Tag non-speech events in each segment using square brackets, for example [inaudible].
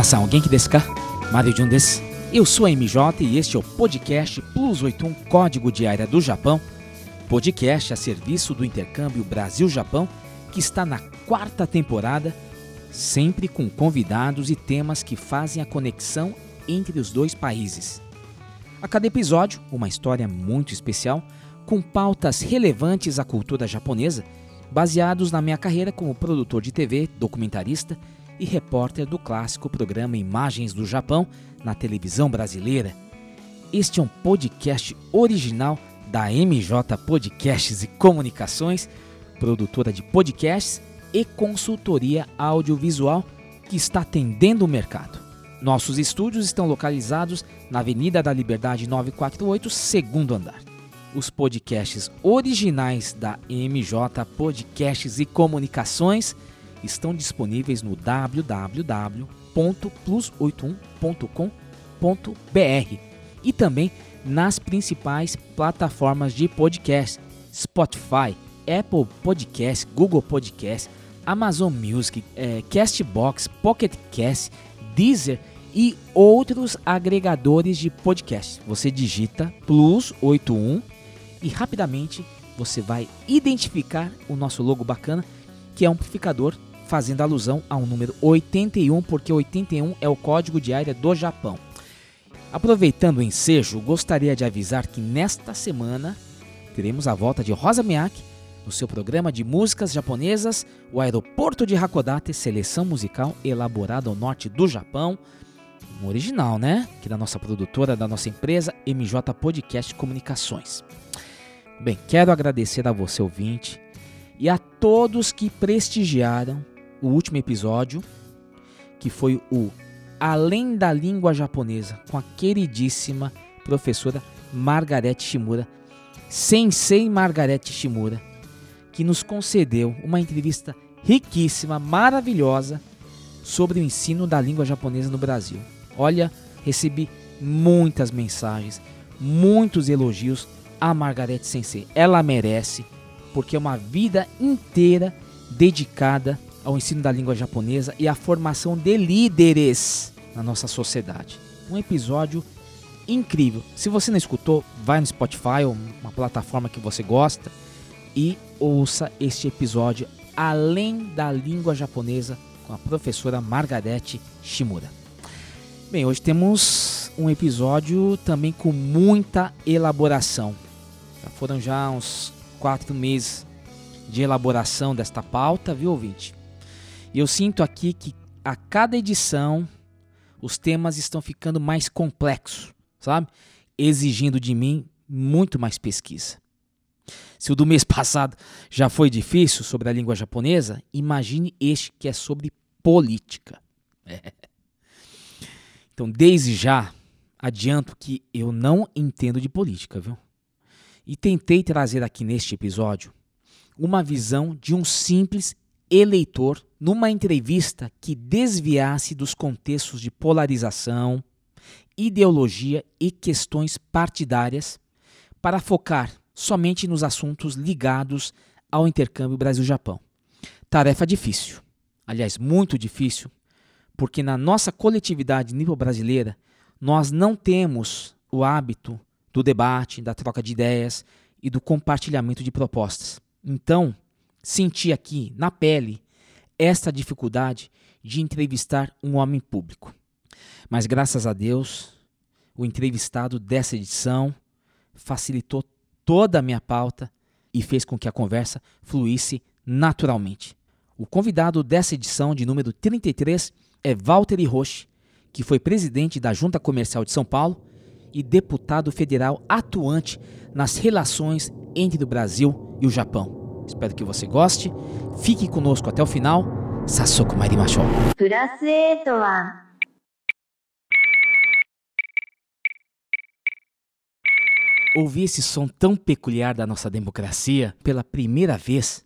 Alguém que desu ka? Mario Jun desu. Eu sou a MJ e este é o podcast Plus 81 Código de Área do Japão, podcast a serviço do intercâmbio Brasil-Japão, que está na quarta temporada, sempre com convidados e temas que fazem a conexão entre os dois países. A cada episódio, uma história muito especial, com pautas relevantes à cultura japonesa, baseados na minha carreira como produtor de TV, documentarista e repórter do clássico programa Imagens do Japão na televisão brasileira. Este é um podcast original da MJ Podcasts e Comunicações, produtora de podcasts e consultoria audiovisual que está atendendo o mercado. Nossos estúdios estão localizados na Avenida da Liberdade 948, segundo andar. Os podcasts originais da MJ Podcasts e Comunicações estão disponíveis no www.plus81.com.br e também nas principais plataformas de podcast: Spotify, Apple Podcast, Google Podcast, Amazon Music, é, Castbox, Pocket Cast, Deezer e outros agregadores de podcast. Você digita Plus 81 e rapidamente você vai identificar o nosso logo bacana, que é um amplificador fazendo alusão ao número 81, porque 81 é o código de área do Japão. Aproveitando o ensejo, gostaria de avisar que nesta semana teremos a volta de Rosa Miyake no seu programa de músicas japonesas, o Aeroporto de Hakodate, seleção musical elaborada ao norte do Japão. Um original, né? Que da nossa produtora, da nossa empresa MJ Podcast Comunicações. Bem, quero agradecer a você ouvinte e a todos que prestigiaram o último episódio, que foi o Além da Língua Japonesa, com a queridíssima professora Margarete Shimura, Sensei Margarete Shimura, que nos concedeu uma entrevista riquíssima, maravilhosa sobre o ensino da língua japonesa no Brasil. Olha, recebi muitas mensagens, muitos elogios a Margarete Sensei. Ela merece, porque é uma vida inteira dedicada ao ensino da língua japonesa e à formação de líderes na nossa sociedade. Um episódio incrível. Se você não escutou, vai no Spotify ou uma plataforma que você gosta e ouça este episódio além da língua japonesa com a professora Margarete Shimura. Bem, hoje temos um episódio também com muita elaboração. Já foram já uns quatro meses de elaboração desta pauta, viu, ouvinte? E eu sinto aqui que a cada edição os temas estão ficando mais complexos, sabe? Exigindo de mim muito mais pesquisa. Se o do mês [laughs] passado já foi difícil sobre a língua japonesa, imagine este que é sobre política. É. Então, desde já, adianto que eu não entendo de política, viu? E tentei trazer aqui neste episódio uma visão de um simples eleitor numa entrevista que desviasse dos contextos de polarização, ideologia e questões partidárias para focar somente nos assuntos ligados ao intercâmbio Brasil-Japão. Tarefa difícil, aliás, muito difícil, porque na nossa coletividade nível brasileira nós não temos o hábito do debate, da troca de ideias e do compartilhamento de propostas. Então, senti aqui na pele esta dificuldade de entrevistar um homem público. Mas graças a Deus, o entrevistado dessa edição facilitou toda a minha pauta e fez com que a conversa fluísse naturalmente. O convidado dessa edição de número 33 é Walter Hiroshi, que foi presidente da Junta Comercial de São Paulo e deputado federal atuante nas relações entre o Brasil e o Japão. Espero que você goste. Fique conosco até o final. Sassoku Mairimashou. Ouvi esse som tão peculiar da nossa democracia pela primeira vez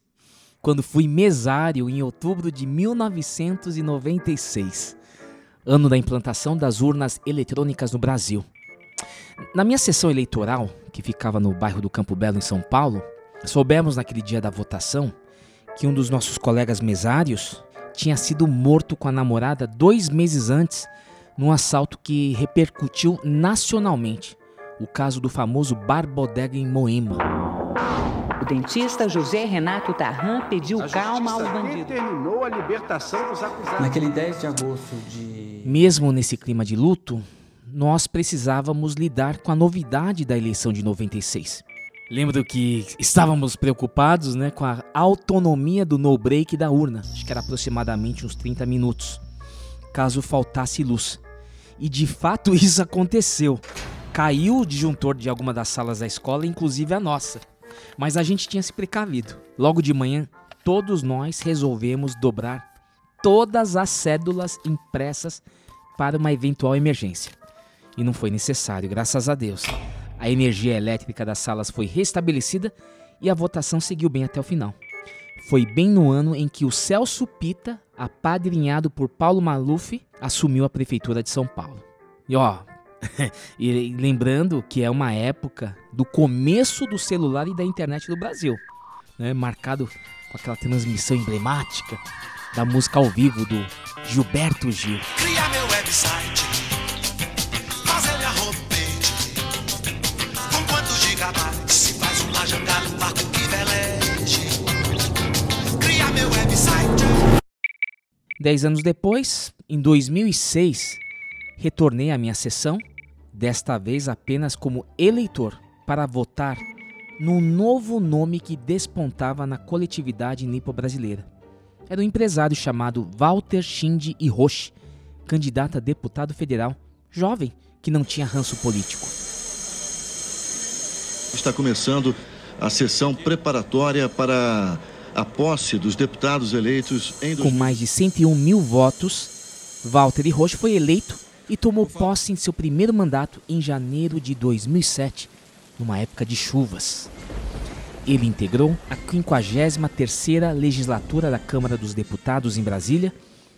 quando fui mesário em outubro de 1996, ano da implantação das urnas eletrônicas no Brasil. Na minha sessão eleitoral, que ficava no bairro do Campo Belo, em São Paulo, Soubemos naquele dia da votação que um dos nossos colegas mesários tinha sido morto com a namorada dois meses antes num assalto que repercutiu nacionalmente. O caso do famoso Bar Bodega em Moema. O dentista José Renato Tarran pediu calma ao bandido. Determinou a libertação dos acusados. Naquele 10 de agosto de. Mesmo nesse clima de luto, nós precisávamos lidar com a novidade da eleição de 96. Lembro que estávamos preocupados né, com a autonomia do no-break da urna, acho que era aproximadamente uns 30 minutos, caso faltasse luz. E de fato [laughs] isso aconteceu. Caiu o disjuntor de alguma das salas da escola, inclusive a nossa. Mas a gente tinha se precavido. Logo de manhã, todos nós resolvemos dobrar todas as cédulas impressas para uma eventual emergência. E não foi necessário, graças a Deus. A energia elétrica das salas foi restabelecida e a votação seguiu bem até o final. Foi bem no ano em que o Celso Pita, apadrinhado por Paulo Maluf, assumiu a prefeitura de São Paulo. E ó, [laughs] e lembrando que é uma época do começo do celular e da internet do Brasil, né? marcado com aquela transmissão emblemática da música ao vivo do Gilberto Gil. Cria meu website, Dez anos depois, em 2006, retornei à minha sessão, desta vez apenas como eleitor, para votar num novo nome que despontava na coletividade nipo-brasileira. Era um empresário chamado Walter Shinji Hiroshi, candidato a deputado federal, jovem, que não tinha ranço político. Está começando a sessão preparatória para a posse dos deputados eleitos em Com mais de 101 mil votos, Walter Hiroshi foi eleito e tomou posse em seu primeiro mandato em janeiro de 2007, numa época de chuvas. Ele integrou a 53ª legislatura da Câmara dos Deputados em Brasília,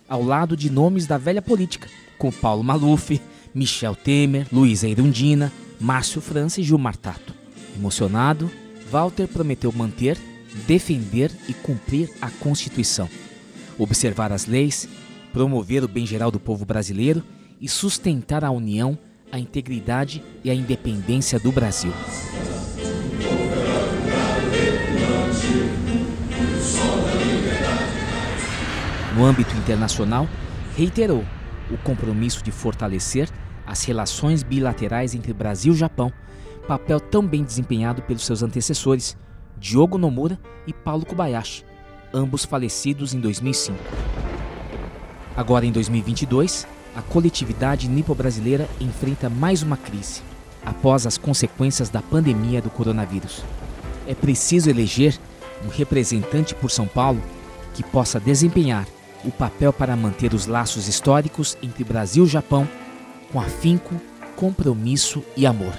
ao lado de nomes da velha política, como Paulo Maluf, Michel Temer, Luísa Erundina, Márcio França e Gilmar Tato. Emocionado, Walter prometeu manter, defender e cumprir a Constituição, observar as leis, promover o bem geral do povo brasileiro e sustentar a união, a integridade e a independência do Brasil. No âmbito internacional, reiterou o compromisso de fortalecer as relações bilaterais entre Brasil e Japão, papel tão bem desempenhado pelos seus antecessores, Diogo Nomura e Paulo Kobayashi, ambos falecidos em 2005. Agora em 2022, a coletividade nipo-brasileira enfrenta mais uma crise, após as consequências da pandemia do coronavírus. É preciso eleger um representante por São Paulo que possa desempenhar o papel para manter os laços históricos entre Brasil e Japão com afinco, compromisso e amor.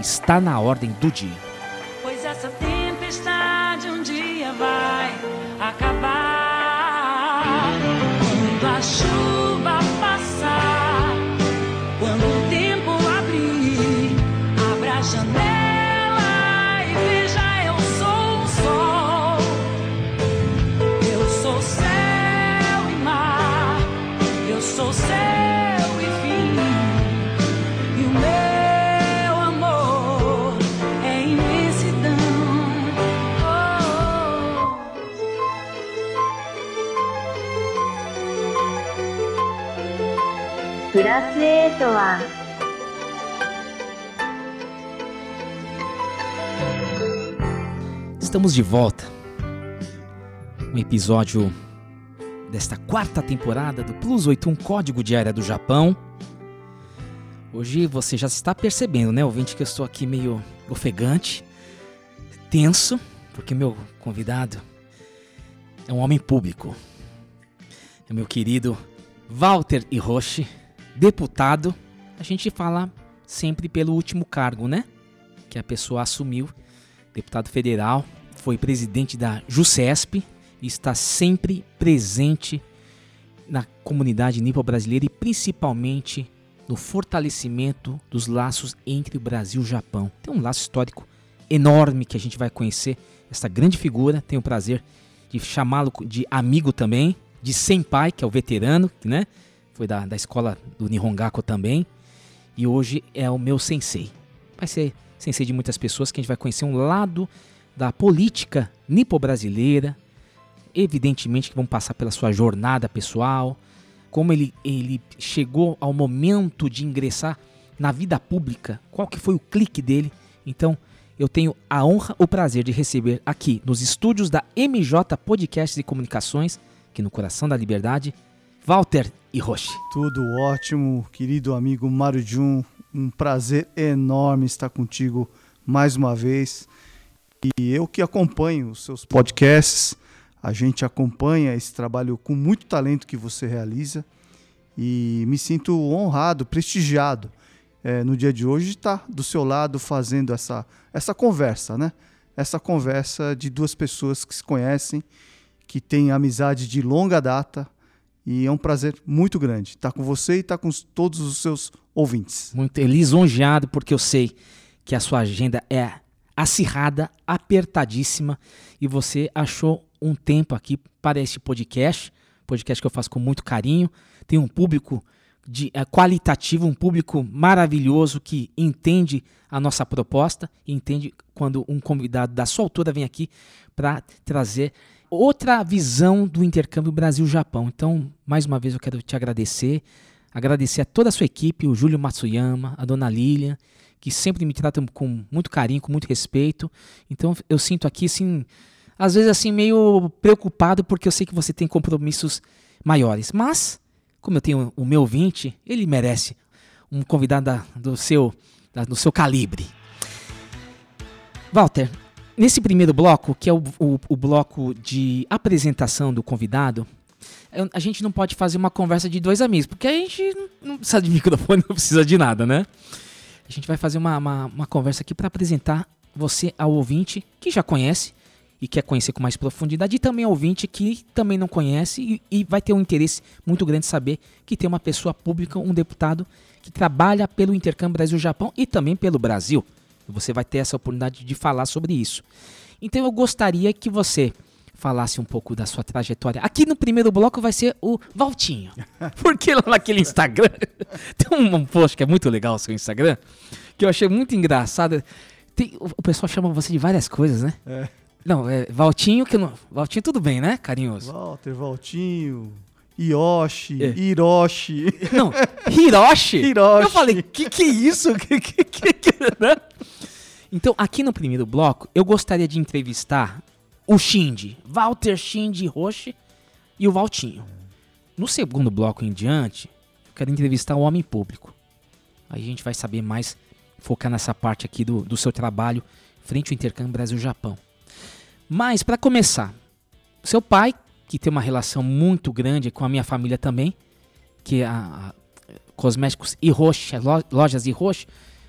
Está na ordem do dia. Essa tempestade um dia vai acabar. Quando a chuva プラス8は Estamos de volta. Um episódio desta quarta temporada do Plus 81 Código de Área do Japão. Hoje você já está percebendo, né, ouvinte, que eu estou aqui meio ofegante, tenso, porque meu convidado é um homem público. É meu querido Walter Hiroshi, deputado. A gente fala sempre pelo último cargo, né? Que a pessoa assumiu, deputado federal, foi presidente da JUCESP e está sempre presente na comunidade nipo-brasileira e principalmente no fortalecimento dos laços entre o Brasil e o Japão. Tem um laço histórico enorme que a gente vai conhecer essa grande figura. Tenho o prazer de chamá-lo de amigo também, de senpai, que é o veterano, né? Foi da, da escola do Nihongaku também. E hoje é o meu sensei. Vai ser sensei de muitas pessoas que a gente vai conhecer um lado da política nipo-brasileira. Evidentemente que vão passar pela sua jornada pessoal, como ele, ele chegou ao momento de ingressar na vida pública, qual que foi o clique dele. Então, eu tenho a honra, o prazer de receber aqui nos estúdios da MJ Podcasts e Comunicações, aqui no coração da liberdade, Walter Hiroshi. Tudo ótimo, querido amigo Mário Jun. Um prazer enorme estar contigo mais uma vez. E eu que acompanho os seus podcasts, a gente acompanha esse trabalho com muito talento que você realiza e me sinto honrado, prestigiado é, no dia de hoje estar do seu lado fazendo essa, essa conversa, né? Essa conversa de duas pessoas que se conhecem, que têm amizade de longa data e é um prazer muito grande estar com você e estar com os- todos os seus ouvintes. Muito lisonjeado porque eu sei que a sua agenda é acirrada, apertadíssima e você achou um tempo aqui para este podcast, podcast que eu faço com muito carinho. Tem um público de, é, qualitativo, um público maravilhoso que entende a nossa proposta entende quando um convidado da sua altura vem aqui para trazer outra visão do intercâmbio Brasil-Japão. Então, mais uma vez eu quero te agradecer, agradecer a toda a sua equipe, o Júlio Matsuyama, a dona Lilian, que sempre me tratam com muito carinho, com muito respeito. Então, eu sinto aqui, assim, às vezes assim, meio preocupado, porque eu sei que você tem compromissos maiores. Mas, como eu tenho o meu ouvinte, ele merece um convidado da- do, seu, da- do seu calibre. Walter, nesse primeiro bloco, que é o, o- o bloco de apresentação do convidado, a gente não pode fazer uma conversa de dois amigos, porque a gente não- precisa de [laughs] microfone, não precisa de nada, né? A gente vai fazer uma, uma, uma conversa aqui para apresentar você ao ouvinte que já conhece e quer conhecer com mais profundidade, e também ao ouvinte que também não conhece e, e vai ter um interesse muito grande saber que tem uma pessoa pública, um deputado, que trabalha pelo intercâmbio Brasil-Japão e também pelo Brasil. Você vai ter essa oportunidade de falar sobre isso. Então eu gostaria que você falasse um pouco da sua trajetória. Aqui no primeiro bloco vai ser o Valtinho. [laughs] Porque lá naquele Instagram [laughs] tem um post que é muito legal o seu Instagram, que eu achei muito engraçado. Tem- o pessoal chama você de várias coisas, né? É. Não, é Valtinho que não. Valtinho tudo bem, né, carinhoso? Walter, Valtinho, Yoshi, É. Hiroshi. Não, Hiroshi. [laughs] Hiroshi. Eu falei, que que é isso? Que, que, que, que- né? Então, aqui no primeiro bloco, eu gostaria de entrevistar o Shinji, Walter Shinji Roche e o Valtinho. No segundo bloco em diante, eu quero entrevistar o homem público. Aí a gente vai saber mais, focar nessa parte aqui do, do seu trabalho frente ao intercâmbio Brasil-Japão. Mas, para começar, seu pai, que tem uma relação muito grande com a minha família também, que é a, a Cosméticos Hiroshi, lo- lojas Hiroshi,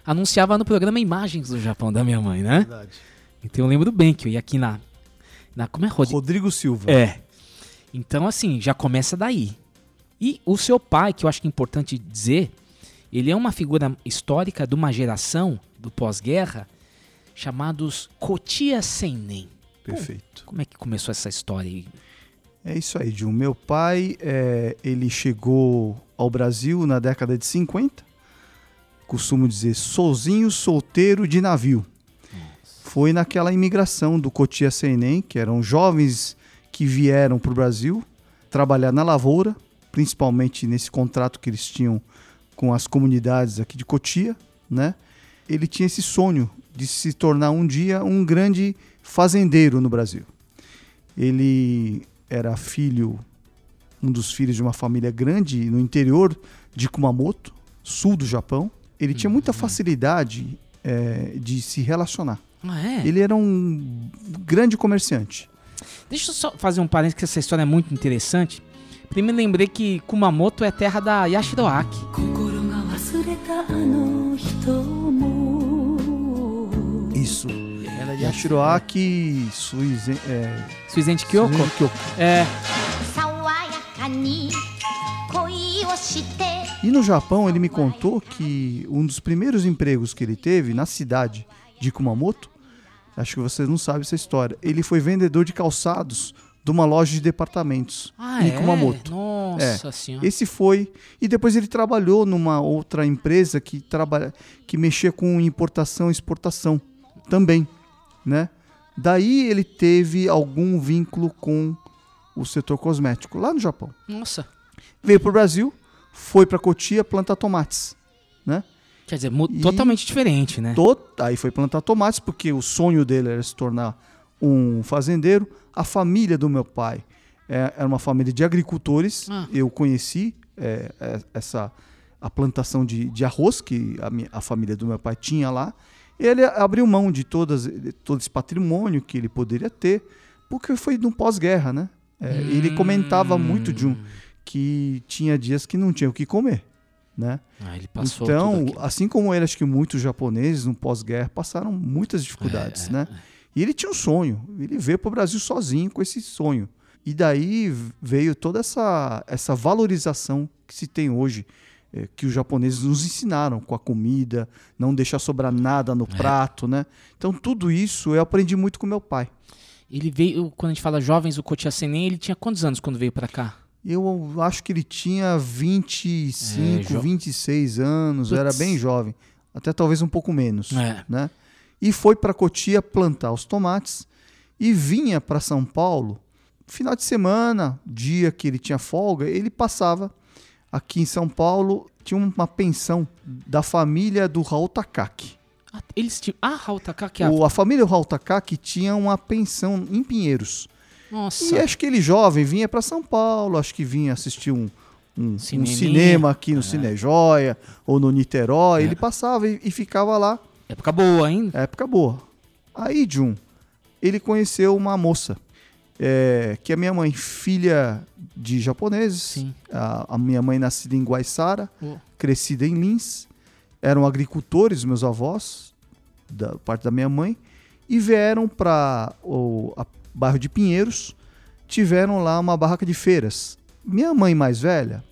anunciava no programa Imagens do Japão da minha mãe, né? Verdade. Então eu lembro bem que eu ia aqui na. na como é Rod... Rodrigo Silva. É. Então, assim, já começa daí. E o seu pai, que eu acho que é importante dizer, ele é uma figura histórica de uma geração do pós-guerra chamados Kotia Seinen. Perfeito. Como é que começou essa história aí? É isso aí, Gil. Meu pai, é, ele chegou ao Brasil na década de 50. Costumo dizer sozinho, solteiro de navio. Foi naquela imigração do Cotia Senem, que eram jovens que vieram para o Brasil trabalhar na lavoura, principalmente nesse contrato que eles tinham com as comunidades aqui de Cotia, né? Ele tinha esse sonho de se tornar um dia um grande fazendeiro no Brasil. Ele era filho, um dos filhos de uma família grande no interior de Kumamoto, sul do Japão. Ele tinha muita facilidade eh, de se relacionar. Ah, é? Ele era um grande comerciante. Deixa eu só fazer um parênteses que essa história é muito interessante. Primeiro lembrei que Kumamoto é terra da Yashiroaki. 心が忘れたあの人も Isso. Era Yashiroaki Suizen, é, Suizente Kyoko? Suizen Kyoko. É. 爽やかに恋をして」 E no Japão ele me contou que um dos primeiros empregos que ele teve na cidade de Kumamoto, acho que vocês não sabem essa história, ele foi vendedor de calçados de uma loja de departamentos Ah, em é? Kumamoto. Nossa senhora. Esse foi. E depois ele trabalhou numa outra empresa que, trabalha, que mexia com importação e exportação também, né? Daí ele teve algum vínculo com o setor cosmético lá no Japão. Nossa. Veio para o Brasil, foi para Cotia plantar tomates, né? Quer dizer, E- totalmente diferente, né? To- Aí foi plantar tomates porque o sonho dele era se tornar um fazendeiro. A família do meu pai é- era uma família de agricultores. Ah. Eu conheci é, é, essa a plantação de, de arroz que a, minha- a família do meu pai tinha lá. Ele abriu mão de todas, de todo esse patrimônio que ele poderia ter, porque foi no pós-guerra, né? É, Ele comentava muito de um que tinha dias que não tinha o que comer, né? Ah, ele passou então, assim como ele, acho que muitos japoneses no pós-guerra passaram muitas dificuldades, É, né? E ele tinha um sonho, ele veio para o Brasil sozinho com esse sonho. E daí veio toda essa, essa valorização que se tem hoje, eh, que os japoneses nos ensinaram com a comida, não deixar sobrar nada É. no prato, né? Então, tudo isso eu aprendi muito com meu pai. Ele veio, quando a gente fala jovens, o Kotia Senen, ele tinha quantos anos quando veio pra cá? Eu acho que ele tinha 25, É, jo- 26 anos, Putz. era bem jovem, até talvez um pouco menos, É. né? E foi para Cotia plantar os tomates e vinha para São Paulo. Final de semana, dia que ele tinha folga, ele passava aqui em São Paulo, tinha uma pensão da família do Raul Takaki. Ah, eles tinham. Ah, Raul Takaki. O- a família do Raul Takaki tinha uma pensão em Pinheiros. Nossa. E acho que ele jovem vinha para São Paulo, acho que vinha assistir um, um, um cinema aqui no É. Cine Joia ou no Niterói. É. Ele passava e, e ficava lá. Época boa ainda. Época boa. Aí, Jun, ele conheceu uma moça, é, que é minha mãe, filha de japoneses. Sim. A, a minha mãe nascida em Guaiçara, Oh. crescida em Lins. Eram agricultores, meus avós, da parte da minha mãe, e vieram para a- bairro de Pinheiros, tiveram lá uma barraca de feiras. Minha mãe mais velha,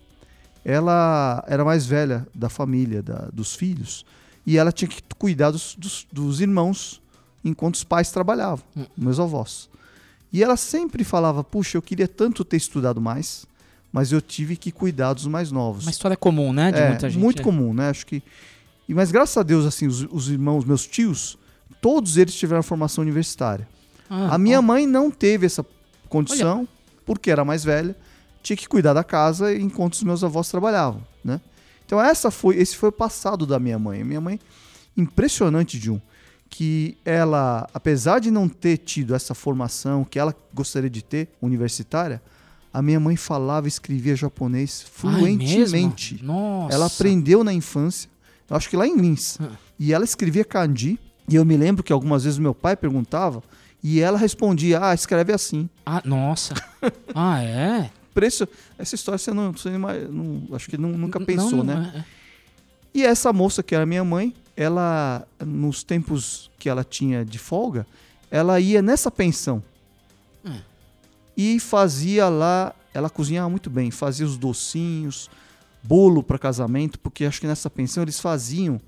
ela era mais velha da família, da- dos filhos, e ela tinha que cuidar dos, dos- dos irmãos enquanto os pais trabalhavam, Hum. meus avós. E ela sempre falava: Puxa, eu queria tanto ter estudado mais, mas eu tive que cuidar dos mais novos. Uma história comum, né? De é, muita gente. muito é. comum, né? Acho que. E, mas graças a Deus, assim, os, os irmãos, meus tios, todos eles tiveram formação universitária. Ah, a minha ó. mãe não teve essa condição, porque era mais velha, tinha que cuidar da casa enquanto os meus avós trabalhavam, né? Então essa foi, esse foi o passado da minha mãe. Minha mãe, impressionante de um, que ela, apesar de não ter tido essa formação que ela gostaria de ter, universitária, a minha mãe falava e escrevia japonês Ai, fluentemente. Nossa. Ela aprendeu na infância, eu acho que lá em Lins. Ah. E ela escrevia kanji. E eu me lembro que algumas vezes meu pai perguntava e ela respondia: Ah, escreve assim. Ah, nossa. [laughs] ah, é? Preço, essa história você não, você não, não- acho que nu- nunca pensou, Não, né? é, é. E essa moça que era minha mãe, ela, nos tempos que ela tinha de folga, ela ia nessa pensão. Hum. E fazia lá, ela cozinhava muito bem, fazia os docinhos, bolo para casamento, porque acho que nessa pensão eles faziam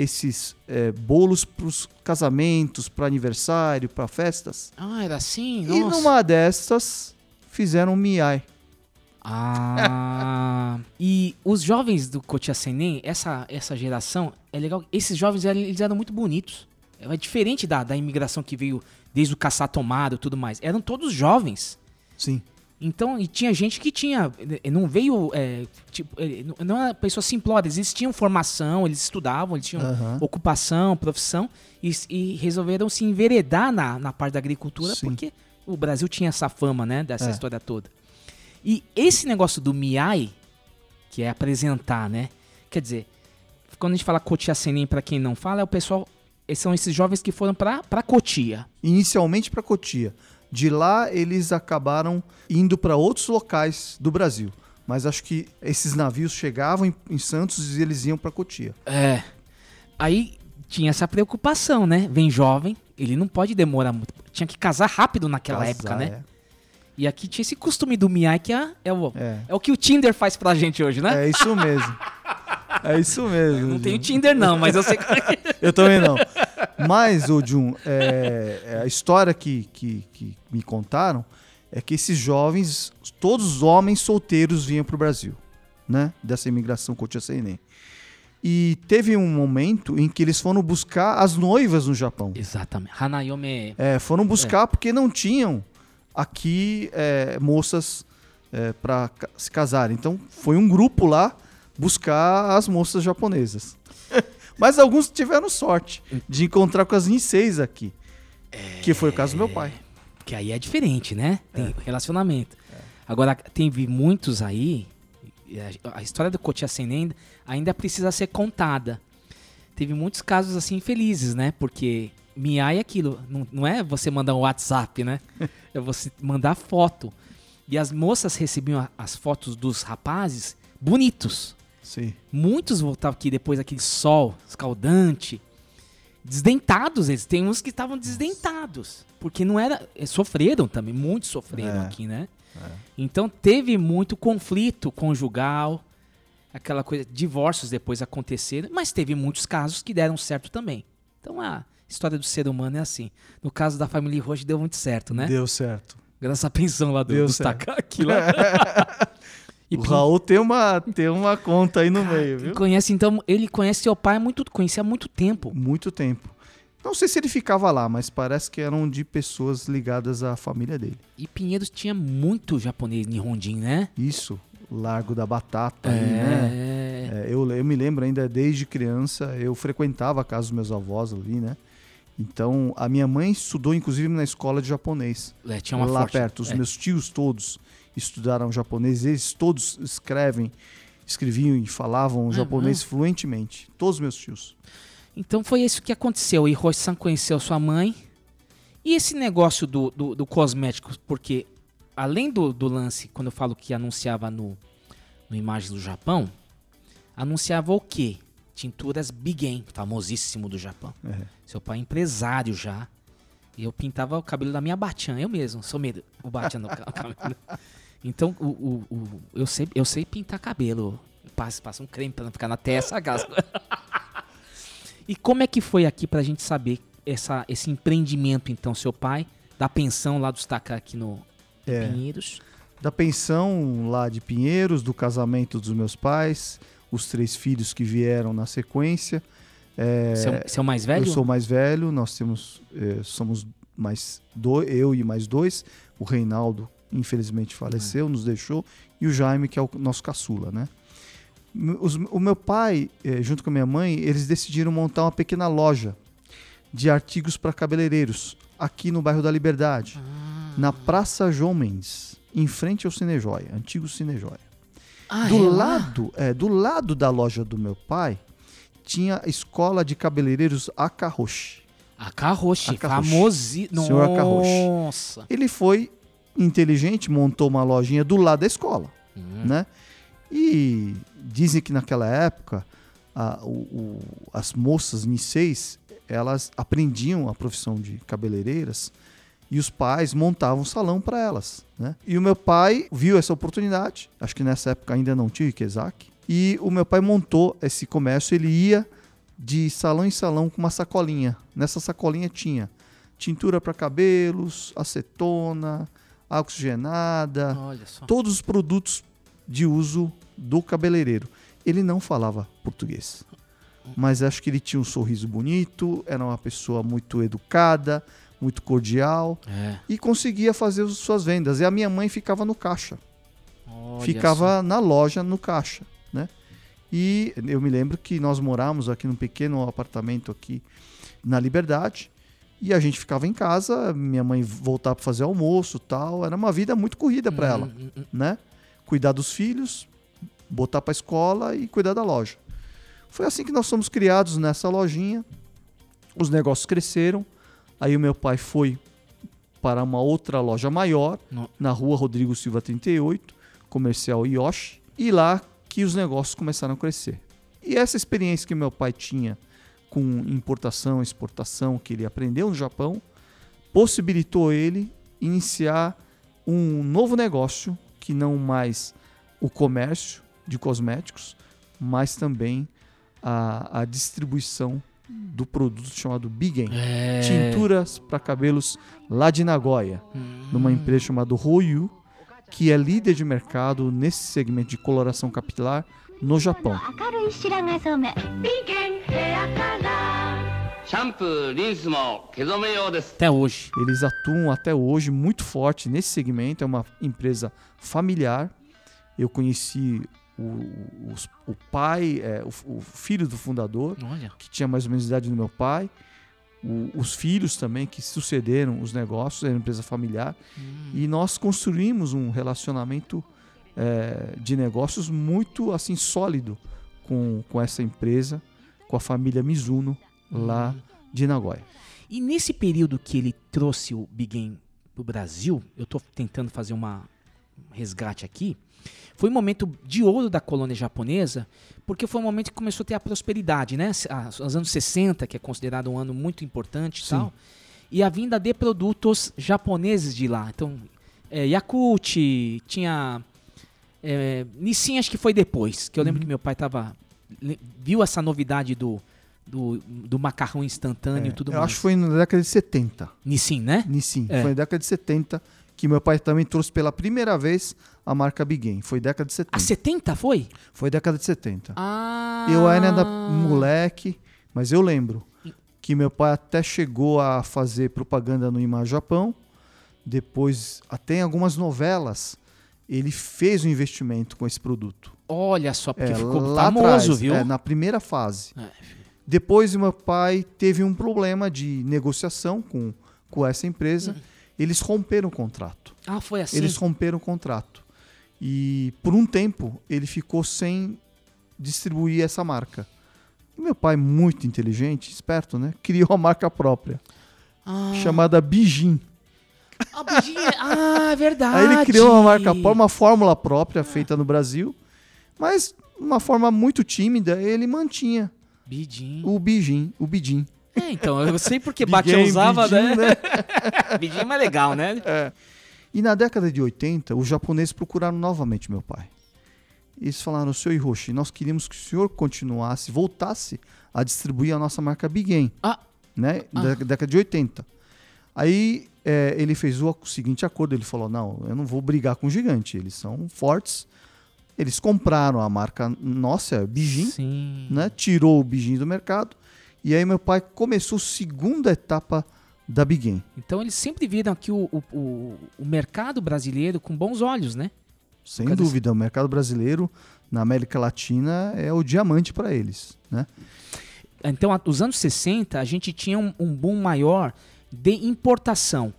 esses eh, bolos para os casamentos, para aniversário, para festas. Ah, era assim? E Nossa. numa dessas fizeram um miai. Ah. [laughs] e os jovens do Kotia Senen, essa, essa geração, é legal. Esses jovens eram- eles eram muito bonitos. É diferente da, da imigração que veio desde o caçar tomado e tudo mais. Eram todos jovens. Sim. Então, e tinha gente que tinha. eh, Não veio. é, tipo, eh, não- era pessoas simplórias, eles tinham formação, eles estudavam, eles tinham Aham. ocupação, profissão, e, e resolveram se enveredar na, na parte da agricultura, Sim. porque o Brasil tinha essa fama, né, dessa É. história toda. E esse negócio do Miai, que é apresentar, né? Quer dizer, quando a gente fala Cotia Senem, pra quem não fala, é o pessoal. São esses jovens que foram pra Cotia. inicialmente para Cotia. De lá eles acabaram indo para outros locais do Brasil. Mas acho que esses navios chegavam em, em Santos e eles iam para Cotia. É. Aí tinha essa preocupação, né? Vem jovem, ele não pode demorar muito. Tinha que casar rápido naquela Casar, época, né? é. E aqui tinha esse costume do Miai, que é, é o, É. é o que o Tinder faz pra gente hoje, né? É isso mesmo. [laughs] É isso mesmo. Não tenho. Tinder não, mas eu sei que... [laughs] Eu também [laughs] não. Mas, ô Jun, é, é, a história que, que, que me contaram é que esses jovens, todos os homens solteiros vinham para o Brasil, né? Dessa imigração Kochiaseinen. E teve um momento em que eles foram buscar as noivas no Japão. Exatamente. Hanayome. É, foram buscar porque não tinham aqui é, moças para se casarem. Então foi um grupo lá buscar as moças japonesas. [laughs] Mas alguns tiveram sorte de encontrar com as Niseis aqui. Que foi o caso do meu pai. Que aí é diferente, né? Tem relacionamento. Agora, teve muitos aí. a- história do Kotia Senen ainda precisa ser contada. Teve muitos casos assim infelizes, né? Porque Miai é aquilo. Não, não é você mandar um WhatsApp, né? [laughs] É você mandar foto. E as moças recebiam as fotos dos rapazes bonitos. Sim. Muitos voltavam aqui depois daquele sol escaldante. Desdentados eles. Tem uns que estavam desdentados. Porque não era. eh, Sofreram também. Muitos sofreram É. aqui, né? Então teve muito conflito conjugal. Aquela coisa. Divórcios depois aconteceram. Mas teve muitos casos que deram certo também. Então a história do ser humano é assim. No caso da família Roche deu muito certo, né? Deu certo. Graças à pensão lá do, Deu do. Takaki lá. [laughs] E o Raul tem uma, tem uma conta aí no meio, viu? Conhece, então, ele conhece seu pai há muito, conhecia há muito tempo. Muito tempo. Não sei se ele ficava lá, mas parece que eram de pessoas ligadas à família dele. E Pinheiros tinha muito japonês Nihonjin, né? Isso, Largo da Batata, aí, né? É. É, eu, eu me lembro ainda desde criança, eu frequentava a casa dos meus avós ali, né? Então, a minha mãe estudou inclusive na escola de japonês. É, tinha uma lá forte- perto. Os é. meus tios todos estudaram japonês, eles todos escrevem, escreviam e falavam Uhum. japonês fluentemente. Todos os meus tios. Então foi isso que aconteceu. E Hiroshi-san conheceu sua mãe. E esse negócio do, do, do cosmético, porque além do, do lance, quando eu falo que anunciava no, no Imagens do Japão, anunciava o quê? Tinturas Bigen, famosíssimo do Japão. É. Seu pai é empresário já. E eu pintava o cabelo da minha Batian, eu mesmo, sou medo. O Batian no ca- [laughs] cabelo. Então, o, o, o- eu, sei, eu sei pintar cabelo. Passa, passa um creme pra não ficar na testa, [laughs] aquelas. E como é que foi aqui pra gente saber essa, esse empreendimento, então, seu pai, da pensão lá dos Taka aqui no É. Pinheiros? Da pensão lá de Pinheiros, do casamento dos meus pais, os três filhos que vieram na sequência. É, Você é o- você é o mais velho? Eu sou o mais velho, nós temos, eh, somos mais dois, eu e mais dois. O Reinaldo, infelizmente, faleceu, nos deixou, e o Jaime, que é o nosso caçula, né? Os- o meu pai, eh, junto com a minha mãe, eles decidiram montar uma pequena loja de artigos para cabeleireiros aqui no bairro da Liberdade, na Praça João Mendes, em frente ao Cinejóia, antigo Cinejóia. Ah, do é lado, é, do lado da loja do meu pai, tinha a escola de cabeleireiros Akaroshi. Akaroshi, famoso. Senhor Akaroshi. Nossa. Ele foi inteligente, montou uma lojinha do lado da escola, Hum. né? E dizem que naquela época a- o- o- as moças Niseis, elas aprendiam a profissão de cabeleireiras e os pais montavam um salão para elas, né? E o meu pai viu essa oportunidade, acho que nessa época ainda não tinha Ikezaki, e o meu pai montou esse comércio, ele ia de salão em salão com uma sacolinha. Nessa sacolinha tinha tintura para cabelos, acetona, água oxigenada, só. todos os produtos de uso do cabeleireiro. Ele não falava português, mas acho que ele tinha um sorriso bonito, era uma pessoa muito educada, muito cordial É. e conseguia fazer as suas vendas. E a minha mãe ficava no caixa, Olha ficava na loja no caixa, né? E eu me lembro que nós morávamos aqui num pequeno apartamento aqui na Liberdade e a gente ficava em casa, minha mãe voltava para fazer almoço, tal, era uma vida muito corrida para ela hum, hum. né? Cuidar dos filhos, botar para escola e cuidar da loja. Foi assim que nós fomos criados nessa lojinha. Os negócios cresceram. Aí o meu pai foi para uma outra loja maior, No- na rua Rodrigo Silva 38, comercial Yoshi, e lá que os negócios começaram a crescer. E essa experiência que meu pai tinha com importação, exportação, que ele aprendeu no Japão, possibilitou ele iniciar um novo negócio que não mais o comércio de cosméticos, mas também a, a distribuição do produto chamado Bigen. É. Tinturas para cabelos lá de Nagoya, numa empresa chamada Hoyu, que é líder de mercado nesse segmento de coloração capilar no Japão. Até hoje. Eles atuam até hoje muito forte nesse segmento, é uma empresa familiar. Eu conheci o, o, o pai, é, o, o, filho do fundador, Olha. que tinha mais ou menos a idade do meu pai. os filhos também que sucederam os negócios, era uma empresa familiar. Hum. E nós construímos um relacionamento é, de negócios muito assim sólido com, com essa empresa, com a família Mizuno lá de Nagoya. E nesse período que ele trouxe o Big Game pro Brasil, eu tô tentando fazer uma um resgate aqui, foi um momento de ouro da colônia japonesa, porque foi um momento que começou a ter a prosperidade, né? Os anos 60, que é considerado um ano muito importante e tal, e a vinda de produtos japoneses de lá. Então, é, Yakult, tinha... É, Nissin acho que foi depois, que eu lembro que meu pai tava... Viu essa novidade do, do, do macarrão instantâneo e É, tudo eu mais. acho que foi na década de 70. Nissin, né? Nissin. É. Foi na década de 70 que meu pai também trouxe pela primeira vez a marca Big Game. Foi década de 70. A 70 foi? Foi década de 70. Ah. Eu ainda moleque, mas eu lembro que meu pai até chegou a fazer propaganda no Ima Japão. Depois, até em algumas novelas, ele fez um investimento com esse produto. Olha só, porque É, ficou lá famoso, atrás, viu? é, na primeira fase. É. Depois, meu pai teve um problema de negociação com, com essa empresa. Eles romperam o contrato. Ah, foi assim. Eles romperam o contrato. E por um tempo ele ficou sem distribuir essa marca. E meu pai, muito inteligente, esperto, né? [laughs] Criou a marca própria, Ah, chamada Bijin. Ah, ah, é verdade. Aí ele criou uma marca própria, uma fórmula própria feita no Brasil, mas uma forma muito tímida, ele mantinha Bidin. o Bijin, o Bidin. É, então, eu sei porque Game, [laughs] usava, Bidin, né? né? [laughs] Bidin é mais legal, né? E na década de 80, os japoneses procuraram novamente meu pai. Eles falaram, senhor Hiroshi, nós queríamos que o senhor continuasse, voltasse a distribuir a nossa marca Big Game, Ah, né? Ah. Da década de 80. Aí é, ele fez o seguinte acordo, ele falou, não, eu não vou brigar com o gigante, eles são fortes. Eles compraram a marca nossa, Bijin, sim. né? Tirou o Bijin do mercado. E aí meu pai começou a segunda etapa da Big Game. Então eles sempre viram aqui o, o, o, o mercado brasileiro com bons olhos, né? Sem dúvida, o mercado brasileiro na América Latina é o diamante para eles, né? Então, os anos 60, a gente tinha um, um boom maior de importação.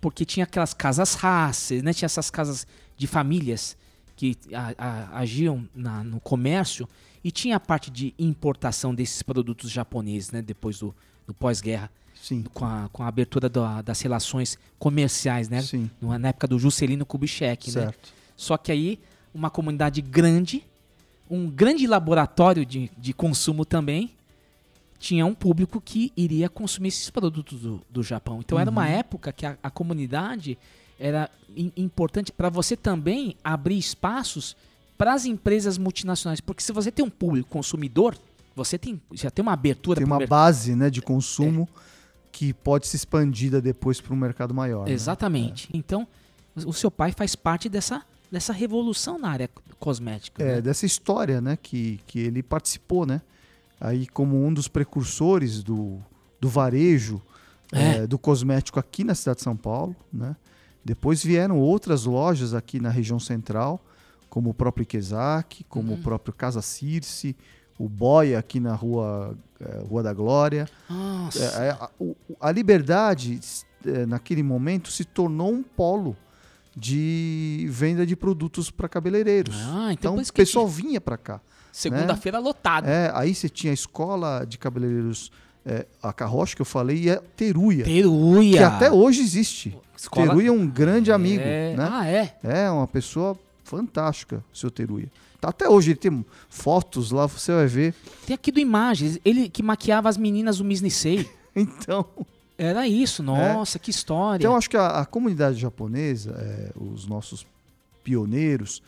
Porque tinha aquelas casas raças, né? Tinha essas casas de famílias que a- a- agiam na- no comércio. E tinha a parte de importação desses produtos japoneses, né? Depois do, do pós-guerra, Sim, com a, com a abertura da- das relações comerciais, né? sim, Na época do Juscelino Kubitschek, né? certo. Só que aí, uma comunidade grande, um grande laboratório de, de consumo também, tinha um público que iria consumir esses produtos do, do Japão. Então era uma época que a, a comunidade era im- importante para você também abrir espaços para as empresas multinacionais. Porque se você tem um público consumidor, você tem, já tem uma abertura Tem uma mercado. base né, de consumo que pode ser expandida depois para um mercado maior. né? Exatamente. Então, o seu pai faz parte dessa, dessa revolução na área cosmética. É, né? dessa história né, que, que ele participou, né? Aí como um dos precursores do, do varejo, É. é, do cosmético aqui na cidade de São Paulo, né? Depois vieram outras lojas aqui na região central, como o próprio Ikezaki, como Uhum. o próprio Casa Circe, o Boia aqui na rua, é, rua da Glória. É, a, a Liberdade, naquele momento, se tornou um polo de venda de produtos para cabeleireiros. Ah, então então o isso que pessoal vinha para cá. Segunda-feira lotado. É, aí você tinha a escola de cabeleireiros, é, a Carrocha que eu falei, e a Teruia, Teruia. que até hoje existe. Escola- Teruia é um grande amigo, É, né? Ah, é? É uma pessoa fantástica, o seu Teruia. Tá até hoje, ele tem fotos lá, você vai ver. Tem aqui do Imagens, ele que maquiava as meninas do Misnisei. [laughs] Então, Era isso, nossa, que história. então acho que a, a comunidade japonesa, é, os nossos pioneiros,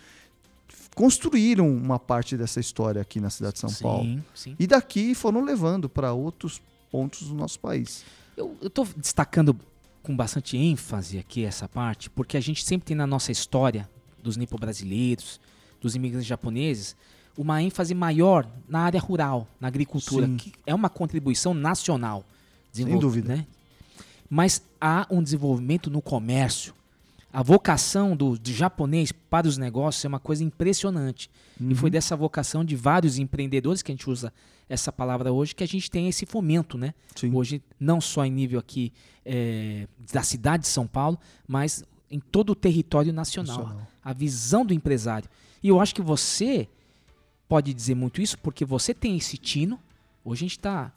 construíram uma parte dessa história aqui na cidade de São Sim, Paulo. sim. E daqui foram levando para outros pontos do nosso país. Eu, tô destacando com bastante ênfase aqui essa parte, porque a gente sempre tem na nossa história dos nipo-brasileiros, dos imigrantes japoneses, uma ênfase maior na área rural, na agricultura, Sim. que é uma contribuição nacional. desenvolv- dúvida. né? Mas há um desenvolvimento no comércio. A vocação do, do japonês para os negócios é uma coisa impressionante. E foi dessa vocação de vários empreendedores, que a gente usa essa palavra hoje, que a gente tem esse fomento, né? Sim. Hoje, não só em nível aqui eh, da cidade de São Paulo, mas em todo o território nacional. Nacional. A visão do empresário. E eu acho que você pode dizer muito isso, porque você tem esse tino. Hoje a gente está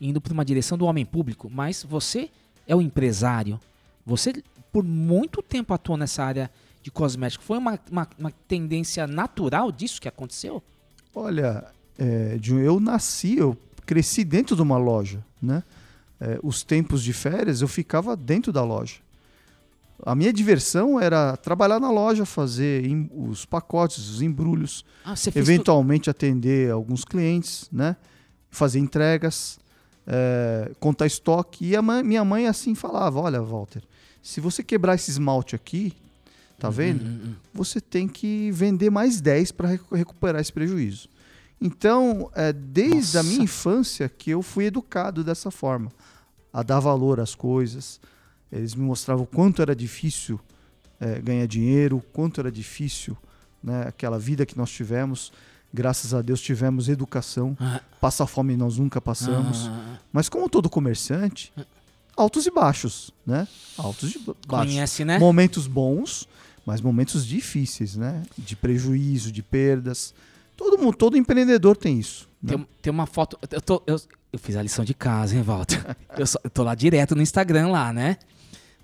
indo para uma direção do homem público, mas você é o empresário. Você, por muito tempo, atuou nessa área de cosmético. Foi uma, uma, uma tendência natural disso que aconteceu? Olha, é, eu nasci, eu cresci dentro de uma loja, né? É, os tempos de férias eu ficava dentro da loja. A minha diversão era trabalhar na loja, fazer em- os pacotes, os embrulhos, Ah, eventualmente atender alguns clientes, né? Fazer entregas, é, contar estoque. E a mãe- minha mãe assim falava: Olha, Walter, se você quebrar esse esmalte aqui, tá vendo? Uhum, Você tem que vender mais 10 para recuperar esse prejuízo. Então, é, desde a Nossa. minha infância que eu fui educado dessa forma, a dar valor às coisas. Eles me mostravam quanto era difícil é, ganhar dinheiro, quanto era difícil né, aquela vida que nós tivemos. Graças a Deus tivemos educação. Ah. Passar fome nós nunca passamos. Ah. Mas como todo comerciante, altos e baixos, né? Altos e ba- baixos. Conhece, né? Momentos bons, mas momentos difíceis, né? De prejuízo, de perdas. Todo mundo, todo empreendedor tem isso. né? Tem, tem uma foto. Eu, tô- eu- eu fiz a lição de casa, hein, Walter? [laughs] eu, só- eu tô lá direto no Instagram, lá, né?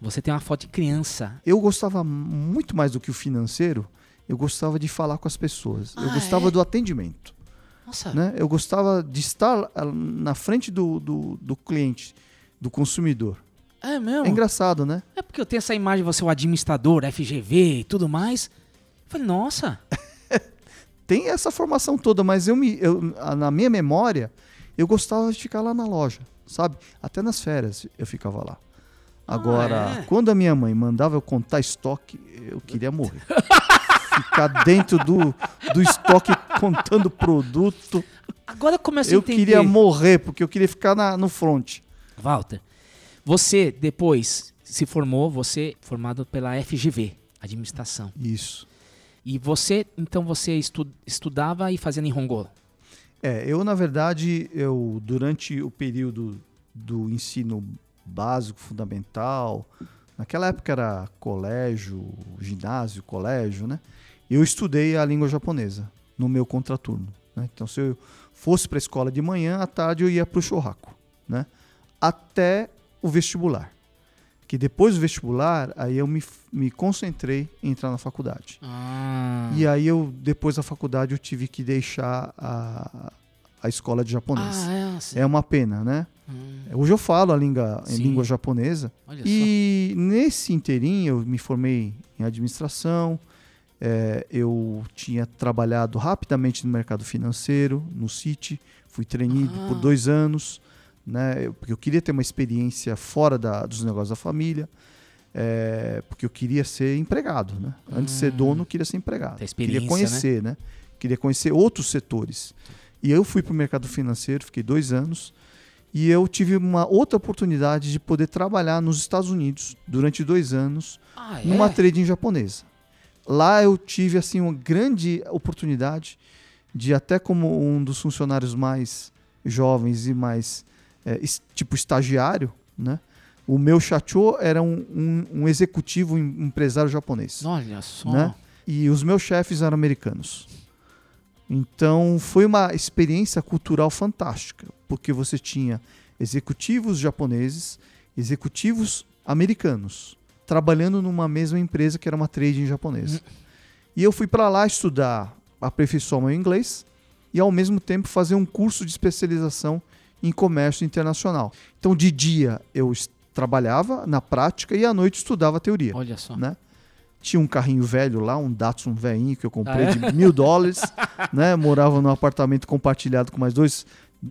Você tem uma foto de criança. Eu gostava muito mais do que o financeiro, eu gostava de falar com as pessoas. eu Ah, gostava é? do atendimento. Nossa. Né? Eu gostava de estar ah, na frente do, do, do cliente, do consumidor. É mesmo? É engraçado, né? É porque eu tenho essa imagem de você, o administrador, FGV e tudo mais. Eu falei, nossa. [laughs] Tem essa formação toda, mas eu me, eu, na minha memória, eu gostava de ficar lá na loja, sabe? Até nas férias eu ficava lá. Agora, é? quando a minha mãe mandava eu contar estoque, eu queria morrer. [laughs] ficar dentro do, do estoque contando produto. Agora começa a Eu entender. queria morrer, porque eu queria ficar na- no front. Walter, você depois se formou, você formado pela FGV, administração. Isso. E você, então você estu- estudava e fazia Nihongo. É, eu na verdade, eu durante o período do ensino básico, fundamental, naquela época era colégio, ginásio, colégio, né? Eu estudei a língua japonesa no meu contraturno. né? Então, se eu fosse para a escola de manhã, à tarde eu ia para o churraco, né? Até o vestibular. Que depois do vestibular, aí eu me, me concentrei em entrar na faculdade. Ah. E aí eu, depois da faculdade, eu tive que deixar a, a escola de japonês. Ah, é. É uma pena, né? Hum. Hoje eu falo a língua, em língua japonesa. Olha E nesse inteirinho eu me formei em administração. é, eu tinha trabalhado rapidamente no mercado financeiro, no Citi. Fui treinado Ah. por dois anos, né? Eu- Porque eu queria ter uma experiência fora da- dos negócios da família. é, porque eu queria ser empregado, né? Antes de ser Hum. dono, eu queria ser empregado. Queria conhecer, né? Queria conhecer outros setores. E eu fui para o mercado financeiro, fiquei dois anos. E eu tive uma outra oportunidade de poder trabalhar nos Estados Unidos durante dois anos Ah, é? numa trading japonesa. Lá eu tive assim uma grande oportunidade de até como um dos funcionários mais jovens e mais é, tipo estagiário, né? O meu chacho era um, um- um executivo em- empresário japonês Olha só. né? E os meus chefes eram americanos. Então foi uma experiência cultural fantástica, porque você tinha executivos japoneses, executivos americanos, trabalhando numa mesma empresa que era uma trading japonesa. E eu fui para lá estudar, aperfeiçoar meu inglês e ao mesmo tempo fazer um curso de especialização em comércio internacional. Então de dia eu trabalhava na prática e à noite estudava teoria Olha só. né? Tinha um carrinho velho lá, um Datsun velhinho que eu comprei Ah, é? de mil dólares, [laughs] né? Morava num apartamento compartilhado com mais dois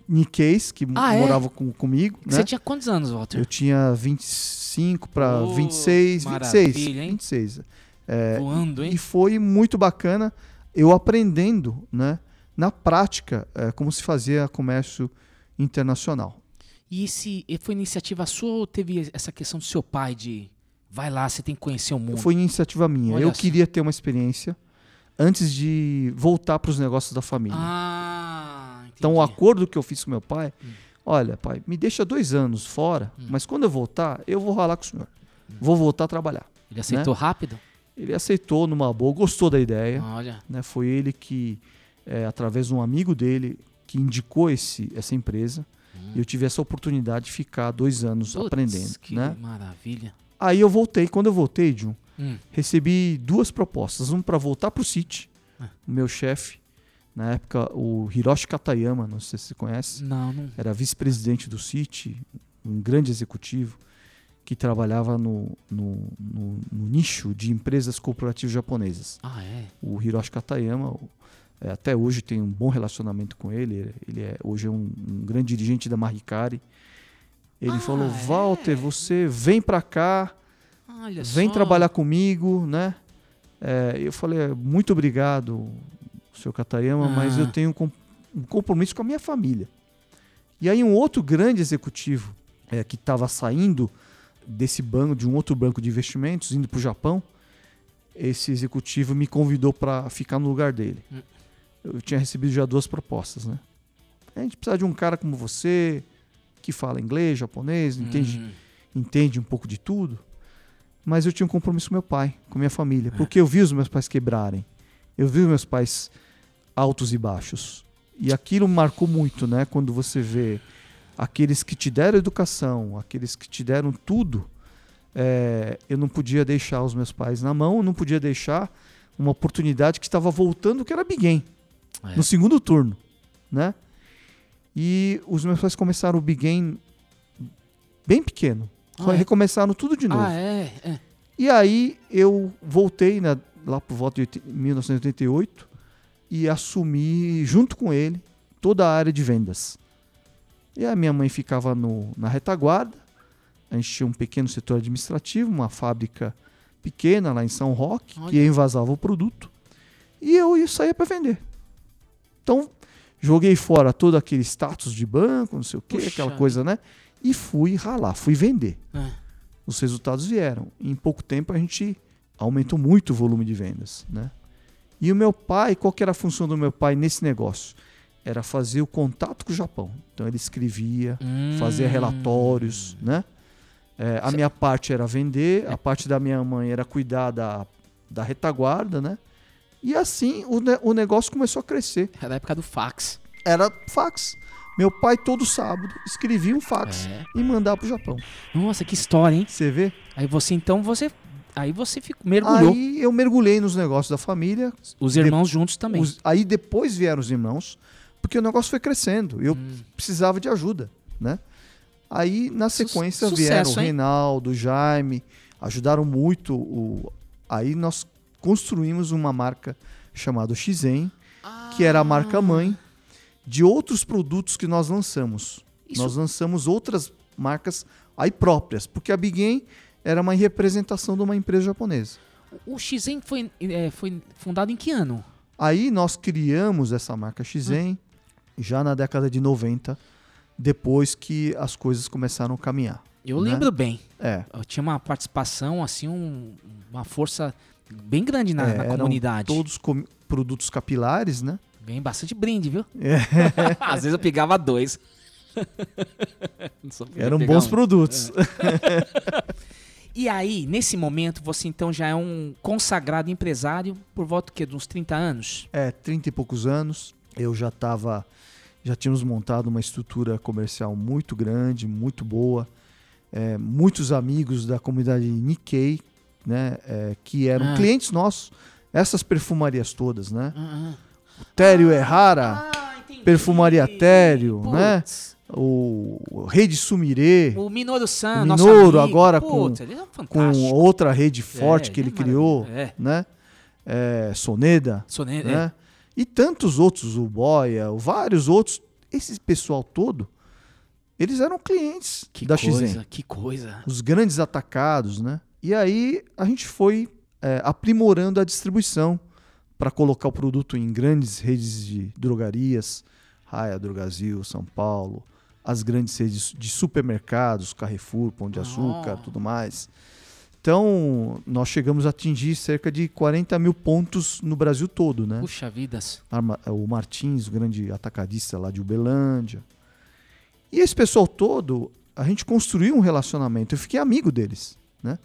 Nikkeis que Ah, é? moravam com- comigo, né? Você tinha quantos anos, Walter? Eu tinha 25 para Oh, 26, 26, maravilha, hein? 26. É, Voando, hein? e foi muito bacana eu aprendendo, né, na prática, é, como se fazia comércio internacional. E esse e foi iniciativa sua ou teve essa questão do seu pai de vai lá, você tem que conhecer o mundo? Foi iniciativa minha. Olha eu só. queria ter uma experiência antes de voltar para os negócios da família. Ah, então, o acordo que eu fiz com meu pai, olha, pai, me deixa dois anos fora, Hum. mas quando eu voltar, eu vou ralar com o senhor. Vou voltar a trabalhar. Ele aceitou né? rápido? Ele aceitou numa boa, gostou da ideia. Olha. né? Foi ele que, é, através de um amigo dele, que indicou esse, essa empresa. E eu tive essa oportunidade de ficar dois anos Hum. Putz, aprendendo. que Né? maravilha. Aí eu voltei. Quando eu voltei, Jun, Hum. recebi duas propostas. Uma para voltar para o City. Ah. O meu chefe, na época, o Hiroshi Katayama, não sei se você conhece. Não, não. Era vice-presidente do City, um grande executivo que trabalhava no, no, no- no nicho de empresas corporativas japonesas. Ah, é? O Hiroshi Katayama, o- até hoje tem um bom relacionamento com ele. Ele é hoje é um, um grande dirigente da Maricari. Ele Ah, falou: é? Walter, você vem para cá, Olha vem só. trabalhar comigo, né? É, eu falei: muito obrigado, senhor Katayama, mas Ah. eu tenho um com- um compromisso com a minha família. E aí um outro grande executivo é, que estava saindo desse banco, de um outro banco de investimentos, indo para o Japão, esse executivo me convidou para ficar no lugar dele. Eu tinha recebido já duas propostas, né? A gente precisa de um cara como você, que fala inglês, japonês, entende, Hum. entende um pouco de tudo. Mas eu tinha um compromisso com meu pai, com minha É. família, porque eu vi os meus pais quebrarem. Eu vi os meus pais altos e baixos. E aquilo marcou muito, né? Quando você vê aqueles que te deram educação, aqueles que te deram tudo, é, eu não podia deixar os meus pais na mão, eu não podia deixar uma oportunidade que estava voltando, que era Big Game, É. no segundo turno, né? E os meus pais começaram o Big Game bem pequeno. Ah, é? Recomeçaram tudo de novo. Ah, é? é. E aí eu voltei né, lá por volta de 80 1988 e assumi junto com ele toda a área de vendas. E a minha mãe ficava no, na retaguarda. A gente tinha um pequeno setor administrativo, uma fábrica pequena lá em São Roque, que Olha. envasava o produto. E eu sair para vender. Então, joguei fora todo aquele status de banco, não sei o quê, Puxa. aquela coisa, né? E fui ralar, fui vender É. os resultados vieram. Em pouco tempo a gente aumentou muito o volume de vendas, né? E o meu pai, qual que era a função do meu pai nesse negócio? Era fazer o contato com o Japão. Então ele escrevia, fazia Hum. relatórios, né? É, a minha parte era vender, a parte da minha mãe era cuidar da, da retaguarda, né? E assim o, ne- o negócio começou a crescer. Era a época do fax. Era fax. Meu pai todo sábado escrevia um fax É. e mandava pro Japão. Nossa, que história, hein? Você vê? Aí você, então, você... Aí você ficou, mergulhou. Aí eu mergulhei nos negócios da família. Os irmãos juntos também. Os- aí depois vieram os irmãos, porque o negócio foi crescendo. Eu Hum. precisava de ajuda, né? Aí na sequência sucesso, vieram o? Reinaldo, o Jaime, ajudaram muito. O... Aí nós construímos uma marca chamada Xen, que era a marca mãe de outros produtos que nós lançamos. Isso- Nós lançamos outras marcas aí próprias, porque a Big Game era uma representação de uma empresa japonesa. O Xen foi, é, foi fundado em que ano? Aí nós criamos essa marca Xen já na década de 90, depois que as coisas começaram a caminhar. Eu né? lembro bem. É. Eu tinha uma participação, assim, um- uma força bem grande na, é, na comunidade. Todos com- produtos capilares, né? Ganhei bastante brinde, viu? É. [laughs] Às vezes eu pegava dois. [laughs] Eram bons um. produtos. [laughs] E aí, nesse momento, você então já é um consagrado empresário por volta quê? De uns 30 anos? É, 30 e poucos anos. Eu já estava. Já tínhamos montado uma estrutura comercial muito grande, muito boa. É, muitos amigos da comunidade Nikkei, né? é, que eram Ah. clientes nossos. Essas perfumarias todas, né? Ah, O Tério Errara. ah. Perfumaria Tério, né? Putz, O, o Rede Sumire, O Minoru San, O Minoru agora Putz, com- ele é com outra rede forte É, que ele é criou, é. né? É, Soneda, é. né? E tantos outros, o Boia, vários outros. Esse pessoal todo, eles eram clientes Que da coisa, XN. que coisa. Os grandes atacados, né? E aí a gente foi é, aprimorando a distribuição para colocar o produto em grandes redes de drogarias, Raia, Drogazil, São Paulo, as grandes redes de supermercados, Carrefour, Pão de Açúcar, Ah. tudo mais. Então, nós chegamos a atingir cerca de 40 mil pontos no Brasil todo, né? Puxa vidas. Arma- o Martins, o grande atacadista lá de Uberlândia. E esse pessoal todo, a gente construiu um relacionamento. Eu fiquei amigo deles, né?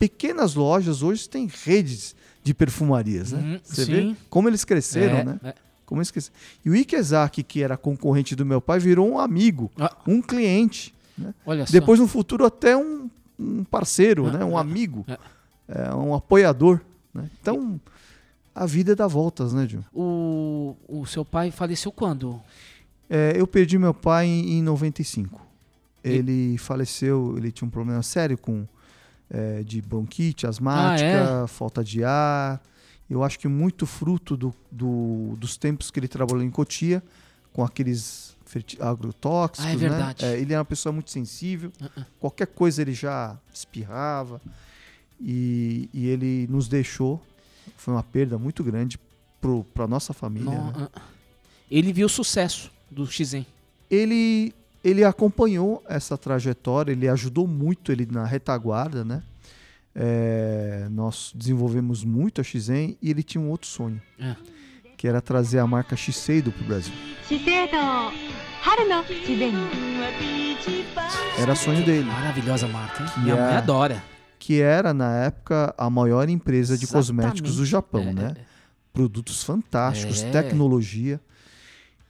Pequenas lojas hoje têm redes de perfumarias, né? Uhum, Você sim. vê como eles cresceram, É, né? é. Como eles cresceram. E o Ikezaki, que era concorrente do meu pai, virou um amigo, Ah. um cliente. Né? Olha só. Depois, no futuro, até um, um parceiro, Ah, né? um ah, amigo, ah. é, um apoiador. Né? Então, a vida dá voltas, né, Gil? O, o seu pai faleceu quando? É, eu perdi meu pai em, em 95. Ele faleceu, ele tinha um problema sério com é, de bronquite asmática, Ah, falta de ar. Eu acho que muito fruto do, do- dos tempos que ele trabalhou em Cotia, com aqueles agrotóxicos. Ah, é né? verdade. É, ele era uma pessoa muito sensível. Uh-uh. Qualquer coisa ele já espirrava. E, e ele nos deixou. Foi uma perda muito grande para a nossa família. Não, né? ah. Ele viu o sucesso do Xen. ele ele acompanhou essa trajetória, ele ajudou muito ele na retaguarda, né? É, nós desenvolvemos muito a Xen e ele tinha um outro sonho, é. que era trazer a marca Shiseido para o Brasil. Era sonho dele. Maravilhosa marca, hein? Minha mãe é adora. Que era, na época, a maior empresa de Exatamente. cosméticos do Japão, é. né? Produtos fantásticos, é. tecnologia.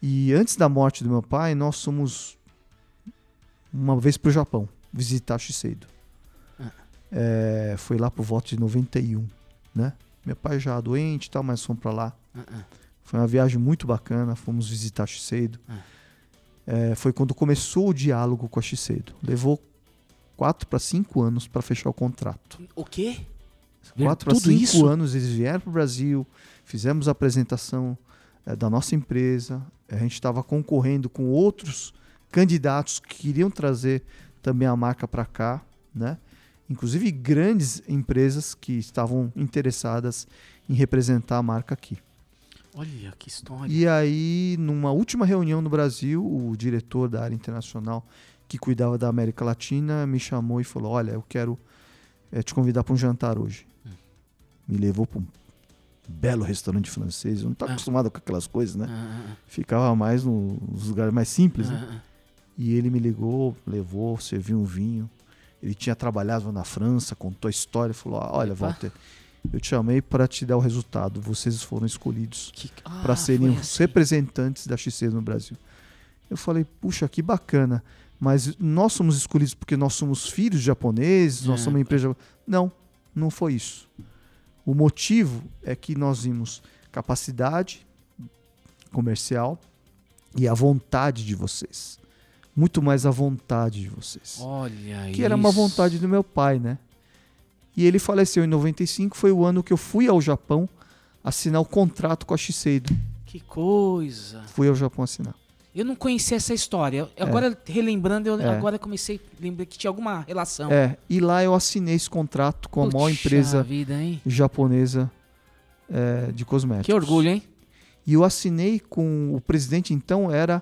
E antes da morte do meu pai, nós somos uma vez para o Japão visitar Shiseido. Ah. É, foi lá por volta de 91, né? Meu pai já doente e tal, mas fomos para lá. Ah, ah. Foi uma viagem muito bacana, fomos visitar Shiseido. Ah. É, foi quando começou o diálogo com a Shiseido. Levou quatro para cinco anos para fechar o contrato. O quê? Quatro a Tudo cinco isso? anos eles vieram para o Brasil, fizemos a apresentação eh, da nossa empresa. A gente estava concorrendo com outros candidatos que queriam trazer também a marca para cá, né? Inclusive grandes empresas que estavam interessadas em representar a marca aqui. Olha que história. E aí, numa última reunião no Brasil, o diretor da área internacional que cuidava da América Latina me chamou e falou: Olha, eu quero eh, te convidar para um jantar hoje. Me levou para um belo restaurante francês. Eu não estava Ah. acostumado com aquelas coisas, né? Ah, Ficava mais no- nos lugares mais simples, ah, né? E ele me ligou, levou, serviu um vinho. Ele tinha trabalhado na França, contou a história, falou: "Ah, Olha, Epa. Walter, eu te chamei para te dar o resultado. Vocês foram escolhidos Que- ah, para serem os assim. representantes da XC no Brasil. Eu falei, puxa, que bacana. Mas nós somos escolhidos porque nós somos filhos japoneses, nós É. somos uma empresa. Não, não foi isso. O motivo é que nós vimos capacidade comercial e a vontade de vocês. Muito mais a vontade de vocês. Olha que era uma isso. vontade do meu pai, né? E ele faleceu em 95, foi o ano que eu fui ao Japão assinar o contrato com a Shiseido. Que coisa. Fui ao Japão assinar. Eu não conhecia essa história. Eu- Agora, relembrando, eu É. agora comecei a lembrar que tinha alguma relação. É, e lá eu assinei esse contrato com a maior empresa vida, japonesa é, de cosméticos. Que orgulho, hein? E eu assinei com o presidente, então, era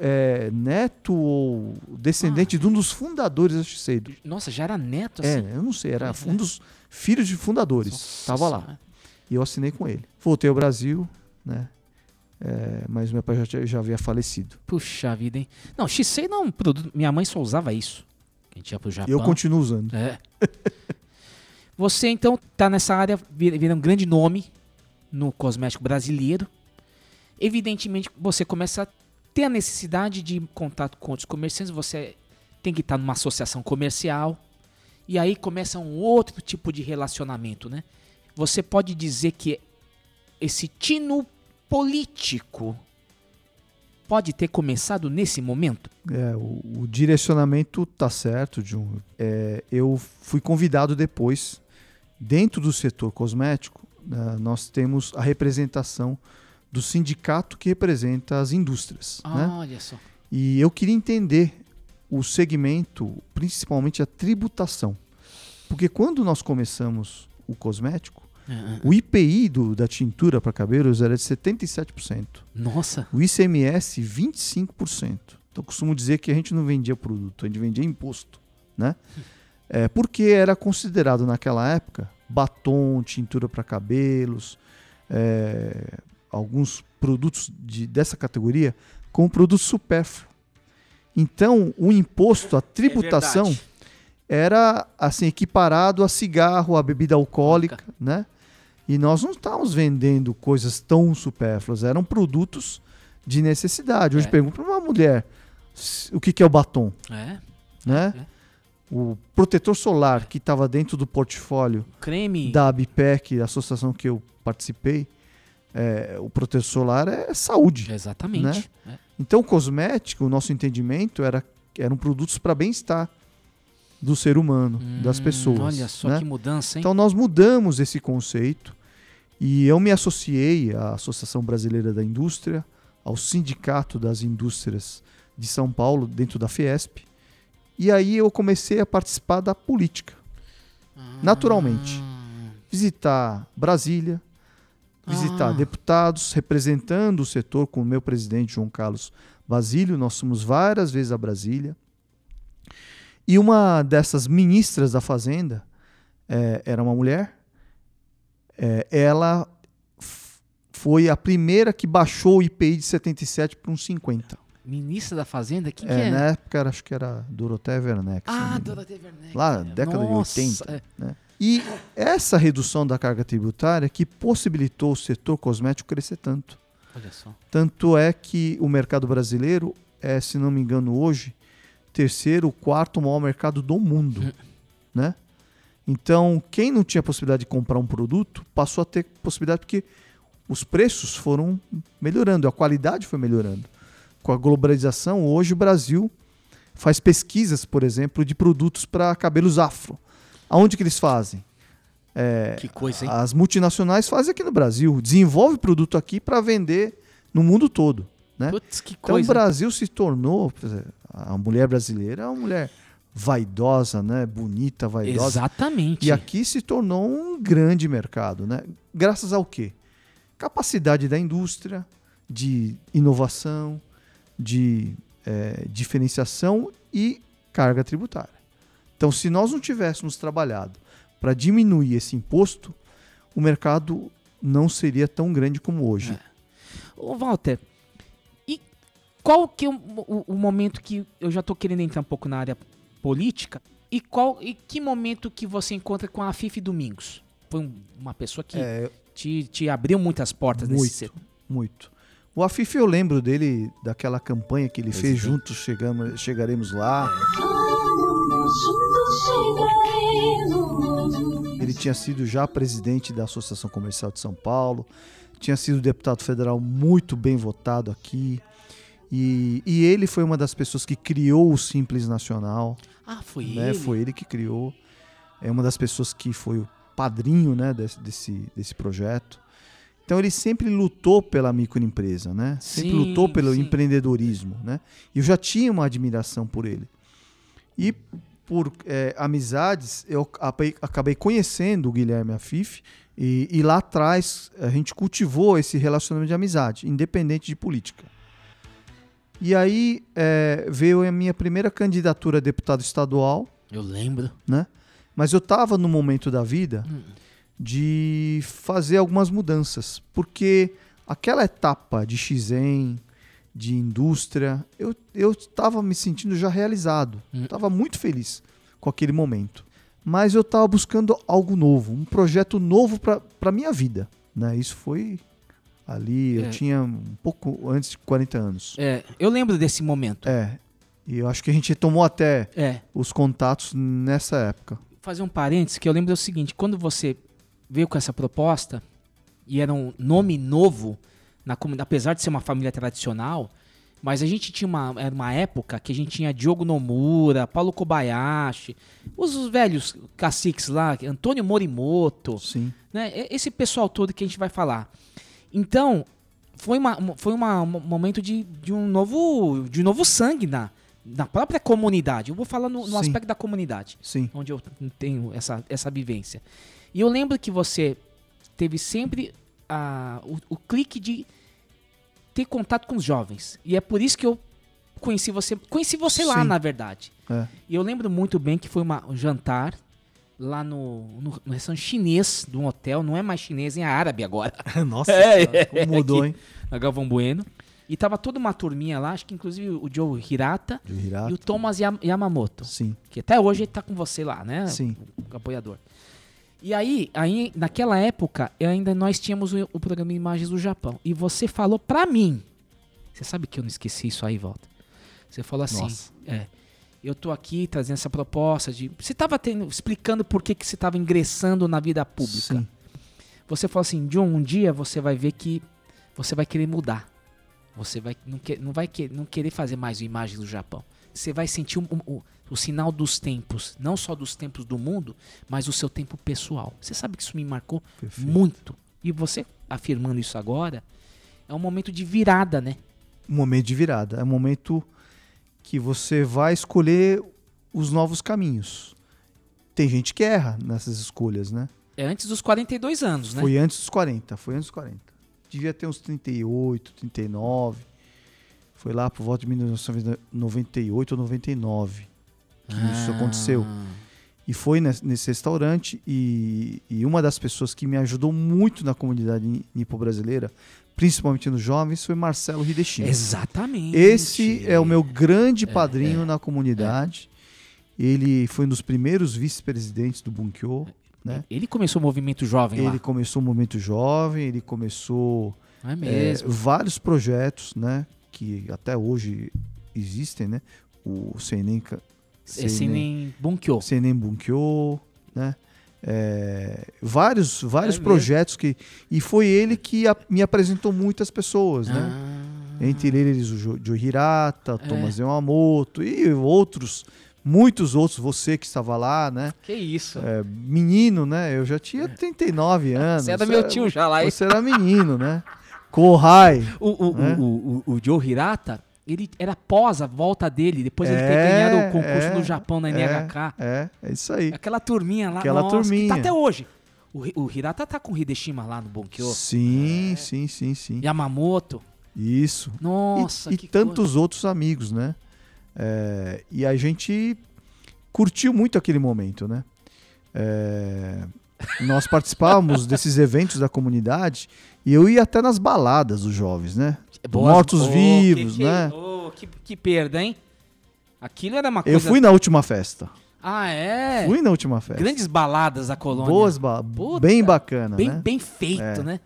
é, neto ou descendente de um dos fundadores da Shiseido. Nossa, já era neto É, assim? eu não sei, era um dos filhos de fundadores. Nossa Tava lá. E eu assinei com ele. Voltei ao Brasil, né? É, mas meu pai já, já havia falecido. Puxa vida, hein? Não, Shisei não é um produto. Minha mãe só usava isso. A gente ia pro Japão. Eu continuo usando. É. [laughs] Você então tá nessa área, vira, vira um grande nome no cosmético brasileiro. Evidentemente, você começa a ter a necessidade de contato com outros comerciantes, você tem que estar numa associação comercial. E aí começa um outro tipo de relacionamento, né? Você pode dizer que esse tino político pode ter começado nesse momento? É, o, o direcionamento tá certo, Jun. É, eu fui convidado depois, dentro do setor cosmético, né, nós temos a representação do sindicato que representa as indústrias. Ah, né? olha só. E eu queria entender o segmento, principalmente a tributação. Porque quando nós começamos o cosmético, Ah, o IPI do, da tintura para cabelos era de 77%. Nossa. O ICMS, 25%. Então, eu costumo dizer que a gente não vendia produto, a gente vendia imposto. Né? [laughs] É, porque era considerado naquela época batom, tintura para cabelos, é, alguns produtos de, dessa categoria como produto supérfluo. Então, o imposto, a tributação, verdade. era assim equiparado a cigarro, a bebida alcoólica, né? E nós não estávamos vendendo coisas tão supérfluas, eram produtos de necessidade. Hoje É. pergunto para uma mulher o que, que é o batom, É. né? O protetor solar que estava dentro do portfólio Creme. da ABPEC, a associação que eu participei, é, o protetor solar é saúde. Exatamente. Né? É. Então, o cosmético, o nosso entendimento era eram produtos para bem-estar do ser humano, das Hum, pessoas. Olha só né? que mudança, hein? Então, nós mudamos esse conceito e eu me associei à Associação Brasileira da Indústria, ao Sindicato das Indústrias de São Paulo, dentro da Fiesp. E aí eu comecei a participar da política, naturalmente. Visitar Brasília, visitar Ah. deputados, representando o setor com o meu presidente João Carlos Basílio. Nós fomos várias vezes a Brasília. E uma dessas ministras da Fazenda eh, era uma mulher. Eh, ela foi a primeira que baixou o IPI de 77 para uns 50. Ministra da Fazenda? Quem É, que é? Na época, era- acho que era Dorothea Werneck. Ah. Dorothea Werneck. Lá, década Nossa, de 80. é. né? E essa redução da carga tributária que possibilitou o setor cosmético crescer tanto. Olha só. Tanto é que o mercado brasileiro é, se não me engano, hoje, terceiro, quarto maior mercado do mundo. [laughs] Né? Então, quem não tinha possibilidade de comprar um produto, passou a ter possibilidade porque os preços foram melhorando, a qualidade foi melhorando. Com a globalização, hoje o Brasil faz pesquisas, por exemplo, de produtos para cabelos afro. Aonde que eles fazem? É, Que coisa, hein? as multinacionais fazem aqui no Brasil, desenvolve produto aqui para vender no mundo todo. Né? Putz, que Então o coisa. Brasil se tornou, a mulher brasileira é uma mulher vaidosa, né? bonita, vaidosa. Exatamente. E aqui se tornou um grande mercado, né? Graças ao quê? Capacidade da indústria, de inovação, de eh, diferenciação e carga tributária. Então, se nós não tivéssemos trabalhado para diminuir esse imposto, o mercado não seria tão grande como hoje. Ô, Walter, e qual que é o, o- o momento que eu já tô querendo entrar um pouco na área política? E qual e que momento que você encontra com a Fife Domingos? Foi um- uma pessoa que É, te, te abriu muitas portas nesse Muito, setor. muito. O Afif eu lembro dele daquela campanha que ele fez juntos chegamos, chegaremos lá. Ele tinha sido já presidente da Associação Comercial de São Paulo, tinha sido deputado federal muito bem votado aqui. E, e ele foi uma das pessoas que criou o Simples Nacional. Ah, foi né? ele? Foi ele que criou. É uma das pessoas que foi o padrinho né, desse, desse, desse projeto. Então ele sempre lutou pela microempresa, né? Sempre Sim, lutou pelo sim. empreendedorismo, né? E eu já tinha uma admiração por ele. E por eh, amizades, eu acabei, conhecendo o Guilherme Afif e, e lá atrás a gente cultivou esse relacionamento de amizade, independente de política. E aí eh, veio a minha primeira candidatura a deputado estadual, Eu lembro. né? Mas eu estava no momento da vida Hum. de fazer algumas mudanças, porque aquela etapa de XEM, de indústria, eu eu estava me sentindo já realizado, Hum. estava muito feliz com aquele momento. Mas eu estava buscando algo novo, um projeto novo para minha vida, né? Isso foi ali, É. eu tinha um pouco antes de 40 anos. É, eu lembro desse momento. É. E eu acho que a gente retomou até É. os contatos nessa época. fazer um parênteses que eu lembro é o seguinte, quando você veio com essa proposta e era um nome novo na comunidade, apesar de ser uma família tradicional, Mas a gente tinha uma, era uma época que a gente tinha Diogo Nomura, Paulo Kobayashi, os, os velhos caciques lá, Antônio Morimoto, Sim. né? Esse pessoal todo que a gente vai falar. Então, foi, uma, foi uma- um momento de, de um novo de um novo sangue na, na própria comunidade. Eu vou falar no, no aspecto da comunidade, Sim. onde eu tenho essa, essa vivência. E eu lembro que você teve sempre a, o, o clique de ter contato com os jovens. E é por isso que eu conheci você. Conheci você lá, Sim. na verdade. É. E eu lembro muito bem que foi uma, um jantar lá no, no, no restaurante chinês de um hotel. Não é mais chinês, é árabe agora. [laughs] Nossa, É, senhora, como mudou, aqui, hein? Na Galvão Bueno. E tava toda uma turminha lá, acho que inclusive o Joe Hirata Joe Hirata. e o Thomas Yam- Yamamoto. Sim. Que até hoje ele tá com você lá, né? Sim. O apoiador. E aí, aí, naquela época, ainda nós tínhamos o, o programa Imagens do Japão. E você falou pra mim. Você sabe que eu não esqueci isso aí, Volta. Você falou assim. Nossa. É. Eu tô aqui trazendo essa proposta de. Você tava tendo, explicando por que, que você tava ingressando na vida pública. Sim. Você falou assim, John, um dia você vai ver que você vai querer mudar. Você vai não, não vai que- não querer fazer mais Imagens do Japão. Você vai sentir um- um- o, o sinal dos tempos, não só dos tempos do mundo, mas o seu tempo pessoal. Você sabe que isso me marcou Perfeito. muito. E você afirmando isso agora, é um momento de virada, né? um momento de virada. É um momento que você vai escolher os novos caminhos. Tem gente que erra nessas escolhas, né? É antes dos 42 anos, né? Foi antes dos 40, foi antes dos 40. Devia ter uns 38, 39. Foi lá por volta de 1998 ou 99 que isso Ah. aconteceu. E foi nes- nesse restaurante e, e uma das pessoas que me ajudou muito na comunidade ni- nipo-brasileira, principalmente nos jovens, foi Marcelo Hideshima. Exatamente. Esse é o meu grande padrinho na comunidade. Ele foi um dos primeiros vice-presidentes do Bunkyo, né? Ele começou o movimento jovem Ele lá. começou o Momento Jovem, ele começou é é, vários projetos, né? Que até hoje existem, né? O Seinen, É sem nem Bunkyo. Seinen Bunkyo, né? É, vários vários É projetos que e foi ele que a- me apresentou muitas pessoas, né? Ah, Entre eles o Jo- Joe Hirata, É. Thomas Yamamoto e outros, muitos outros, você que estava lá, né? que isso. É, menino, né? Eu já tinha 39 [laughs] anos. Você era meu tio já lá, hein? Você era menino, né? Kohai. [laughs] O, o, né? o, o, o Joe Hirata, ele era pós a volta dele, depois ele ter É, ganhado o concurso é, no Japão, na NHK. É, é isso aí. Aquela turminha lá, Aquela nossa, que turminha. tá até hoje. O, o Hirata tá com o Hideshima lá no Bunkyo. Sim, sim, sim, sim. Yamamoto. Isso. Nossa, e, e que tantos outros amigos, né? É, e a gente curtiu muito aquele momento, né? É, nós participávamos [laughs] desses eventos da comunidade e eu ia até nas baladas dos jovens, né? Boas- Mortos-vivos, Oh, que- né? Que, oh, que, que perda, hein? Aquilo era uma Eu coisa... fui na última festa. Ah, é? Fui na última festa. Grandes baladas da colônia. Boas, ba Puta, bem bacana, Bem, né? bem feito, É. né?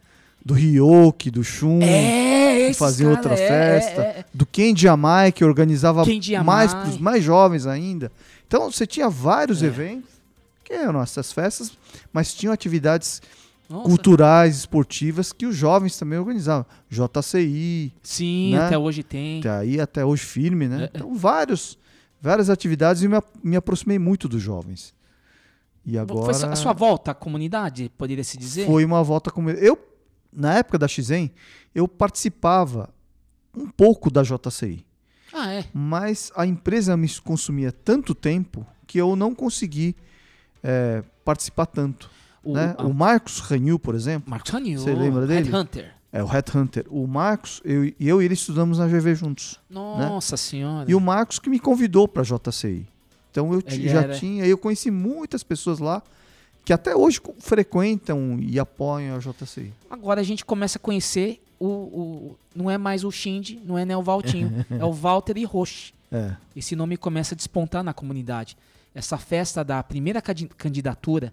Do Ryoki, do Shun, É, que fazia cara, outra é, festa, é, é. do Kenji Amai, que organizava mais para os mais jovens ainda. Então você tinha vários É. eventos, que eram essas festas, mas tinham atividades Nossa. culturais, esportivas, que os jovens também organizavam. JCI, Sim, né? até hoje tem. até aí até hoje firme, né? É, é. Então vários, várias atividades e me, me aproximei muito dos jovens. E agora... Foi a sua volta à comunidade, poderia se dizer? Foi uma volta com eu na época da Xen, eu participava um pouco da JCI, Ah, é. mas a empresa me consumia tanto tempo que eu não consegui é, participar tanto. O, né? a- O Marcos Ranil, por exemplo, Marcos Hanil. Você lembra dele? Hunter. é o Headhunter. O Marcos, eu, eu e ele estudamos na GV juntos. Nossa senhora. E o Marcos que me convidou para a JCI. Então eu Ele já era- tinha, eu conheci muitas pessoas lá que até hoje frequentam e apoiam a JCI. Agora a gente começa a conhecer o, o- Não é mais o Shinji, não é nem o Valtinho. [laughs] é o Walter Hiroshi. É. Esse nome começa a despontar na comunidade. Essa festa da primeira candidatura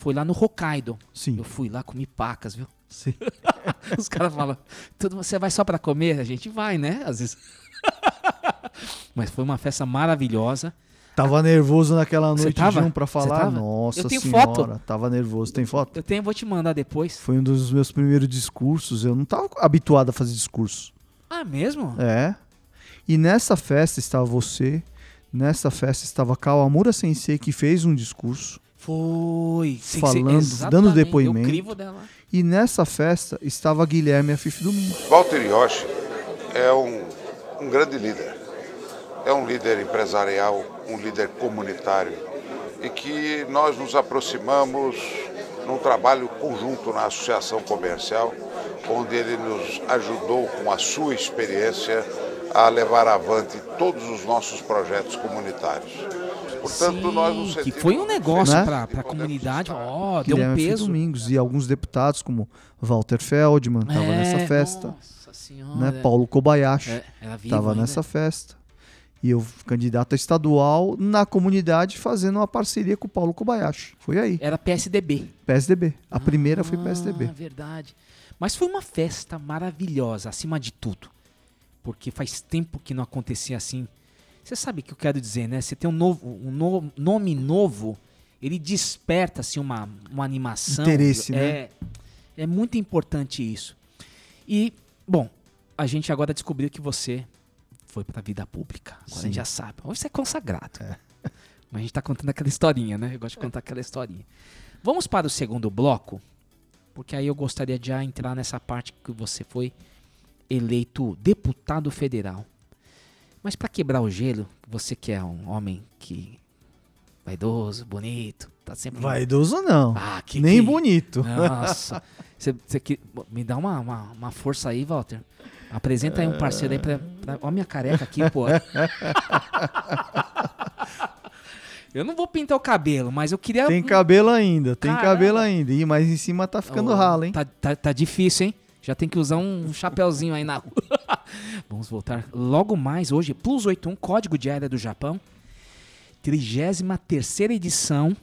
foi lá no Hokkaido. Sim. Eu fui lá, comi pacas, viu? Sim. [laughs] Os caras falam, "Tudo- você vai só pra comer? A gente vai, né? Às vezes. [laughs] Mas foi uma festa maravilhosa. Tava nervoso naquela noite tava? de um pra falar. Nossa Eu tenho senhora, foto. tava nervoso. Tem foto? Eu tenho, vou te mandar depois. Foi um dos meus primeiros discursos. Eu não tava habituado a fazer discurso. Ah, mesmo? É. E nessa festa estava você, nessa festa estava Kawamura Sensei, que fez um discurso. Foi. Sim, sim, Falando, dando exatamente, depoimento. E nessa festa estava Guilherme Afif Domingos. Walter Yoshi é um, um grande líder. É um líder empresarial, um líder comunitário e que nós nos aproximamos num trabalho conjunto na Associação Comercial, onde ele nos ajudou com a sua experiência a levar avante todos os nossos projetos comunitários. Portanto, Sim, nós nos que foi um negócio Né? pra para a comunidade. Ó, deu um peso. Domingos e alguns deputados como Walter Feldman estava É, nessa festa. Nossa senhora. né? Paulo Kobayashi É, estava nessa festa. E eu, candidato a estadual, na comunidade, fazendo uma parceria com o Paulo Kobayashi. Foi aí. Era PSDB. PSDB. A primeira foi Ah, PSDB. verdade. Mas foi uma festa maravilhosa, acima de tudo. Porque faz tempo que não acontecia assim. Você sabe o que eu quero dizer, né? Você tem um, novo, um no- nome novo, ele desperta assim, uma, uma animação. Interesse, é, né? É muito importante isso. E, bom, a gente agora descobriu que você foi pra vida pública. Agora a Sim. gente já sabe. Hoje você é consagrado. [laughs] Mas a gente tá contando aquela historinha, né? Eu gosto de contar aquela historinha. Vamos para o segundo bloco, porque aí eu gostaria de já entrar nessa parte que você foi eleito deputado federal. Mas para quebrar o gelo, você que é um homem que vaidoso, bonito, tá sempre Vaidoso não. Ah, que Nem que- bonito. Nossa. [laughs] Você, você que- me dá uma, uma, uma força aí, Walter. Apresenta aí um parceiro aí pra, pra. Ó, minha careca aqui, pô. [laughs] Eu não vou pintar o cabelo, mas eu queria. Tem cabelo ainda, tem Caramba. cabelo ainda. Ih, mas em cima tá ficando Ô, ralo, hein? Tá, tá, tá difícil, hein? Já tem que usar um chapéuzinho aí na rua. [laughs] Vamos voltar logo mais hoje. Plus 81, Código de Área do Japão. 33 edição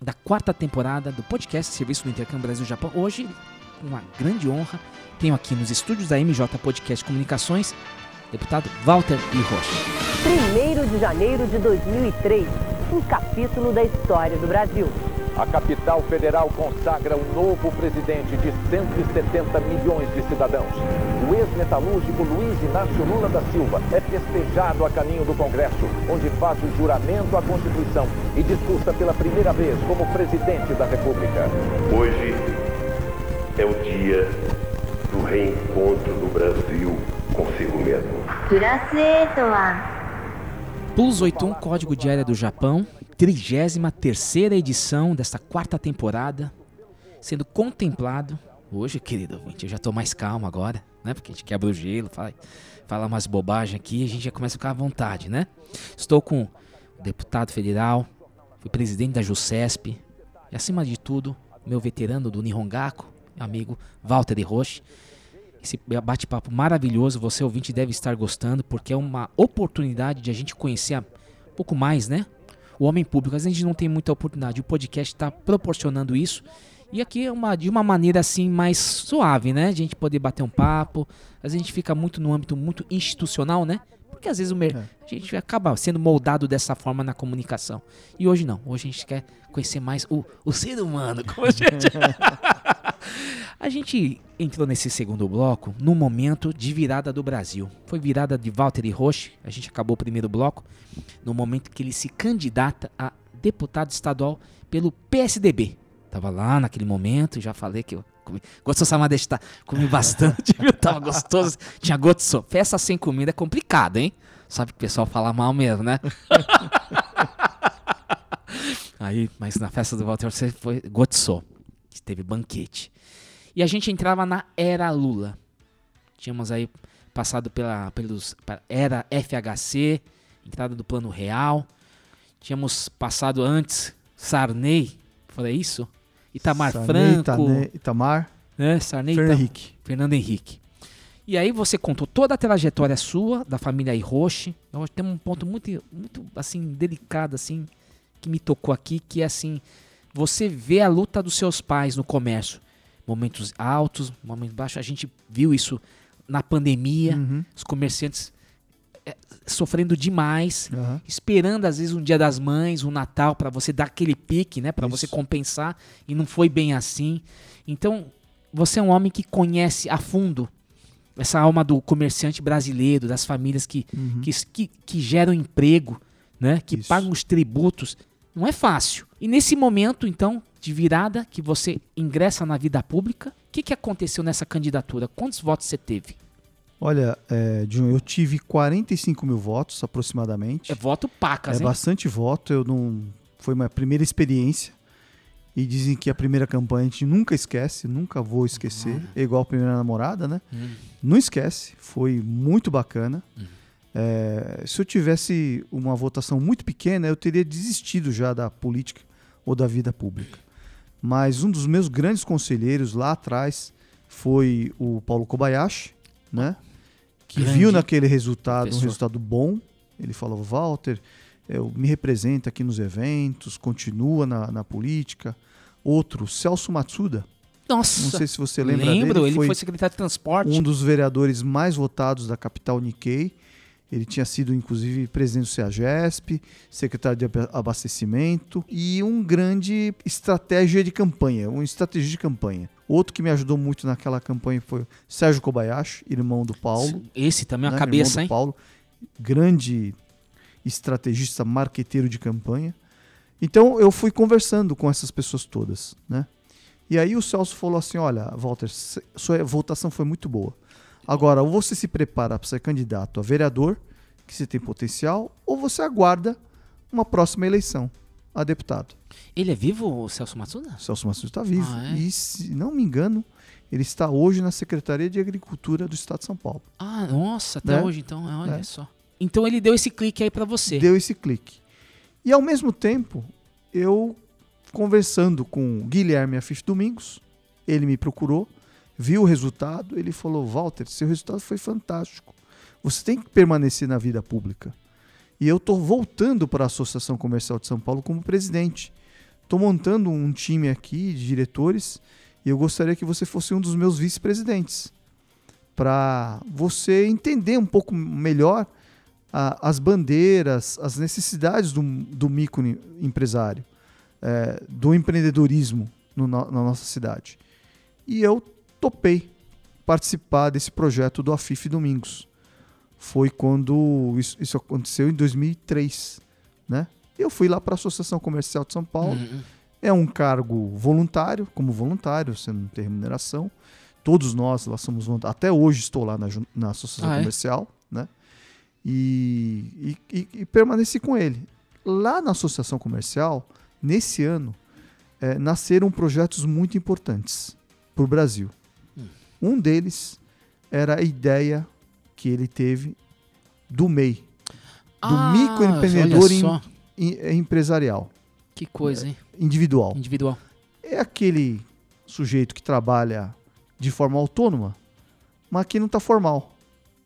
da quarta temporada do podcast Serviço do Intercâmbio Brasil-Japão. Hoje, uma grande honra, tenho aqui nos estúdios da MJ Podcast Comunicações, deputado Walter I. Rocha. 1 de janeiro de 2003, um capítulo da história do Brasil. A capital federal consagra um novo presidente de 170 milhões de cidadãos. O ex-metalúrgico Luiz Inácio Lula da Silva é festejado a caminho do Congresso, onde faz o juramento à Constituição e discursa pela primeira vez como presidente da República. Hoje é o dia do reencontro do Brasil consigo mesmo. Pulso 81 Código de Área do Japão, 33 edição desta quarta temporada, sendo contemplado. Hoje, querido ouvinte, eu já tô mais calmo agora, né? Porque a gente quebra o gelo, fala, fala umas bobagens aqui, a gente já começa a ficar à vontade, né? Estou com o deputado federal, fui presidente da JUSESP, e acima de tudo, meu veterano do Nihongaku, amigo Walter de Roche. Esse bate-papo maravilhoso, você ouvinte deve estar gostando, porque é uma oportunidade de a gente conhecer um pouco mais, né? O homem público. Às vezes a gente não tem muita oportunidade. O podcast está proporcionando isso. E aqui é uma, de uma maneira assim mais suave, né? A gente poder bater um papo. Às vezes a gente fica muito no âmbito muito institucional, né? Porque às vezes o mer- a gente acaba sendo moldado dessa forma na comunicação. E hoje não. Hoje a gente quer conhecer mais o, o ser humano. Como a gente... [laughs] [laughs] A gente entrou nesse segundo bloco no momento de virada do Brasil. Foi virada de Walter e Roche, a gente acabou o primeiro bloco, no momento que ele se candidata a deputado estadual pelo PSDB. Tava lá naquele momento, já falei que eu comi. Gostou Samadesta? Comi bastante, viu? [laughs] Tava gostoso. Tinha gotso. Festa sem comida é complicado, hein? Sabe que o pessoal fala mal mesmo, né? [laughs] Aí, mas na festa do Walter você foi gotso. que Teve banquete. E a gente entrava na era Lula. Tínhamos aí passado pela pelos era FHC, entrada do Plano Real. Tínhamos passado antes Sarney, foi isso? Itamar Sarney, Franco, Itane- Itamar, né? Sarney, Fernando Itam- Henrique. Fernando Henrique. E aí você contou toda a trajetória sua, da família Hiroshi. Nós temos um ponto muito, muito assim, delicado, assim, que me tocou aqui, que é assim, você vê a luta dos seus pais no comércio. Momentos altos, momentos baixos. A gente viu isso na pandemia, Uhum. os comerciantes é, sofrendo demais, Aham. esperando às vezes um Dia das Mães, um Natal para você dar aquele pique, né, para você compensar e não foi bem assim. Então, você é um homem que conhece a fundo essa alma do comerciante brasileiro, das famílias que, Uhum. que, que, que geram emprego, né? Que Isso. pagam os tributos. Não é fácil. E nesse momento, então, de virada, que você ingressa na vida pública, o que, que aconteceu nessa candidatura? Quantos votos você teve? Olha, é, John, eu tive 45 mil votos aproximadamente. É voto pacas, É hein? bastante voto. Eu não. Foi uma primeira experiência. E dizem que a primeira campanha a gente nunca esquece, nunca vou esquecer. É igual a primeira namorada, né? Hum. Não esquece. Foi muito bacana. É, se eu tivesse uma votação muito pequena, eu teria desistido já da política ou da vida pública. Mas um dos meus grandes conselheiros lá atrás foi o Paulo Kobayashi, né? Que Grande viu naquele resultado um resultado bom. Ele falou, Walter, eu me representa aqui nos eventos, continua na, na política. Outro, Celso Matsuda. Nossa! Não sei se você lembra Lembro, dele. ele foi secretário de transporte. Um dos vereadores mais votados da capital Nikkei. Ele tinha sido, inclusive, presidente do CEAGESP, secretário de aba- abastecimento e um grande estratégia de campanha, um estrategista de campanha. Outro que me ajudou muito naquela campanha foi Sérgio Kobayashi, irmão do Paulo. Esse também é uma né, cabeça, irmão do hein? Paulo, grande estrategista, marqueteiro de campanha. Então eu fui conversando com essas pessoas todas, né? E aí o Celso falou assim: olha, Walter, sua votação foi muito boa. Agora, ou você se prepara para ser candidato a vereador, que você tem potencial, ou você aguarda uma próxima eleição a deputado. Ele é vivo, o Celso Matsuda? O Celso Massuda está vivo. Ah, é? E, se não me engano, ele está hoje na Secretaria de Agricultura do Estado de São Paulo. Ah, nossa, até Né? hoje então, olha É. só. Então ele deu esse clique aí pra você. deu esse clique. E ao mesmo tempo, eu conversando com o Guilherme Afif Domingos, ele me procurou, viu o resultado, ele falou: Walter, seu resultado foi fantástico. Você tem que permanecer na vida pública. E eu estou voltando para a Associação Comercial de São Paulo como presidente. Estou montando um time aqui de diretores e eu gostaria que você fosse um dos meus vice-presidentes. Para você entender um pouco melhor a- as bandeiras, as necessidades do, do microempresário, é, do empreendedorismo no- na nossa cidade. E eu topei participar desse projeto do Afif Domingos. Foi quando isso, isso aconteceu em 2003, né? Eu fui lá para a Associação Comercial de São Paulo. Uhum. É um cargo voluntário, como voluntário, você não tem remuneração. Todos nós lá somos voluntários. Até hoje estou lá na, na Associação Ah, é? Comercial, né? E, e, e- e permaneci com ele. Lá na Associação Comercial, nesse ano, eh, nasceram projetos muito importantes para o Brasil. Um deles era a ideia que ele teve do MEI, do Ah, microempreendedor em- em- empresarial Que coisa, hein? individual. Individual. É aquele sujeito que trabalha de forma autônoma, mas que não está formal.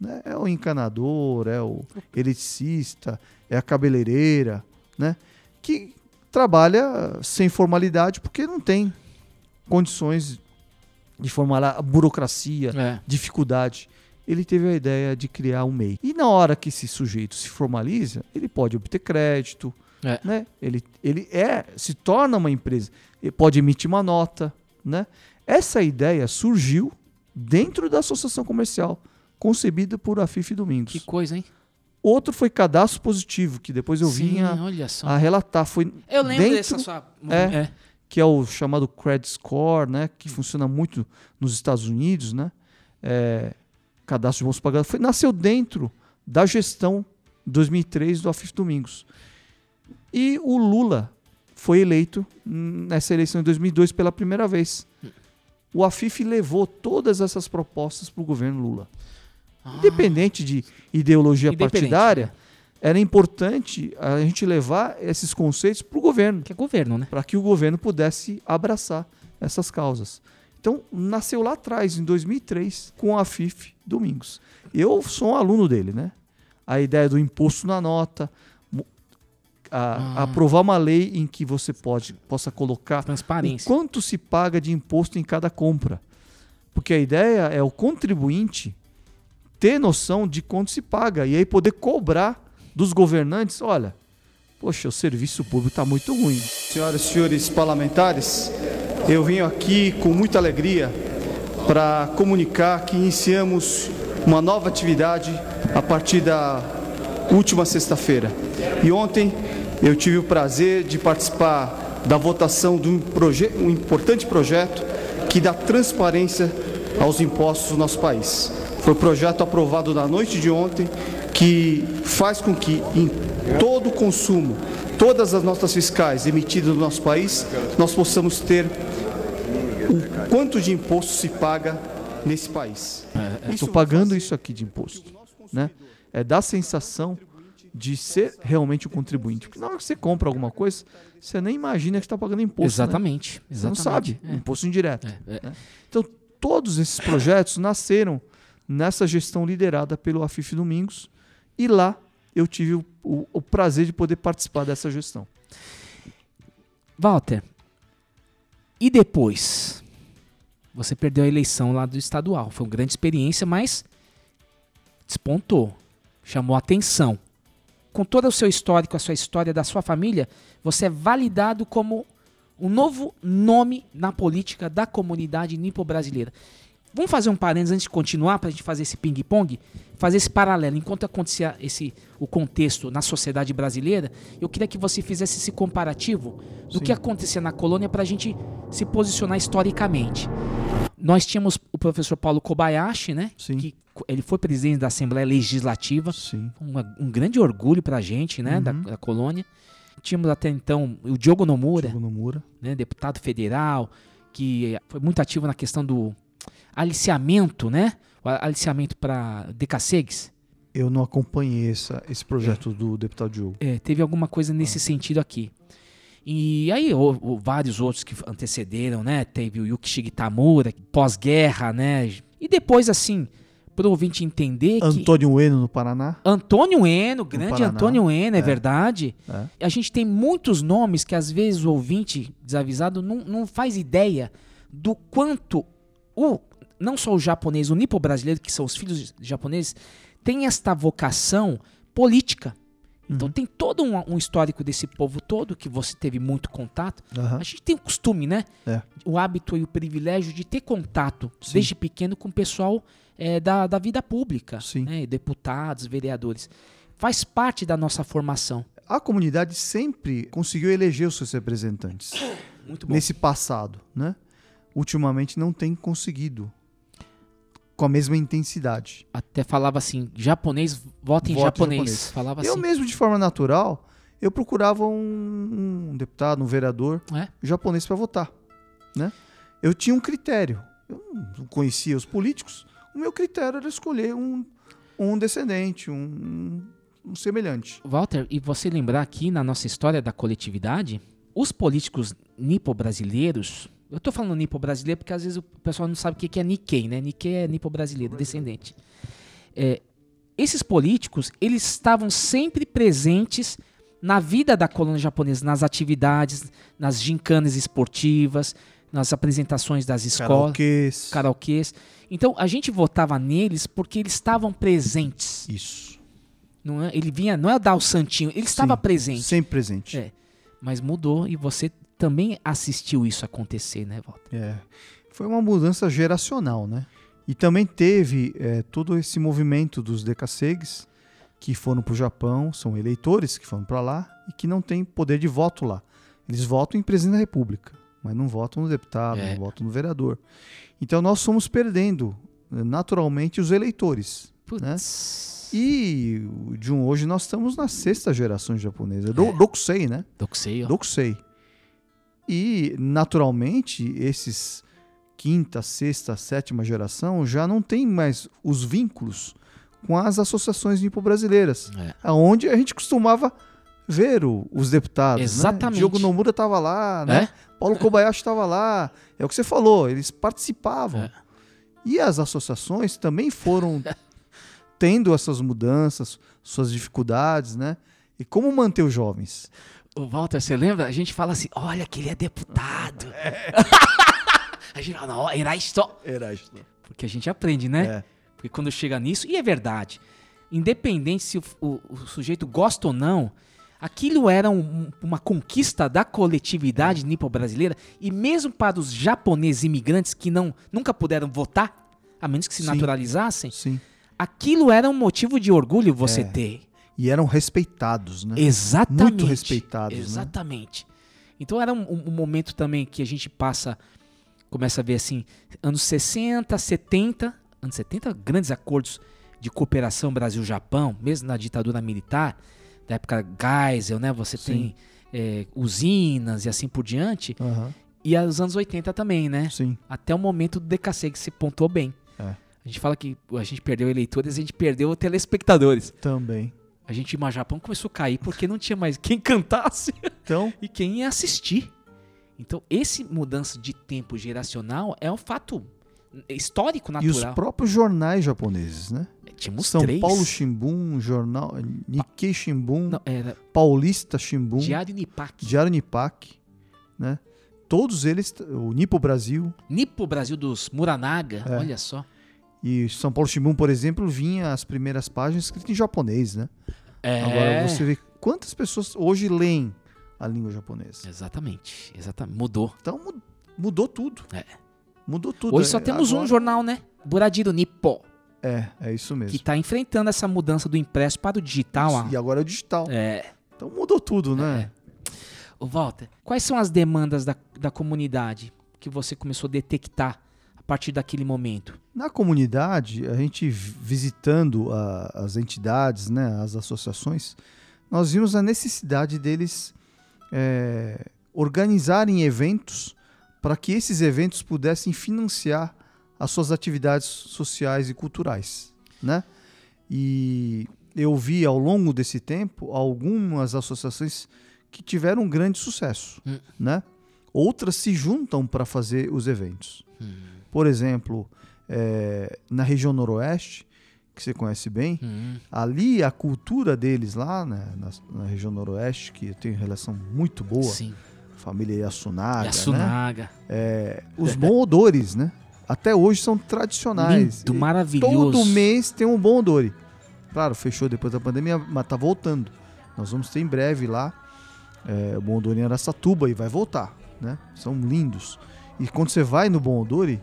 né? É o encanador, é o eletricista, é a cabeleireira, né? que trabalha sem formalidade porque não tem condições de formar a burocracia, É. dificuldade. Ele teve a ideia de criar um MEI. E na hora que esse sujeito se formaliza, ele pode obter crédito, É. né? Ele, ele é, se torna uma empresa, ele pode emitir uma nota, né? Essa ideia surgiu dentro da associação comercial, concebida por Afif Domingos. Que coisa, hein? Outro foi cadastro positivo, que depois eu Sim, vinha a relatar. Foi Eu lembro dentro, dessa sua- É, é. Que é o chamado Credit Score, né? Que funciona muito nos Estados Unidos, né? É, cadastro de bons pagadores. Foi, nasceu dentro da gestão 2003 do Afif Domingos. E o Lula foi eleito hum, nessa eleição em 2002 pela primeira vez. O Afif levou todas essas propostas para o governo Lula. Independente de ideologia Ah. Independente, partidária, era importante a gente levar esses conceitos para o governo. Que é governo, né? Para que o governo pudesse abraçar essas causas. Então, nasceu lá atrás, em 2003, com a FIF Domingos. Eu sou um aluno dele, né? A ideia do imposto na nota, a- Ah. aprovar uma lei em que você pode, possa colocar Transparência. quanto se paga de imposto em cada compra. Porque a ideia é o contribuinte ter noção de quanto se paga e aí poder cobrar dos governantes, olha, poxa, o serviço público está muito ruim. Senhoras e senhores parlamentares, eu vim aqui com muita alegria para comunicar que iniciamos uma nova atividade a partir da última sexta-feira. E ontem eu tive o prazer de participar da votação de um, um importante projeto que dá transparência aos impostos do nosso país. Foi o projeto aprovado na noite de ontem que faz com que em todo o consumo, todas as notas fiscais emitidas no nosso país, nós possamos ter o quanto de imposto se paga nesse país. Estou pagando isso aqui de imposto, né? É dar a sensação de ser realmente um contribuinte. Porque na hora que você compra alguma coisa, você nem imagina que está pagando imposto. né? Exatamente, Você não exatamente. sabe, É. imposto indireto. É, é. né? Então, todos esses projetos nasceram nessa gestão liderada pelo Afif Domingos e lá eu tive o, o- o prazer de poder participar dessa gestão. Walter, e depois? Você perdeu a eleição lá do estadual. Foi uma grande experiência, mas despontou. Chamou atenção. Com todo o seu histórico, a sua história da sua família, você é validado como um novo nome na política da comunidade nipo-brasileira. Vamos fazer um parênteses antes de continuar, para a gente fazer esse ping-pong, fazer esse paralelo. Enquanto acontecia esse, o contexto na sociedade brasileira, eu queria que você fizesse esse comparativo do que acontecia na colônia para a gente se posicionar historicamente. Nós tínhamos o professor Paulo Kobayashi, né? Que co- ele foi presidente da Assembleia Legislativa. Uma- um grande orgulho para a gente, né? Da, da colônia. Tínhamos até então o Diogo Nomura, Né? deputado federal, que foi muito ativo na questão do aliciamento, né? O aliciamento para decassegues. Eu não acompanhei essa, esse projeto do deputado Diogo. É, teve alguma coisa nesse sentido aqui. E aí, ou, ou vários outros que antecederam, né? Teve o Yuki Shigetamura, pós-guerra, né? E depois, assim, pro ouvinte entender que... Antônio Eno no Paraná. Antônio Eno, grande Paraná. Antônio Eno, é, É. verdade. É. A gente tem muitos nomes que às vezes o ouvinte desavisado não, não faz ideia do quanto o não só o japonês, o nipo brasileiro, que são os filhos japoneses, tem esta vocação política. Então Uhum. tem todo um, um histórico desse povo todo que você teve muito contato. Aham. A gente tem o costume, né? É. O hábito e o privilégio de ter contato Sim. desde pequeno com o pessoal eh, da, da vida pública, né? deputados, vereadores. Faz parte da nossa formação. A comunidade sempre conseguiu eleger os seus representantes. [coughs] Muito bom. Nesse passado, né? Ultimamente não tem conseguido com a mesma intensidade. Até falava assim, japonês, vota em Voto japonês. Falava eu assim. mesmo, de forma natural, eu procurava um, um deputado, um vereador É? japonês para votar. Né? Eu tinha um critério. Eu não conhecia os políticos. O meu critério era escolher um, um descendente, um, um semelhante. Walter, e você lembrar aqui na nossa história da coletividade, os políticos nipo-brasileiros, eu tô falando nipo-brasileiro porque às vezes o pessoal não sabe o que é Nikkei, né? Nikkei é nipo-brasileiro, descendente. É, esses políticos, eles estavam sempre presentes na vida da colônia japonesa, nas atividades, nas gincanas esportivas, nas apresentações das escolas, Karaokês. karaokês. Então a gente votava neles porque eles estavam presentes. Isso. Não é? Ele vinha, não é dar o santinho, ele estava Sim, presente. Sempre presente. É. Mas mudou e você também assistiu isso acontecer, né, Walter? É. Foi uma mudança geracional, né? E também teve é, todo esse movimento dos decassegues que foram para o Japão, são eleitores que foram para lá e que não têm poder de voto lá. Eles votam em presidente da República, mas não votam no deputado, É. não votam no vereador. Então nós fomos perdendo eh, naturalmente os eleitores. Né? E de um hoje nós estamos na sexta geração japonesa, do, Dokusei, né? Dokusei, ó. Dokusei. E naturalmente esses quinta, sexta, sétima geração já não tem mais os vínculos com as associações nipo-brasileiras, É. aonde a gente costumava ver o- os deputados. Exatamente. Né? Diogo Nomura estava lá, né? É? Paulo Kobayashi estava lá. É o que você falou, eles participavam. É. E as associações também foram [laughs] tendo essas mudanças, suas dificuldades, né? E como manter os jovens? Ô, Walter, você lembra? A gente fala assim, olha que ele é deputado. [laughs] a gente fala, não, era isto. Era isto. Porque a gente aprende, né? É. Porque quando chega nisso, e é verdade, independente se o, o- o sujeito gosta ou não, aquilo era um- uma conquista da coletividade nipo-brasileira, e mesmo para os japoneses imigrantes que não, nunca puderam votar, a menos que se Sim. naturalizassem, Sim. aquilo era um motivo de orgulho você É. ter. E eram respeitados, né? Exatamente. Muito respeitados, né? Exatamente. Então era um, um- momento também que a gente passa, começa a ver assim, anos 60, 70, anos 70, grandes acordos de cooperação Brasil-Japão, mesmo na ditadura militar, da época Geisel, né? Você tem é, usinas e assim por diante. Aham. E aos anos 80 também, né? Sim. Até o momento do DKC que se pontuou bem. É. A gente fala que a gente perdeu eleitores, a gente perdeu telespectadores. Também. A gente, o Japão começou a cair porque não tinha mais quem cantasse Então, [laughs] e quem ia assistir. Então, esse mudança de tempo geracional é um fato histórico e os natural. próprios jornais japoneses, né? Tínhamos São três. Paulo Shimbun, jornal Nikkei Shimbun, Não, era Paulista Shimbun, Diário Nipak. Diário Nipak, né? Todos eles, o Nipo Brasil Nipo Brasil dos Muranaga, É. olha só. E São Paulo Shimbun, por exemplo, vinha as primeiras páginas escritas em japonês, né? É. Agora você vê quantas pessoas hoje leem a língua japonesa. Exatamente, exatamente. Mudou. Então mu- mudou tudo. É. Mudou tudo. Hoje só É, temos um agora- jornal, né? Buradiro Nippo, É, é isso mesmo. que está enfrentando essa mudança do impresso para o digital. ó. E agora é o digital. É. Então mudou tudo, né? Ô, Walter, quais são as demandas da, da comunidade que você começou a detectar a partir daquele momento? Na comunidade, a gente vi- visitando a- as entidades, né, as associações, nós vimos a necessidade deles é, organizarem eventos para que esses eventos pudessem financiar as suas atividades sociais e culturais, né? E eu vi ao longo desse tempo algumas associações que tiveram um grande sucesso, Hum. né? Outras se juntam para fazer os eventos. Por exemplo, é, na região noroeste, que você conhece bem, Hum. ali a cultura deles lá né, na, na região noroeste, que eu tenho relação muito boa, Sim. família Yasunaga, Yasunaga. Né? É, os bons odores, né? Até hoje são tradicionais. Lindo, maravilhoso. Todo mês tem um bom odore. Claro, fechou depois da pandemia, mas tá voltando. Nós vamos ter em breve lá é, o Bom Odor em Aracatuba e vai voltar, né? São lindos. E quando você vai no Bom Odore,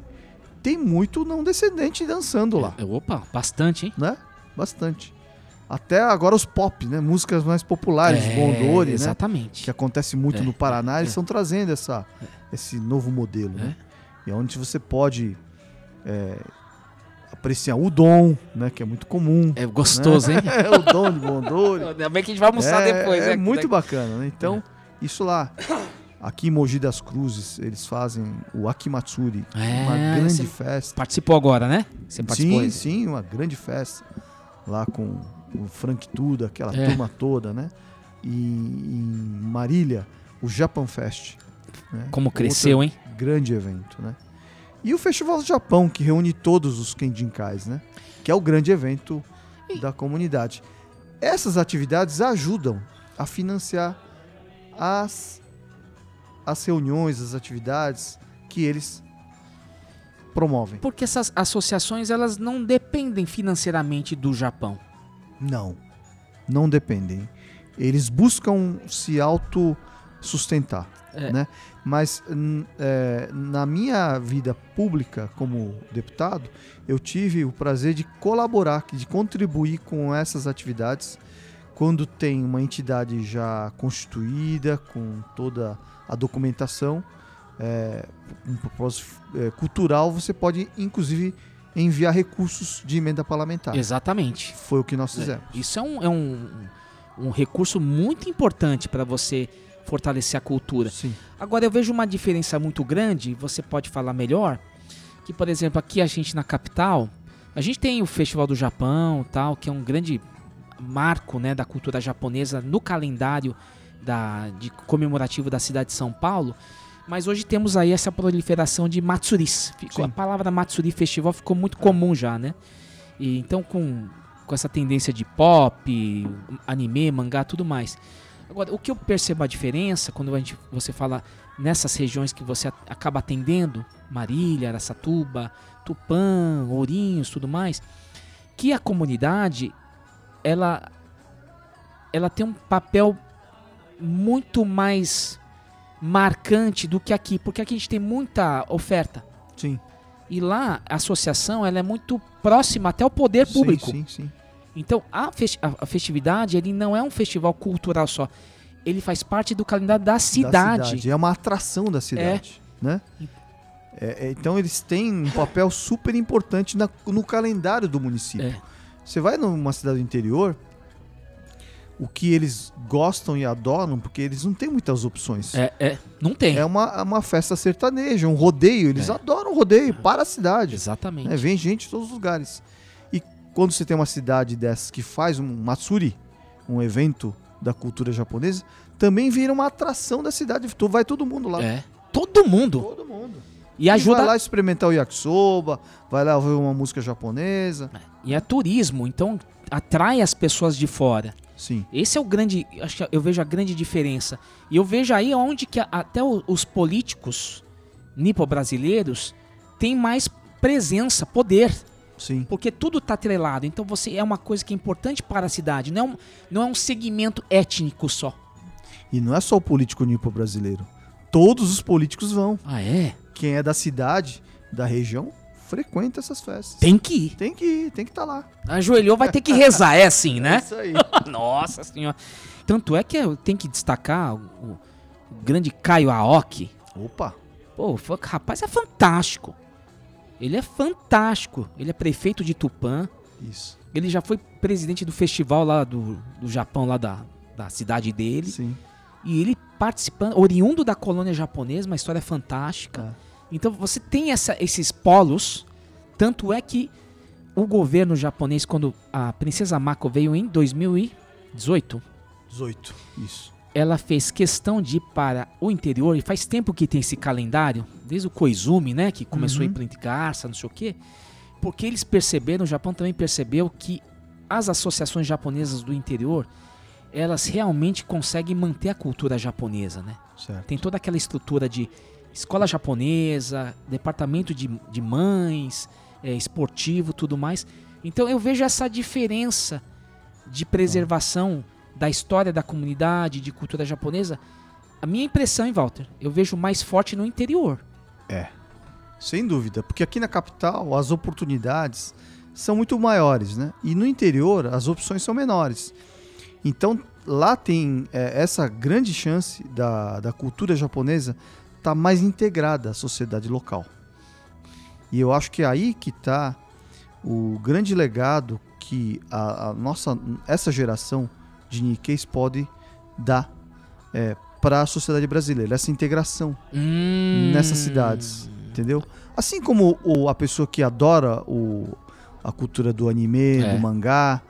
tem muito não descendente dançando lá, É, Opa, bastante, hein? né? Bastante. Até agora os pop, né? Músicas mais populares, É, Bom Odore, né? Exatamente. que acontece muito É, no Paraná, eles é. estão trazendo essa, esse novo modelo, né? E é onde você pode é, apreciar o dom, né? Que é muito comum. É gostoso, né? hein? [laughs] É o dom de Bondori. [laughs] Ainda bem que a gente vai almoçar é, depois, É né? muito bacana, né? Então, isso lá. Aqui em Mogi das Cruzes, eles fazem o Akimatsuri, É, uma grande festa. Participou agora, né? Você participou? Sim, sim, uma grande festa. Lá com o Frank Tudo, aquela É. turma toda, né? E em Marília, o Japan Fest. né? Como cresceu, Outro hein? Grande evento, né? E o Festival do Japão, que reúne todos os Kenjinkais, né? Que é o grande evento da comunidade. Essas atividades ajudam a financiar as, as reuniões, as atividades que eles promovem. Porque essas associações, elas não dependem financeiramente do Japão. Não, não dependem. Eles buscam se autossustentar, É. né? Mas n- é, na minha vida pública como deputado, eu tive o prazer de colaborar, de contribuir com essas atividades quando tem uma entidade já constituída, com toda a documentação, é, um propósito é, cultural, você pode inclusive enviar recursos de emenda parlamentar. Exatamente. Foi o que nós fizemos. É, Isso é um, é um, um recurso muito importante para você fortalecer a cultura. Sim. Agora eu vejo uma diferença muito grande, você pode falar melhor, que por exemplo aqui a gente na capital, a gente tem o Festival do Japão, tal, que é um grande marco, né, da cultura japonesa no calendário da, de comemorativo da cidade de São Paulo. Mas hoje temos aí essa proliferação de matsuris. Ficou, a palavra matsuri festival ficou muito comum já, né? E então com, com essa tendência de pop, anime, mangá, tudo mais. Agora, o que eu percebo a diferença quando a gente, você fala nessas regiões que você acaba atendendo, Marília, Araçatuba, Tupã, Ourinhos, tudo mais, que a comunidade ela ela tem um papel muito mais marcante do que aqui, porque aqui a gente tem muita oferta. Sim. E lá a associação ela é muito próxima até o poder público. Sim, sim, sim. Então a, festi a, festividade ele não é um festival cultural só. Ele faz parte do calendário da cidade. Da cidade. É uma atração da cidade, né? É, é, então eles têm um papel super importante na- no calendário do município. É. Você vai numa cidade do interior, o que eles gostam e adoram, porque eles não têm muitas opções. É, é, não tem. É uma, uma festa sertaneja, um rodeio. Eles É. adoram rodeio para a cidade. Exatamente. É, vem gente de todos os lugares. E quando você tem uma cidade dessas que faz um Matsuri, um evento da cultura japonesa, também vira uma atração da cidade. Vai todo mundo lá. É. Todo mundo. Todo mundo. E ajuda. vai lá experimentar o yakisoba, vai lá ouvir uma música japonesa. E é turismo, então atrai as pessoas de fora. Sim. Esse é o grande, acho que eu vejo a grande diferença. E eu vejo aí onde que até os políticos nipo-brasileiros têm mais presença, poder. Sim. Porque tudo está atrelado. Então você é uma coisa que é importante para a cidade. Não é um, não é um segmento étnico só. E não é só o político nipo brasileiro. Todos os políticos vão. Ah, é? Quem é da cidade, da região, frequenta essas festas. Tem que ir. Tem que ir, tem que estar lá. Ajoelhou, vai ter que rezar. É assim, né? [laughs] É isso aí. [laughs] Nossa senhora. Tanto é que eu tenho que destacar o, grande Caio Aoki. Opa. Pô, rapaz, é fantástico. Ele é fantástico. Ele é prefeito de Tupã. Isso. Ele já foi presidente do festival lá do, do Japão, lá da, da cidade dele. Sim. E ele participando, oriundo da colônia japonesa, uma história fantástica. É. Então você tem essa- esses polos. Tanto é que o governo japonês, quando a princesa Mako veio em 2018, 18. Isso. ela fez questão de ir para o interior, e faz tempo que tem esse calendário, desde o Koizumi, né, que começou a Uhum. ir para Garça, não sei o quê, porque eles perceberam, o Japão também percebeu que as associações japonesas do interior, elas realmente conseguem manter a cultura japonesa, né? Certo. Tem toda aquela estrutura de escola japonesa, departamento de, de mães, é, esportivo, tudo mais. Então eu vejo essa diferença de preservação da história da comunidade, de cultura japonesa. A minha impressão, hein, Walter? Eu vejo mais forte no interior. É. Sem dúvida. Porque aqui na capital as oportunidades são muito maiores, né? E no interior as opções são menores. Então lá tem é, essa grande chance da, da cultura japonesa estar mais integrada à sociedade local. E eu acho que é aí que está o grande legado que a, a nossa essa geração de Nikkeis pode dar para a sociedade brasileira, essa integração Hum. nessas cidades, entendeu? Assim como o, a pessoa que adora o, a cultura do anime, É. do mangá,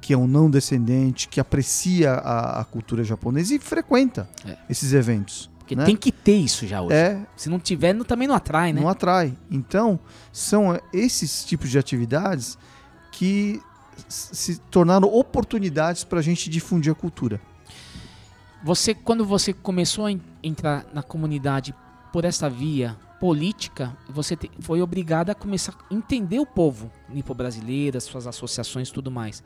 que é um não descendente, que aprecia a, a cultura japonesa e frequenta É. esses eventos. Porque né? tem que ter isso já hoje. É. Se não tiver, não- também não atrai, né? Não atrai. Então, são esses tipos de atividades que se tornaram oportunidades para a gente difundir a cultura. Você, quando você começou a en- entrar na comunidade por essa via política, você te- foi obrigado a começar a entender o povo nipo-brasileiro, as suas associações e tudo mais.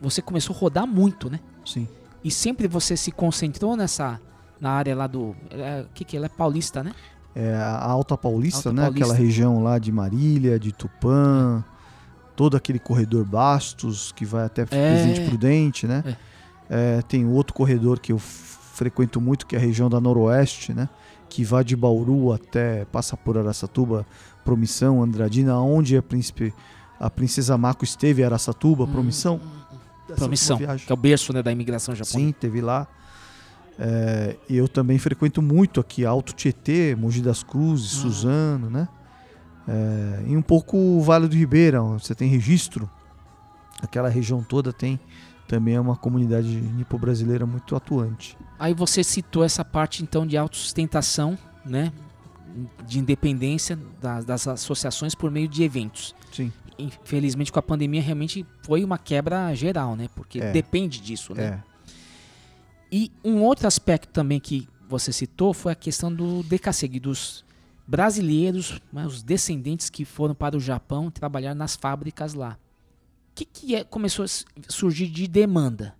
Você começou a rodar muito, né? Sim. E sempre você se concentrou nessa na área lá do, é, que que ela é paulista, né? É, a Alta Paulista, Alta né? Paulista. Aquela região lá de Marília, de Tupã, todo aquele corredor Bastos que vai até Presidente Prudente, né? É, tem outro corredor que eu frequento muito, que é a região da Noroeste, né? Que vai de Bauru até passa por Araçatuba, Promissão, Andradina, onde a príncipe a princesa Mako esteve, Araçatuba, Promissão. Dessa Promissão, última viagem. que é o berço né, da imigração japonesa. Sim, teve lá. É, eu também frequento muito aqui Alto Tietê, Mogi das Cruzes, Suzano, né? É, e um pouco o Vale do Ribeira, onde você tem registro. Aquela região toda tem também é uma comunidade nipo-brasileira muito atuante. Aí você citou essa parte então de autossustentação, né? De independência das, das associações por meio de eventos. Sim. Infelizmente com a pandemia realmente foi uma quebra geral, né? Porque É. depende disso, né? É. E um outro aspecto também que você citou foi a questão do decassegue dos brasileiros, né, os descendentes que foram para o Japão trabalhar nas fábricas lá. O que, que é, começou a surgir de demanda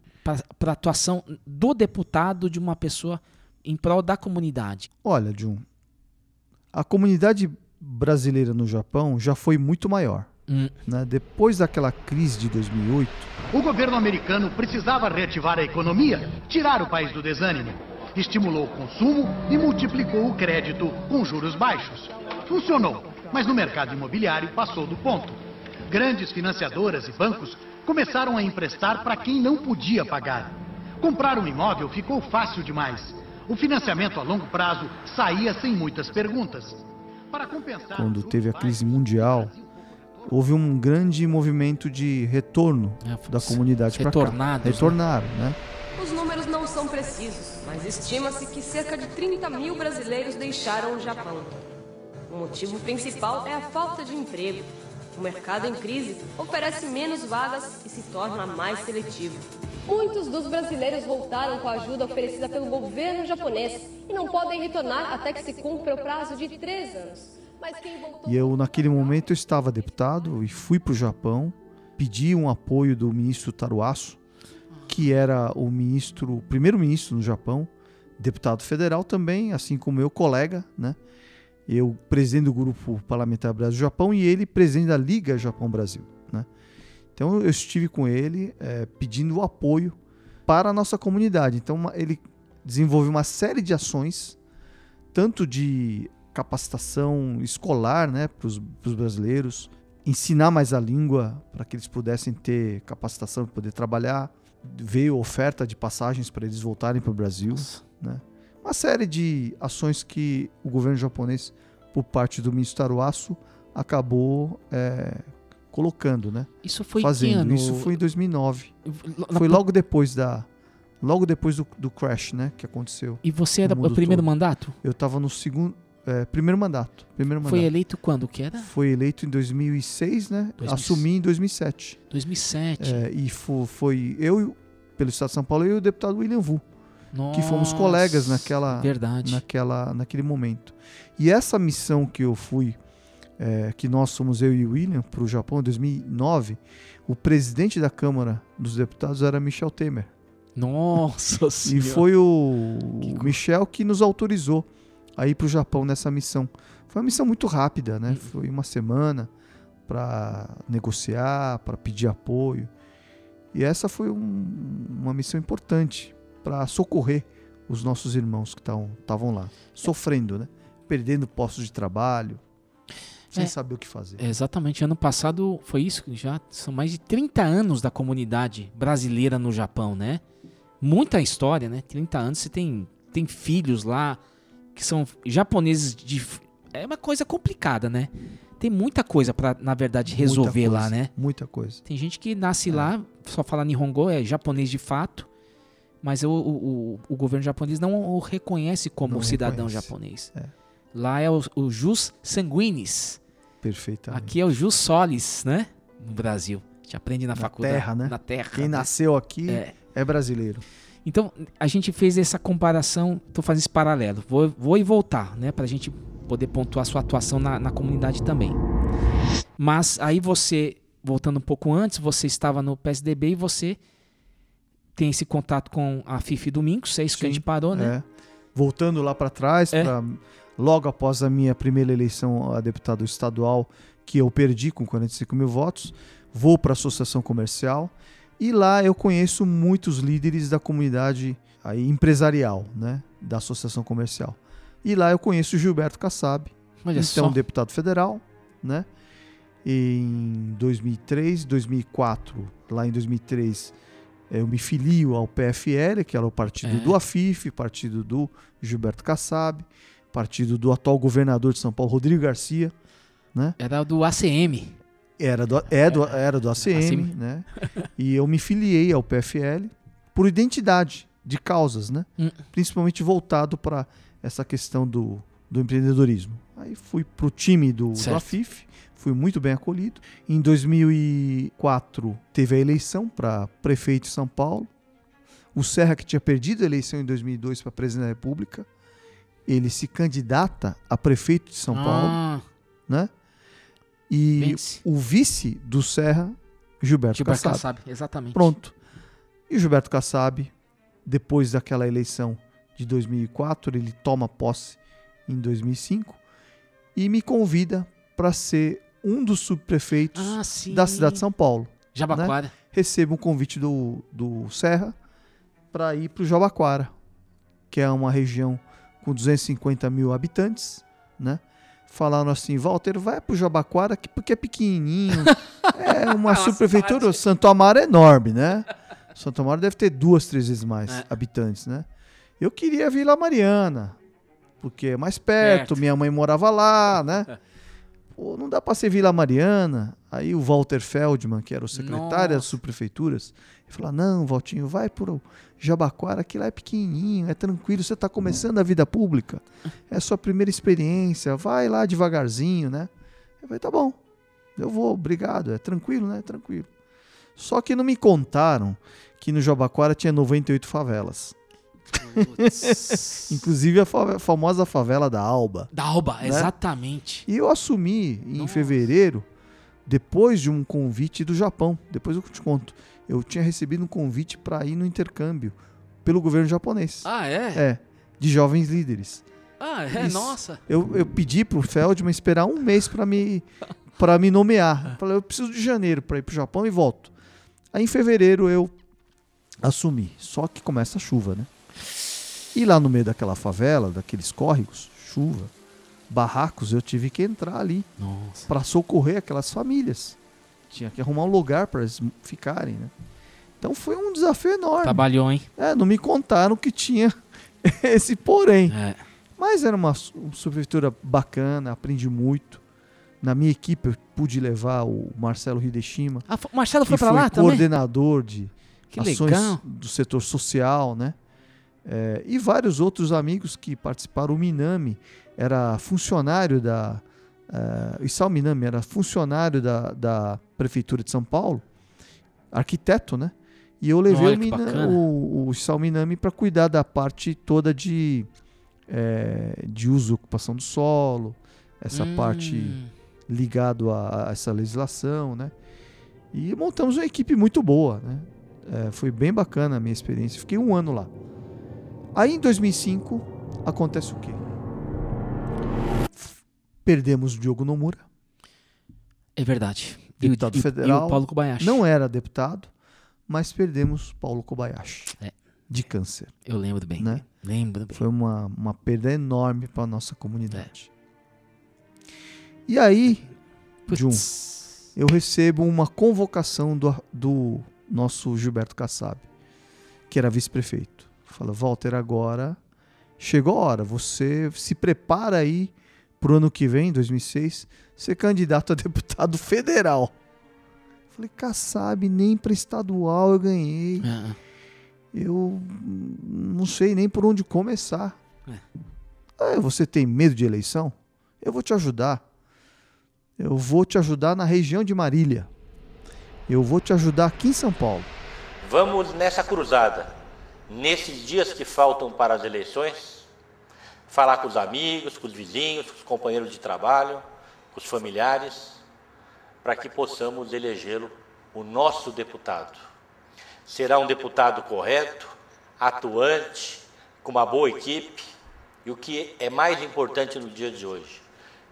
para a atuação do deputado de uma pessoa em prol da comunidade? Olha, Jun, a comunidade brasileira no Japão já foi muito maior. Hum. Né? Depois daquela crise de 2008, O governo americano precisava reativar a economia, tirar o país do desânimo. Estimulou o consumo e multiplicou o crédito com juros baixos. Funcionou, mas no mercado imobiliário passou do ponto. Grandes financiadoras e bancos começaram a emprestar para quem não podia pagar. Comprar um imóvel ficou fácil demais. O financiamento a longo prazo saía sem muitas perguntas. Para compensar, quando teve a crise mundial, houve um grande movimento de retorno da comunidade para cá. retornados, né? Retornaram, né? Os números não são precisos, mas estima-se que cerca de 30 mil brasileiros deixaram o Japão. O motivo principal é a falta de emprego. O mercado em crise oferece menos vagas e se torna mais seletivo. Muitos dos brasileiros voltaram com a ajuda oferecida pelo governo japonês e não podem retornar até que se cumpra o prazo de três anos. E eu, naquele momento, eu estava deputado e fui para o Japão, pedi um apoio do ministro Taruaço, que era o ministro, o primeiro-ministro no Japão, deputado federal também, assim como meu colega, né? Eu presidente do grupo parlamentar Brasil-Japão e ele presidente da Liga Japão-Brasil, né? Então eu estive com ele eh, pedindo apoio para a nossa comunidade. Então ele desenvolve uma série de ações, tanto de capacitação escolar né, para os brasileiros, ensinar mais a língua para que eles pudessem ter capacitação para poder trabalhar. Veio oferta de passagens para eles voltarem para o Brasil. Né? Uma série de ações que o governo japonês, por parte do ministro Taruaço, acabou é, colocando, né? Isso foi em que fazendo. ano? Isso foi em 2009. Na- Foi logo depois da logo depois do, do crash, né, que aconteceu. E você era o primeiro todo. mandato? Eu estava no segundo é, primeiro mandato. Primeiro Foi mandato. eleito quando que era? Foi eleito em 2006, né? 2006. Assumi em 2007. 2007. É, e fo- foi eu, e pelo Estado de São Paulo, e o deputado William Vu, que fomos Nossa, colegas naquela, verdade. naquela, naquele momento. E essa missão que eu fui, é, que nós somos eu e o William, para o Japão em 2009, o presidente da Câmara dos Deputados era Michel Temer. Nossa E Senhora. foi o, o Michel que nos autorizou a ir para o Japão nessa missão. Foi uma missão muito rápida, né? Foi uma semana para negociar, para pedir apoio. E essa foi um- uma missão importante para socorrer os nossos irmãos que estavam lá, sofrendo, né? Perdendo postos de trabalho, sem É. saber o que fazer. Exatamente, ano passado foi isso, já são mais de 30 anos da comunidade brasileira no Japão, né? Muita história, né? 30 anos, você tem, tem filhos lá que são japoneses de. É uma coisa complicada, né? Tem muita coisa pra, na verdade, resolver Muita lá, coisa, né? Muita coisa. Tem gente que nasce lá, só fala Nihongo, é japonês de fato, mas o, o, o- o governo japonês não o reconhece como Não cidadão reconhece. japonês. É. Lá é o, o jus sanguinis. Perfeitamente. Aqui é o jus solis, né? No Brasil. A gente aprende na, Na faculdade. terra, né? Na terra. Quem né? nasceu aqui É. é brasileiro. Então, a gente fez essa comparação, tô fazendo esse paralelo. Vou, vou e voltar, né? Pra gente poder pontuar sua atuação na, na comunidade também. Mas aí você, voltando um pouco antes, você estava no PSDB e você tem esse contato com a Fifi Domingos, é isso que a gente parou, né? É. Voltando lá para trás, É. pra- logo após a minha primeira eleição a deputado estadual, que eu perdi com 45 mil votos, vou para a Associação Comercial e lá eu conheço muitos líderes da comunidade aí, empresarial, né, da Associação Comercial. E lá eu conheço o Gilberto Kassab, Olha então só. deputado federal, né? Em 2003, 2004, lá em 2003, eh, eu me filio ao PFL, que era o partido É. do Afif, partido do Gilberto Kassab, partido do atual governador de São Paulo, Rodrigo Garcia, né? Era do ACM. Era do, é do, era do ACM, ACM. né? E eu me filiei ao PFL por identidade de causas, né? Hum. Principalmente voltado para essa questão do, do empreendedorismo. Aí fui pro time do, do Certo. AFIF, fui muito bem acolhido. Em 2004 teve a eleição para prefeito de São Paulo. O Serra, que tinha perdido a eleição em 2002 para presidente da República, ele se candidata a prefeito de São Ah. Paulo, né? E Vence. o vice do Serra, Gilberto, Gilberto Kassab. Kassab, exatamente. Pronto. E o Gilberto Kassab, depois daquela eleição de 2004, ele toma posse em 2005 e me convida para ser um dos subprefeitos Ah, da cidade de São Paulo. Jabaquara. né? Recebo um convite do, do Serra para ir para o Jabaquara, que é uma região com 250 mil habitantes, né? Falaram assim, Walter, vai pro Jabaquara que- porque é pequenininho. [laughs] é uma subprefeitura. Santo Amaro é enorme, né? Santo Amaro deve ter duas, três vezes mais É. habitantes, né? Eu queria Vila Mariana, porque é mais perto, Perto. minha mãe morava lá, né? [laughs] Pô, não dá pra ser Vila Mariana. Aí o Walter Feldman, que era o secretário das Nossa. subprefeituras, ele falou: Não, Valtinho, vai pro Jabaquara, que lá é pequenininho, é tranquilo, você tá começando a vida pública, é a sua primeira experiência, vai lá devagarzinho, né? Eu falei: Tá bom, eu vou, obrigado, é tranquilo, né? Tranquilo. Só que não me contaram que no Jabaquara tinha 98 favelas. [laughs] Inclusive a fa- famosa favela da Alba. Da Alba, né? exatamente. E eu assumi em fevereiro, depois de um convite do Japão. Depois eu te conto. Eu tinha recebido um convite para ir no intercâmbio pelo governo japonês. Ah, é? É, de jovens líderes. Ah, é? Isso. Nossa. Eu, eu pedi pro Feldman esperar um mês para me, [laughs] pra me nomear. Eu falei, eu preciso de janeiro para ir pro Japão e volto. Aí em fevereiro eu assumi. Só que começa a chuva, né? E lá no meio daquela favela, daqueles córregos, chuva, barracos, eu tive que entrar ali para socorrer aquelas famílias. Tinha que arrumar um lugar para eles ficarem, né? Então foi um desafio enorme. Trabalhou, hein? É, não me contaram que tinha [laughs] esse porém. É. Mas era uma su- subprefeitura bacana, aprendi muito. Na minha equipe eu pude levar o Marcelo Hideshima. Ah, o Marcelo foi pra lá também? coordenador de Que ações legal. do setor social, né? É, e vários outros amigos que participaram. O Minami era funcionário da. Uh, Isao Minami era funcionário da, da Prefeitura de São Paulo, arquiteto, né? E eu levei Olha o, Mina- o, o Isao Minami para cuidar da parte toda de, é, de uso e ocupação do solo, essa Hum. parte ligado a, a essa legislação, né? E montamos uma equipe muito boa, né? É, foi bem bacana a minha experiência. Fiquei um ano lá. Aí em 2005 acontece o quê? Perdemos o Diogo Nomura, É verdade. Deputado e- federal. E o Paulo Kobayashi. Não era deputado, mas perdemos Paulo Kobayashi É. de câncer. Eu lembro bem. Né? Lembro bem. Foi uma, uma perda enorme para nossa comunidade. E aí, Jun, eu recebo uma convocação do, do nosso Gilberto Kassab, que era vice-prefeito. Fala, Walter, agora chegou a hora, você se prepara aí pro ano que vem, 2006, ser candidato a [laughs] deputado federal. Falei, Kassab, nem para estadual eu ganhei. Ah, Eu não sei nem por onde começar. É. Ah, você tem medo de eleição? Eu vou te ajudar. Eu vou te ajudar na região de Marília. Eu vou te ajudar aqui em São Paulo. Vamos nessa cruzada, nesses dias que faltam para as eleições, falar com os amigos, com os vizinhos, com os companheiros de trabalho, com os familiares, para que possamos elegê-lo o nosso deputado. Será um deputado correto, atuante, com uma boa equipe e o que é mais importante no dia de hoje,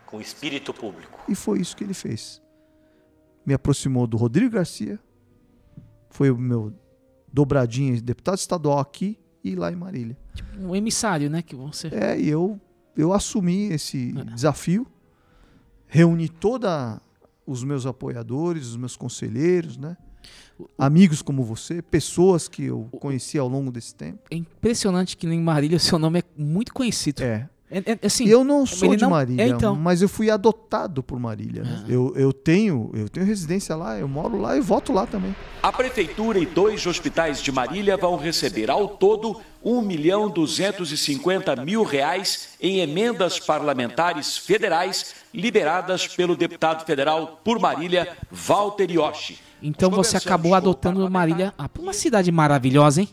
com espírito público. E foi isso que ele fez. Me aproximou do Rodrigo Garcia. Foi o meu dobradinha, deputado estadual aqui e lá em Marília. Um emissário, né? Que você. É, e eu, eu assumi esse desafio, reuni toda os meus apoiadores, os meus conselheiros, né? Amigos como você, pessoas que eu conheci ao longo desse tempo. É impressionante que em Marília o seu nome é muito conhecido. É. É, é, assim, eu não sou de não- Marília, É, então. mas eu fui adotado por Marília. né? Eu, eu, tenho, eu tenho residência lá, eu moro lá e voto lá também. A Prefeitura e dois hospitais de Marília vão receber ao todo 1 milhão 250 mil reais em emendas parlamentares federais liberadas pelo deputado federal por Marília, Walter Yoshi. Então você acabou adotando Marília, ah, uma cidade maravilhosa, hein?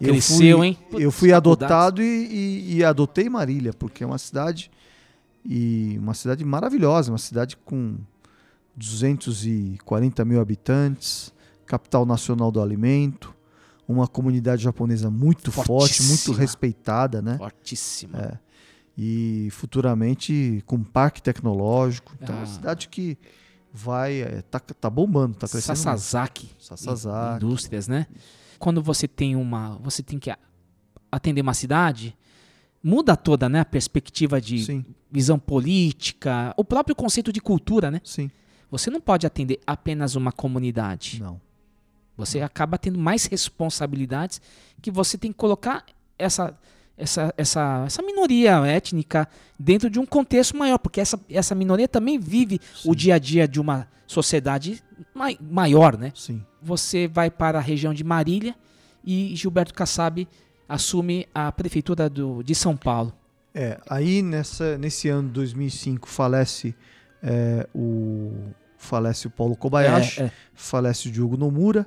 Eu Cresceu, fui- hein? Eu fui adotado e, e- e adotei Marília, porque é uma cidade e uma cidade maravilhosa, uma cidade com 240 mil habitantes, capital nacional do alimento, uma comunidade japonesa muito forte, muito Fortíssima. respeitada, né? Fortíssima. É. E futuramente com parque tecnológico. Então é uma Ah. cidade que vai. é, tá, tá bombando, tá crescendo. Sasazaki. Sasazaki. Indústrias, né? Quando você tem uma. Você tem que atender uma cidade, muda toda, né? A perspectiva de visão política, o próprio conceito de cultura, né? Sim. Você não pode atender apenas uma comunidade. Não. Você acaba tendo mais responsabilidades que você tem que colocar essa, essa, essa, essa minoria étnica dentro de um contexto maior, porque essa, essa minoria também vive o dia a dia de uma sociedade mai, maior, né? Sim. Você vai para a região de Marília e Gilberto Kassab assume a prefeitura do, de São Paulo. É, aí nessa, nesse ano de 2005 falece é, o falece o Paulo Kobayashi, É, é. falece o Diogo Nomura.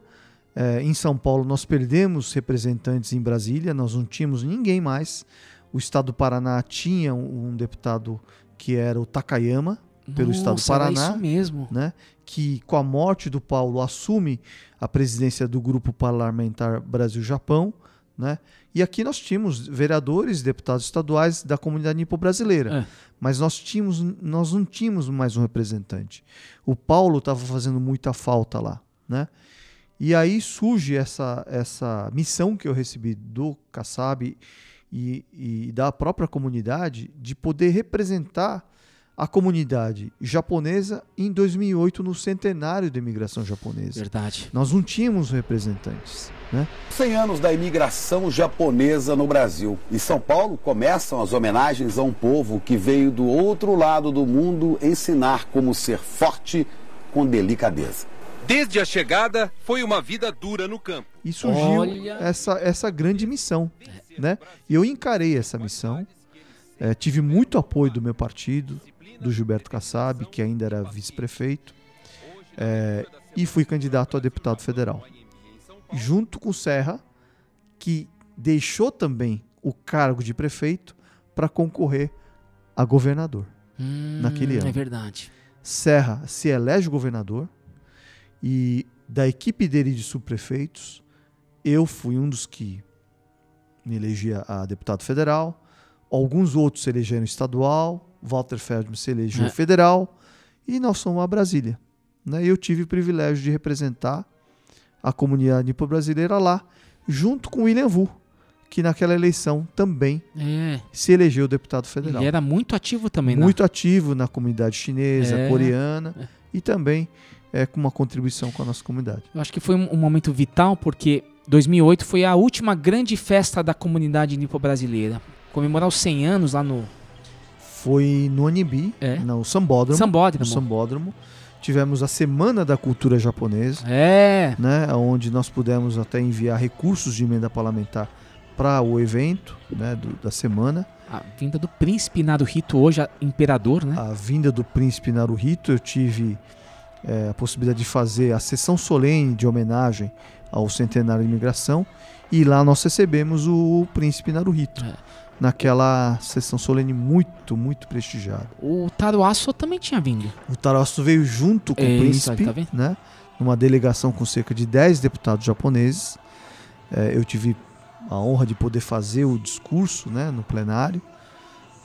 É, em São Paulo nós perdemos representantes em Brasília, nós não tínhamos ninguém mais. O estado do Paraná tinha um, um deputado que era o Takayama, pelo estado do Nossa, Paraná. isso mesmo. Né, que com a morte do Paulo assume a presidência do grupo parlamentar Brasil-Japão. Né? E aqui nós tínhamos vereadores, deputados estaduais da comunidade nipo-brasileira. É. Mas nós, tínhamos, nós não tínhamos mais um representante. O Paulo estava fazendo muita falta lá. Né? E aí surge essa, essa missão que eu recebi do Kassab e, e da própria comunidade de poder representar a comunidade japonesa em 2008 no centenário da imigração japonesa. Verdade. Nós não tínhamos representantes, né? 100 anos da imigração japonesa no Brasil. Em São Paulo começam as homenagens a um povo que veio do outro lado do mundo ensinar como ser forte com delicadeza. Desde a chegada, foi uma vida dura no campo. E surgiu essa, essa grande missão, né? E eu encarei essa missão. Eh, tive muito apoio do meu partido, do Gilberto Kassab, que ainda era vice-prefeito, eh, e fui candidato a deputado federal. Junto com o Serra, que deixou também o cargo de prefeito para concorrer a governador Hum, naquele ano. É verdade. Serra se elege governador e da equipe dele de subprefeitos, eu fui um dos que me elegi a- deputado federal, alguns outros se elegeram estadual, Walter Feldman se elegeu É. federal e nós fomos a Brasília. Né? Eu tive o privilégio de representar a comunidade nipo-brasileira lá, junto com William Vu, que naquela eleição também É. se elegeu deputado federal. Ele era muito ativo também, né? Muito ativo na comunidade chinesa, É. coreana e também é, com uma contribuição com a nossa comunidade. Eu acho que foi um, um momento vital porque 2008 foi a última grande festa da comunidade nipo-brasileira. Comemorar os 100 anos lá no... Foi no Anibi, no Sambódromo. Sambódromo. No Sambódromo. Tivemos a Semana da Cultura Japonesa. É. Né, onde nós pudemos até enviar recursos de emenda parlamentar para o evento né, do- da semana. A vinda do príncipe Naruhito, hoje imperador, né? A vinda do príncipe Naruhito, eu tive é, a possibilidade de fazer a sessão solene de homenagem ao centenário de imigração e lá nós recebemos o príncipe Naruhito. Naquela sessão solene muito, muito prestigiada. O Taruaço também tinha vindo. O Taraço veio junto com É o príncipe, tá né? Numa delegação com cerca de 10 deputados japoneses. É, eu tive a honra de poder fazer o discurso né, no plenário.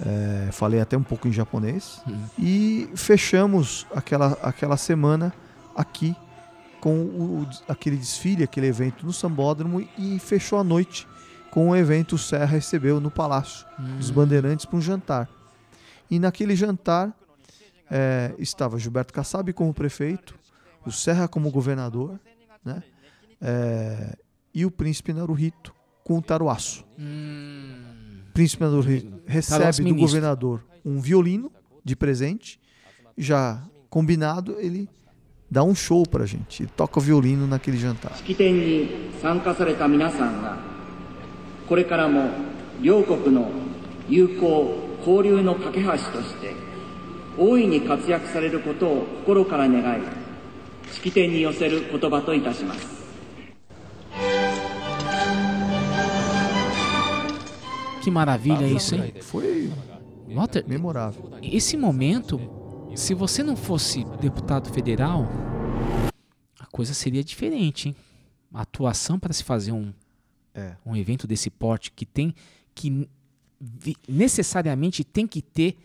É, falei até um pouco em japonês. E fechamos aquela, aquela semana aqui com o- aquele desfile, aquele evento no Sambódromo e fechou a noite com o evento o Serra recebeu no Palácio dos Hum. Bandeirantes para um jantar. E naquele jantar é, estava Gilberto Kassab como prefeito, o Serra como governador, né? É, e o príncipe Naruhito com o Taruaço. O príncipe Naruhito recebe Taruaço do ministro. governador um violino de presente, já combinado, ele dá um show pra gente. Ele toca o violino naquele jantar. 式典に参加された皆さんがこれからも両国の友好交流の架け橋として大いに活躍されることを心から願い式典に寄せる言葉といたします Que maravilha isso, hein? Foi Walter, memorável. Esse momento, se você não fosse deputado federal, a coisa seria diferente, hein? A atuação para se fazer um, É. um evento desse porte que tem que necessariamente tem que ter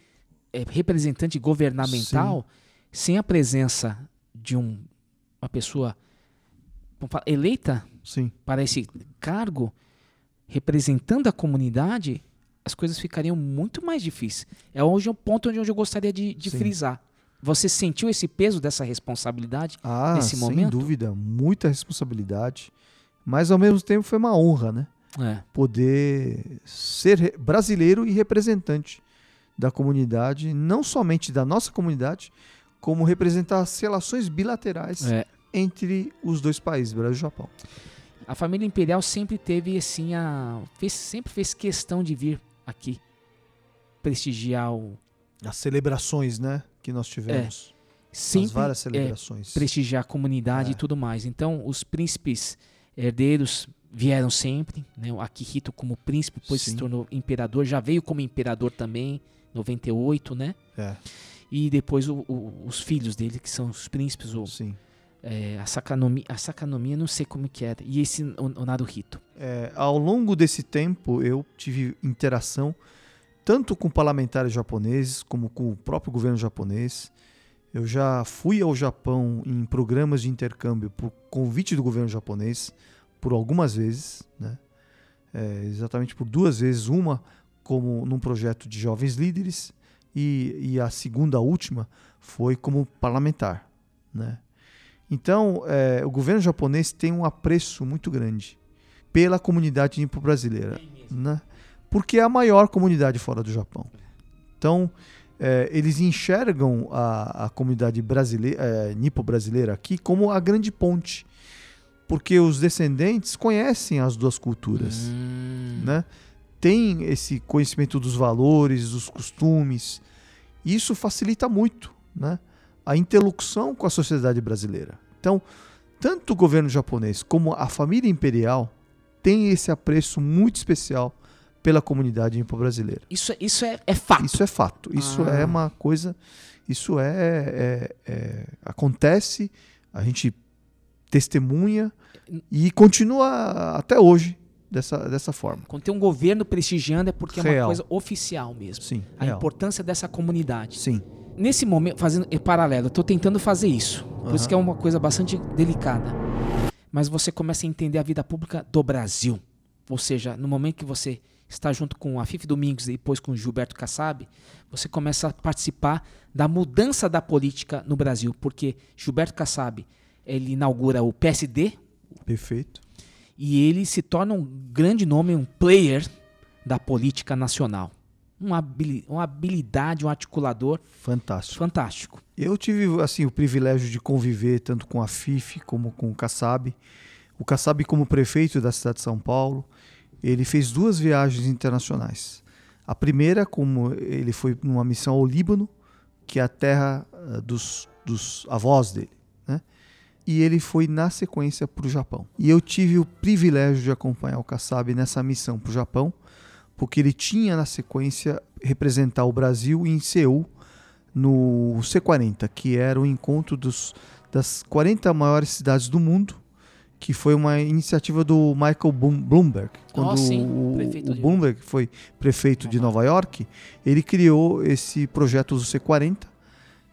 é, representante governamental sem a presença de um, uma pessoa eleita Sim. para esse cargo, representando a comunidade, as coisas ficariam muito mais difíceis. É hoje um ponto onde eu gostaria de, de frisar. Você sentiu esse peso dessa responsabilidade Ah, nesse sem momento? dúvida, muita responsabilidade, mas ao mesmo tempo foi uma honra, né? É. Poder ser brasileiro e representante da comunidade, não somente da nossa comunidade, como representar as relações bilaterais É. entre os dois países, Brasil e Japão. A família imperial sempre teve assim a fez, sempre fez questão de vir aqui prestigiar o As celebrações, né, que nós tivemos. sempre As várias é, celebrações. prestigiar a comunidade É. e tudo mais. Então, os príncipes herdeiros vieram sempre, né? O Akihito como príncipe, depois se Sim. tornou imperador, já veio como imperador também, 98, né? É. E depois o- o- os filhos dele, que são os príncipes, o, é, a Sakanomi, a Sakanomi, eu não sei como que era, e esse o, o Naruhito. É, ao longo desse tempo, eu tive interação tanto com parlamentares japoneses como com o próprio governo japonês. Eu já fui ao Japão em programas de intercâmbio por convite do governo japonês por algumas vezes, né? É, exatamente por duas vezes, uma como num projeto de jovens líderes e, e a segunda, a última, foi como parlamentar, né? Então, é, o governo japonês tem um apreço muito grande pela comunidade nipo-brasileira, né? Porque é a maior comunidade fora do Japão. Então, é, eles enxergam a, a comunidade brasileira, é, nipo-brasileira aqui como a grande ponte, porque os descendentes conhecem as duas culturas, né? Tem esse conhecimento dos valores, dos costumes. Isso facilita muito, né? A interlocução com a sociedade brasileira. Então, tanto o governo japonês como a família imperial têm esse apreço muito especial pela comunidade nipo-brasileira. Isso, é- isso é, é fato. Isso é fato. Isso Ah. é uma coisa. Isso é, é- é- acontece. A gente testemunha e continua até hoje dessa, dessa forma. Quando tem um governo prestigiando é porque é uma Real. coisa oficial mesmo. Sim, A real. importância dessa comunidade. Sim. Nesse momento, fazendo em paralelo, eu tô tentando fazer isso. Por isso Aham. que é uma coisa bastante delicada. Mas você começa a entender a vida pública do Brasil. Ou seja, no momento que você está junto com a Fife Domingos e depois com o Gilberto Kassab, você começa a participar da mudança da política no Brasil, porque Gilberto Kassab, ele inaugura o PSD, Perfeito. e ele se torna um grande nome, um player da política nacional. Uma, habili- uma habilidade, um articulador Fantástico. fantástico. Eu tive assim o privilégio de conviver tanto com a FIF como com o Kassab. O Kassab como prefeito da cidade de São Paulo, ele fez duas viagens internacionais. A primeira, como ele foi numa missão ao Líbano, que é a terra ah, dos, dos avós dele, né? E ele foi na sequência para o Japão. E eu tive o privilégio de acompanhar o Kassab nessa missão para o Japão, porque ele tinha na sequência representar o Brasil em Seul no C40, que era o encontro dos, das 40 maiores cidades do mundo, que foi uma iniciativa do Michael Bloom- Bloomberg. Quando Oh, sim, o, prefeito o de- Bloomberg foi prefeito de Nova York, ele criou esse projeto do C40,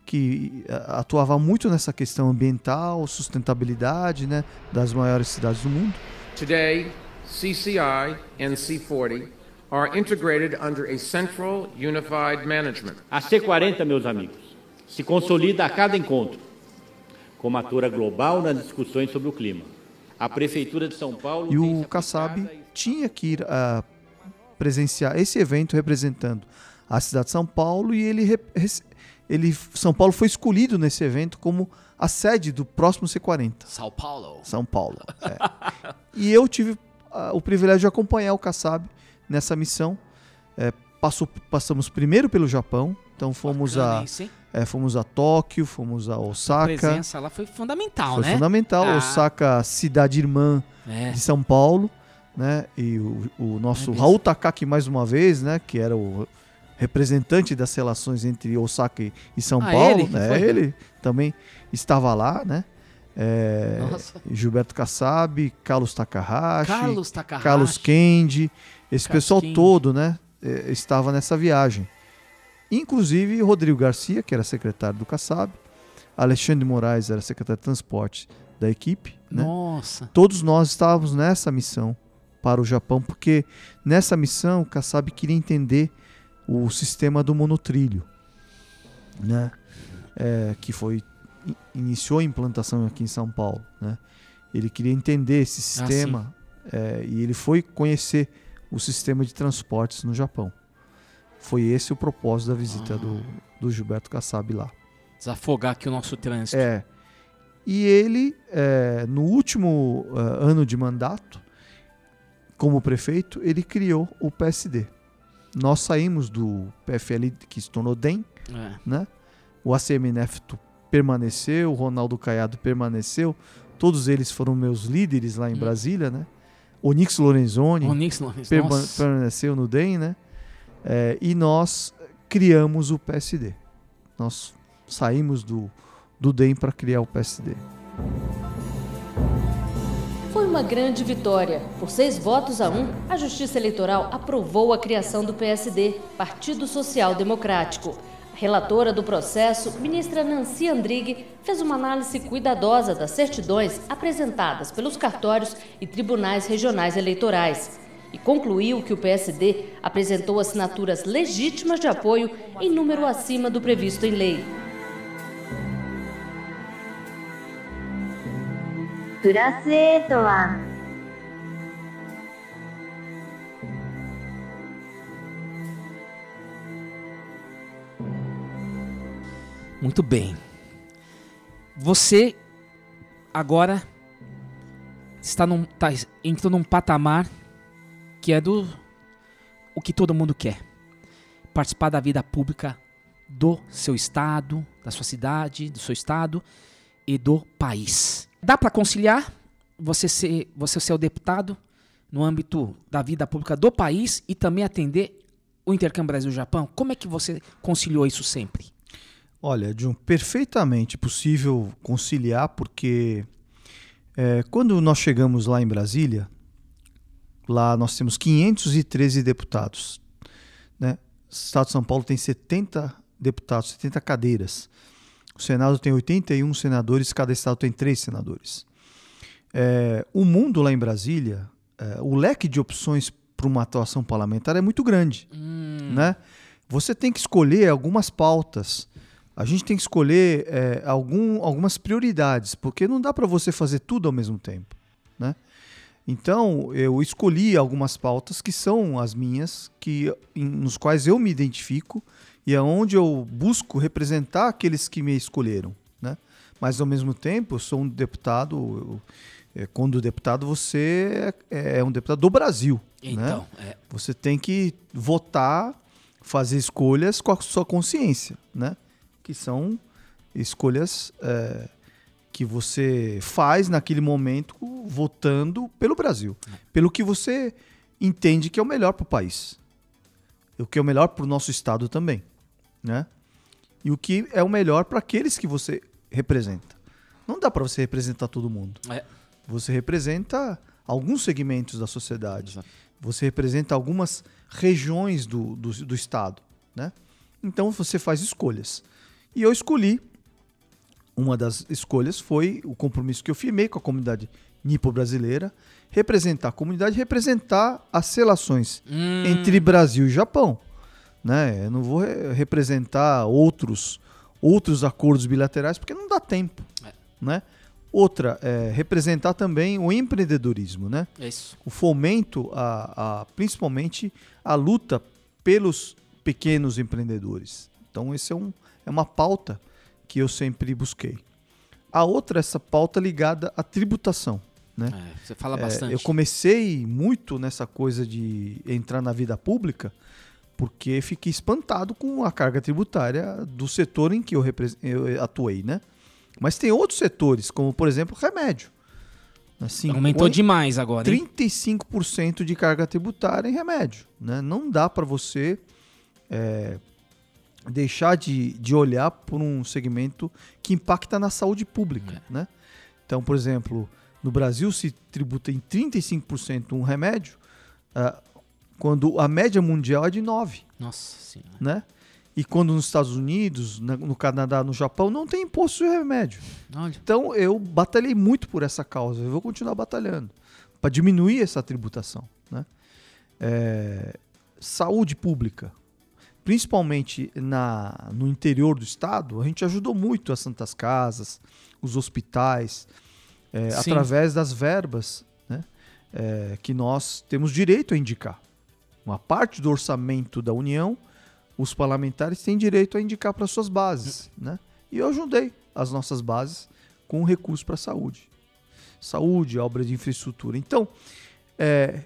que ah, atuava muito nessa questão ambiental, sustentabilidade né, das maiores cidades do mundo. Today, CCI and C40 are integrated under a central unified management. A C40, meus amigos, se consolida a cada encontro como atora global nas discussões sobre o clima. A Prefeitura de São Paulo E o Kassab tinha que ir a presenciar esse evento representando a cidade de São Paulo e ele, ele São Paulo foi escolhido nesse evento como a sede do próximo C40. São Paulo. São Paulo. é. e eu tive ah, o privilégio de acompanhar o Kassab nessa missão. É, passou, passamos primeiro pelo Japão, então fomos Bacana a isso, é, fomos a Tóquio, fomos a A Osaka. presença lá foi fundamental, Foi né? fundamental. Ah, Osaka, cidade irmã É. de São Paulo, né? E o, o nosso É. Raul Takaki mais uma vez, né? Que era o representante das relações entre Osaka e- São Ah, Paulo, ele? né? Foi? Ele também estava lá, né? É, Nossa. Gilberto Kassab, Carlos Takahashi, Carlos Takahashi. Carlos Kendi, esse pessoal todo, né? eh, estava nessa viagem. Inclusive Rodrigo Garcia, que era secretário do Kassab, Alexandre Moraes era secretário de transporte da equipe. né? Nossa. Todos nós estávamos nessa missão para o Japão, porque nessa missão o Kassab queria entender o sistema do monotrilho, né? É, que foi in- iniciou a implantação aqui em São Paulo, né? Ele queria entender esse Ah, sistema é, e ele foi conhecer o sistema de transportes no Japão. Foi esse o propósito da visita do, do Gilberto Kassab lá. Desafogar aqui o nosso trânsito. É. E ele, é, no último ah, ano de mandato, como prefeito, ele criou o PSD. Nós saímos do PFL, que se tornou DEM, É. né? O ACM Neto permaneceu, o Ronaldo Caiado permaneceu, todos eles foram meus líderes lá em Brasília, né? Onix Lorenzoni, Onix Lorenzoni, perma- nossa. permaneceu no DEM, né? É, e nós criamos o PSD. Nós saímos do, do DEM para criar o PSD. Foi uma grande vitória. Por seis votos a um, a Justiça Eleitoral aprovou a criação do PSD, Partido Social Democrático. Relatora do processo, ministra Nancy Andrighi, fez uma análise cuidadosa das certidões apresentadas pelos cartórios e tribunais regionais eleitorais e concluiu que o PSD apresentou assinaturas legítimas de apoio em número acima do previsto em lei. Plus Muito bem. Você agora está num, tá, entrou num patamar que é do o que todo mundo quer. Participar da vida pública do seu estado, da sua cidade, do seu estado e do país. Dá para conciliar você ser, você ser o deputado no âmbito da vida pública do país e também atender o intercâmbio Brasil-Japão? Como é que você conciliou isso sempre? Olha, John, perfeitamente possível conciliar, porque é, quando nós chegamos lá em Brasília, lá nós temos 513 deputados. Né? O Estado de São Paulo tem 70 deputados, 70 cadeiras. O Senado tem 81 senadores, cada estado tem 3 senadores. É, o mundo lá em Brasília, é, o leque de opções para uma atuação parlamentar é muito grande. Né? Você tem que escolher algumas pautas. A gente tem que escolher é, algum, algumas prioridades, porque não dá para você fazer tudo ao mesmo tempo. Né? Então, eu escolhi algumas pautas que são as minhas, que, em, nos quais eu me identifico e é onde eu busco representar aqueles que me escolheram. Né? Mas, ao mesmo tempo, eu sou um deputado. eu- é, quando deputado, você é, é um deputado do Brasil. Então, né? Você tem que votar, fazer escolhas com a sua consciência, né? Que são escolhas é, que você faz naquele momento votando pelo Brasil, pelo que você entende que é o melhor para o país, o que é o melhor para o nosso estado também, né? E o que é o melhor para aqueles que você representa. Não dá para você representar todo mundo. É. Você representa alguns segmentos da sociedade. Você representa algumas regiões do, do, do estado, né? Então você faz escolhas. E eu escolhi uma das escolhas foi o compromisso que eu firmei com a comunidade nipo-brasileira, representar a comunidade, representar as relações Hum. entre Brasil e Japão. Né? Eu não vou re- representar outros, outros acordos bilaterais porque não dá tempo. Né? Outra, é representar também o empreendedorismo, né? É o fomento, a, a- principalmente a luta pelos pequenos empreendedores. Então, esse é, um, é uma pauta que eu sempre busquei. A outra, é essa pauta ligada à tributação. Né? É, você fala É, bastante. eu comecei muito nessa coisa de entrar na vida pública porque fiquei espantado com a carga tributária do setor em que eu, eu atuei, né? Mas tem outros setores, como por exemplo remédio. Assim, Aumentou demais agora, hein? 35% de carga tributária em remédio. Né? Não dá para você é, deixar de, de olhar por um segmento que impacta na saúde pública. Né? Então, por exemplo, no Brasil se tributa em 35% um remédio, ah, quando a média mundial é de 9, Nossa senhora. né? E quando nos Estados Unidos, na- no Canadá, no Japão, não tem imposto de remédio. Olha. Então eu batalhei muito por essa causa. Eu vou continuar batalhando para diminuir essa tributação. Né? É, saúde pública, principalmente na, no interior do estado, a gente ajudou muito as santas casas, os hospitais, é, através das verbas né, é, que nós temos direito a indicar. Uma parte do orçamento da União, os parlamentares têm direito a indicar para suas bases. Né? E eu ajudei as nossas bases com recurso para a saúde. Saúde, obras de infraestrutura. Então, é,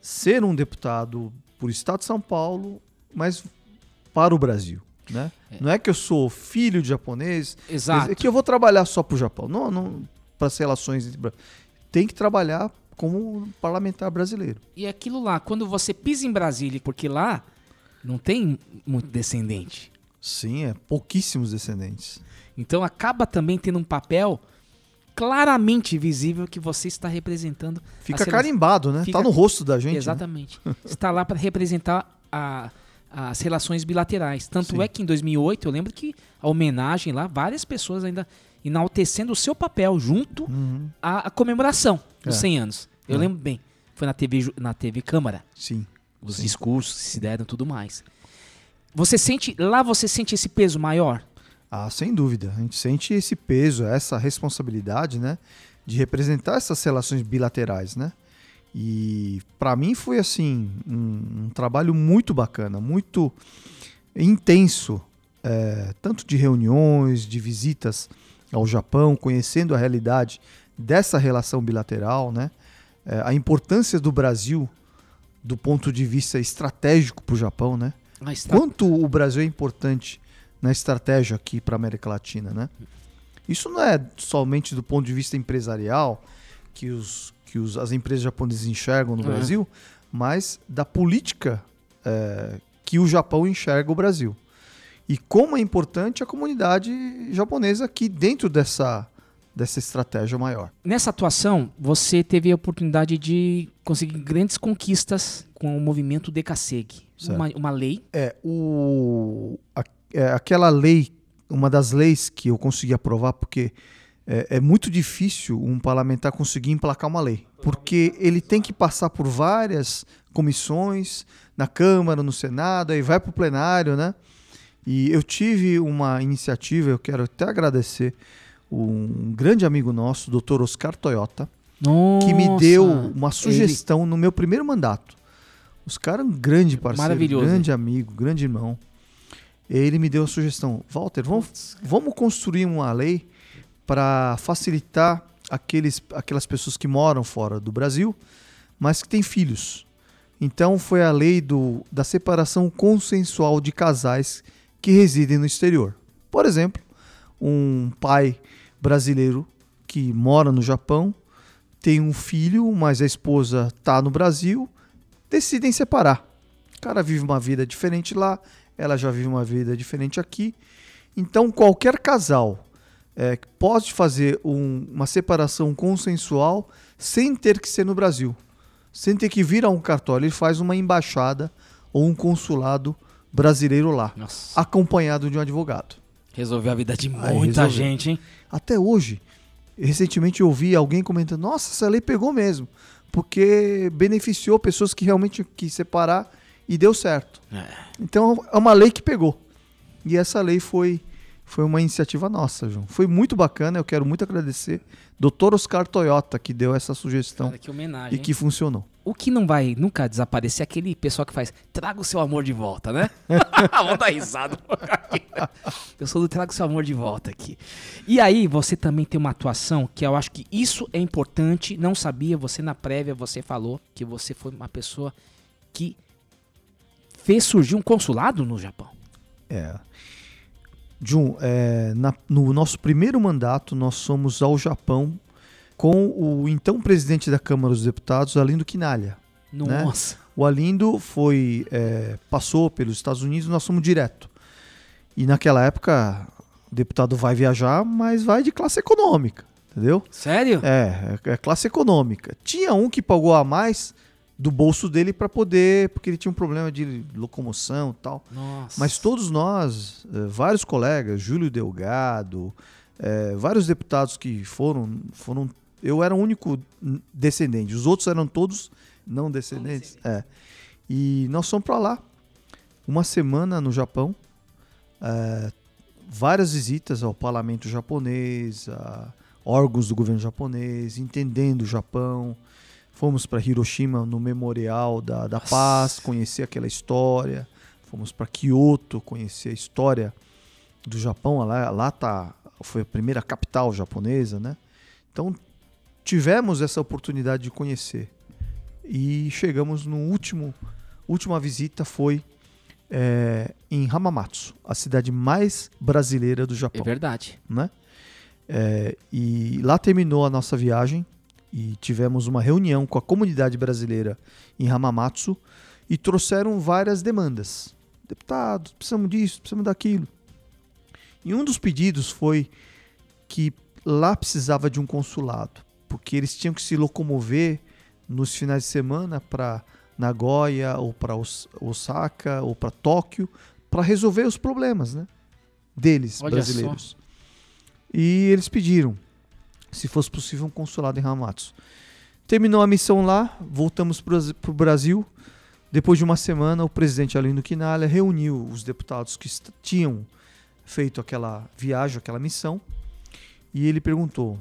ser um deputado por Estado de São Paulo, mas para o Brasil. Né? Não é que eu sou filho de japonês, Exato. é que eu vou trabalhar só para o Japão. Não, não para as relações. Tem que trabalhar como parlamentar brasileiro. E aquilo lá, quando você pisa em Brasília, porque lá não tem muito descendente. Sim, é pouquíssimos descendentes. Então acaba também tendo um papel claramente visível que você está representando. Fica carimbado, né? Tá no rosto da gente, né? Exatamente. está lá para representar a- as relações bilaterais. Tanto Sim. é que em 2008, eu lembro que a homenagem lá, várias pessoas ainda enaltecendo o seu papel junto à, à comemoração dos Uhum. É. 100 anos. Eu É. lembro bem. Foi na TV, na TV Câmara. Sim. Os Sim. discursos que se deram e tudo mais. Você sente, lá você sente esse peso maior? Ah, sem dúvida. A gente sente esse peso, essa responsabilidade, né? De representar essas relações bilaterais, né? E para mim foi assim um, um trabalho muito bacana, muito intenso, é, tanto de reuniões, de visitas ao Japão, conhecendo a realidade dessa relação bilateral, né? É, a importância do Brasil do ponto de vista estratégico para o Japão, né? Quanto o Brasil é importante na estratégia aqui para a América Latina, né? Isso não é somente do ponto de vista empresarial que, os, que os, as empresas japonesas enxergam no Uhum. Brasil, mas da política é, que o Japão enxerga o Brasil. E como é importante a comunidade japonesa aqui dentro dessa, dessa estratégia maior. Nessa atuação, você teve a oportunidade de conseguir grandes conquistas com o movimento Decaseg. Certo. Uma, uma lei. É, o, a- é, aquela lei, uma das leis que eu consegui aprovar, porque é, é muito difícil um parlamentar conseguir emplacar uma lei, porque ele tem que passar por várias comissões, na Câmara, no Senado, aí vai para o plenário, né? E eu tive uma iniciativa, eu quero até agradecer um grande amigo nosso, o Dr. Oscar Toyota, que me Nossa, deu uma ele- sugestão no meu primeiro mandato. Os caras, um grande parceiro, Maravilhoso. grande amigo, grande irmão. Ele me deu a sugestão, Walter, vamos, vamos construir uma lei para facilitar aqueles, aquelas pessoas que moram fora do Brasil, mas que têm filhos. Então foi a lei do, da separação consensual de casais que residem no exterior. Por exemplo, um pai brasileiro que mora no Japão tem um filho, mas a esposa está no Brasil, decidem separar. O cara vive uma vida diferente lá, ela já vive uma vida diferente aqui. Então, qualquer casal é, pode fazer um- uma separação consensual sem ter que ser no Brasil, sem ter que vir a um cartório. Ele faz uma embaixada ou um consulado brasileiro lá, acompanhado de um advogado. Resolveu a vida de muita gente, hein? Até hoje, recentemente eu ouvi alguém comentando: Nossa, essa lei pegou mesmo, porque beneficiou pessoas que realmente quis separar e deu certo. Então é uma lei que pegou. E essa lei foi, foi uma iniciativa nossa, João. Foi muito bacana, eu quero muito agradecer. Dr. Oscar Toyota, que deu essa sugestão Cara, que homenagem, e que hein? funcionou. O que não vai nunca desaparecer é aquele pessoal que faz traga o seu amor de volta, né? [laughs] Vamos dar risada. [laughs] Eu sou do traga o seu amor de volta aqui. E aí, você também tem uma atuação que eu acho que isso é importante. Não sabia, você na prévia, você falou que você foi uma pessoa que fez surgir um consulado no Japão. É. Jun, é, na- no nosso primeiro mandato, nós fomos ao Japão com o então presidente da Câmara dos Deputados, Alindo Quinalha. né? Nossa. O Alindo foi, é, passou pelos Estados Unidos, nós fomos direto. E naquela época, o deputado vai viajar, mas vai de classe econômica, entendeu? Sério? É, é, é classe econômica. Tinha um que pagou a mais do bolso dele para poder, porque ele tinha um problema de locomoção e tal. Nossa. Mas todos nós, eh, vários colegas, Júlio Delgado, eh, vários deputados que foram, foram. Eu era o único descendente, os outros eram todos não descendentes. É. E nós fomos para lá, uma semana no Japão, eh, várias visitas ao parlamento japonês, a órgãos do governo japonês, entendendo o Japão. Fomos para Hiroshima no Memorial da, da Paz, conhecer aquela história. Fomos para Kyoto, conhecer a história do Japão. Lá, lá tá, foi a primeira capital japonesa, né? Então tivemos essa oportunidade de conhecer. E chegamos no último, última visita foi é, em Hamamatsu, a cidade mais brasileira do Japão. É verdade. Né? É, e lá terminou a nossa viagem e tivemos uma reunião com a comunidade brasileira em Hamamatsu e trouxeram várias demandas. Deputados, precisamos disso, precisamos daquilo. E um dos pedidos foi que lá precisava de um consulado, porque eles tinham que se locomover nos finais de semana para Nagoya ou para Osaka ou para Tóquio para resolver os problemas, né? Deles, Olha brasileiros. só. E eles pediram, se fosse possível, um consulado em Hamamatsu. Terminou a missão lá, voltamos para o Brasil. Depois de uma semana, o presidente Alino Quinalha reuniu os deputados que tinham feito aquela viagem, aquela missão, e ele perguntou: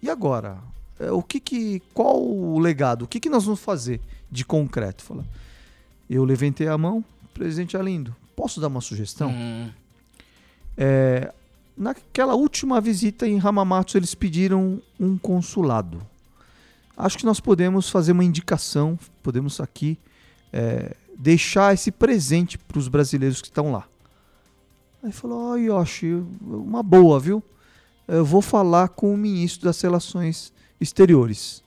"E agora? É, O que que qual o legado? O que que nós vamos fazer de concreto?" Falou. Eu levantei a mão, presidente Alindo, posso dar uma sugestão? Hum. É, naquela última visita em Hamamatsu, eles pediram um consulado. Acho que nós podemos fazer uma indicação, podemos aqui é, deixar esse presente para os brasileiros que estão lá. Aí falou: Ó, Yoshi, uma boa, viu? Eu vou falar com o ministro das Relações Exteriores.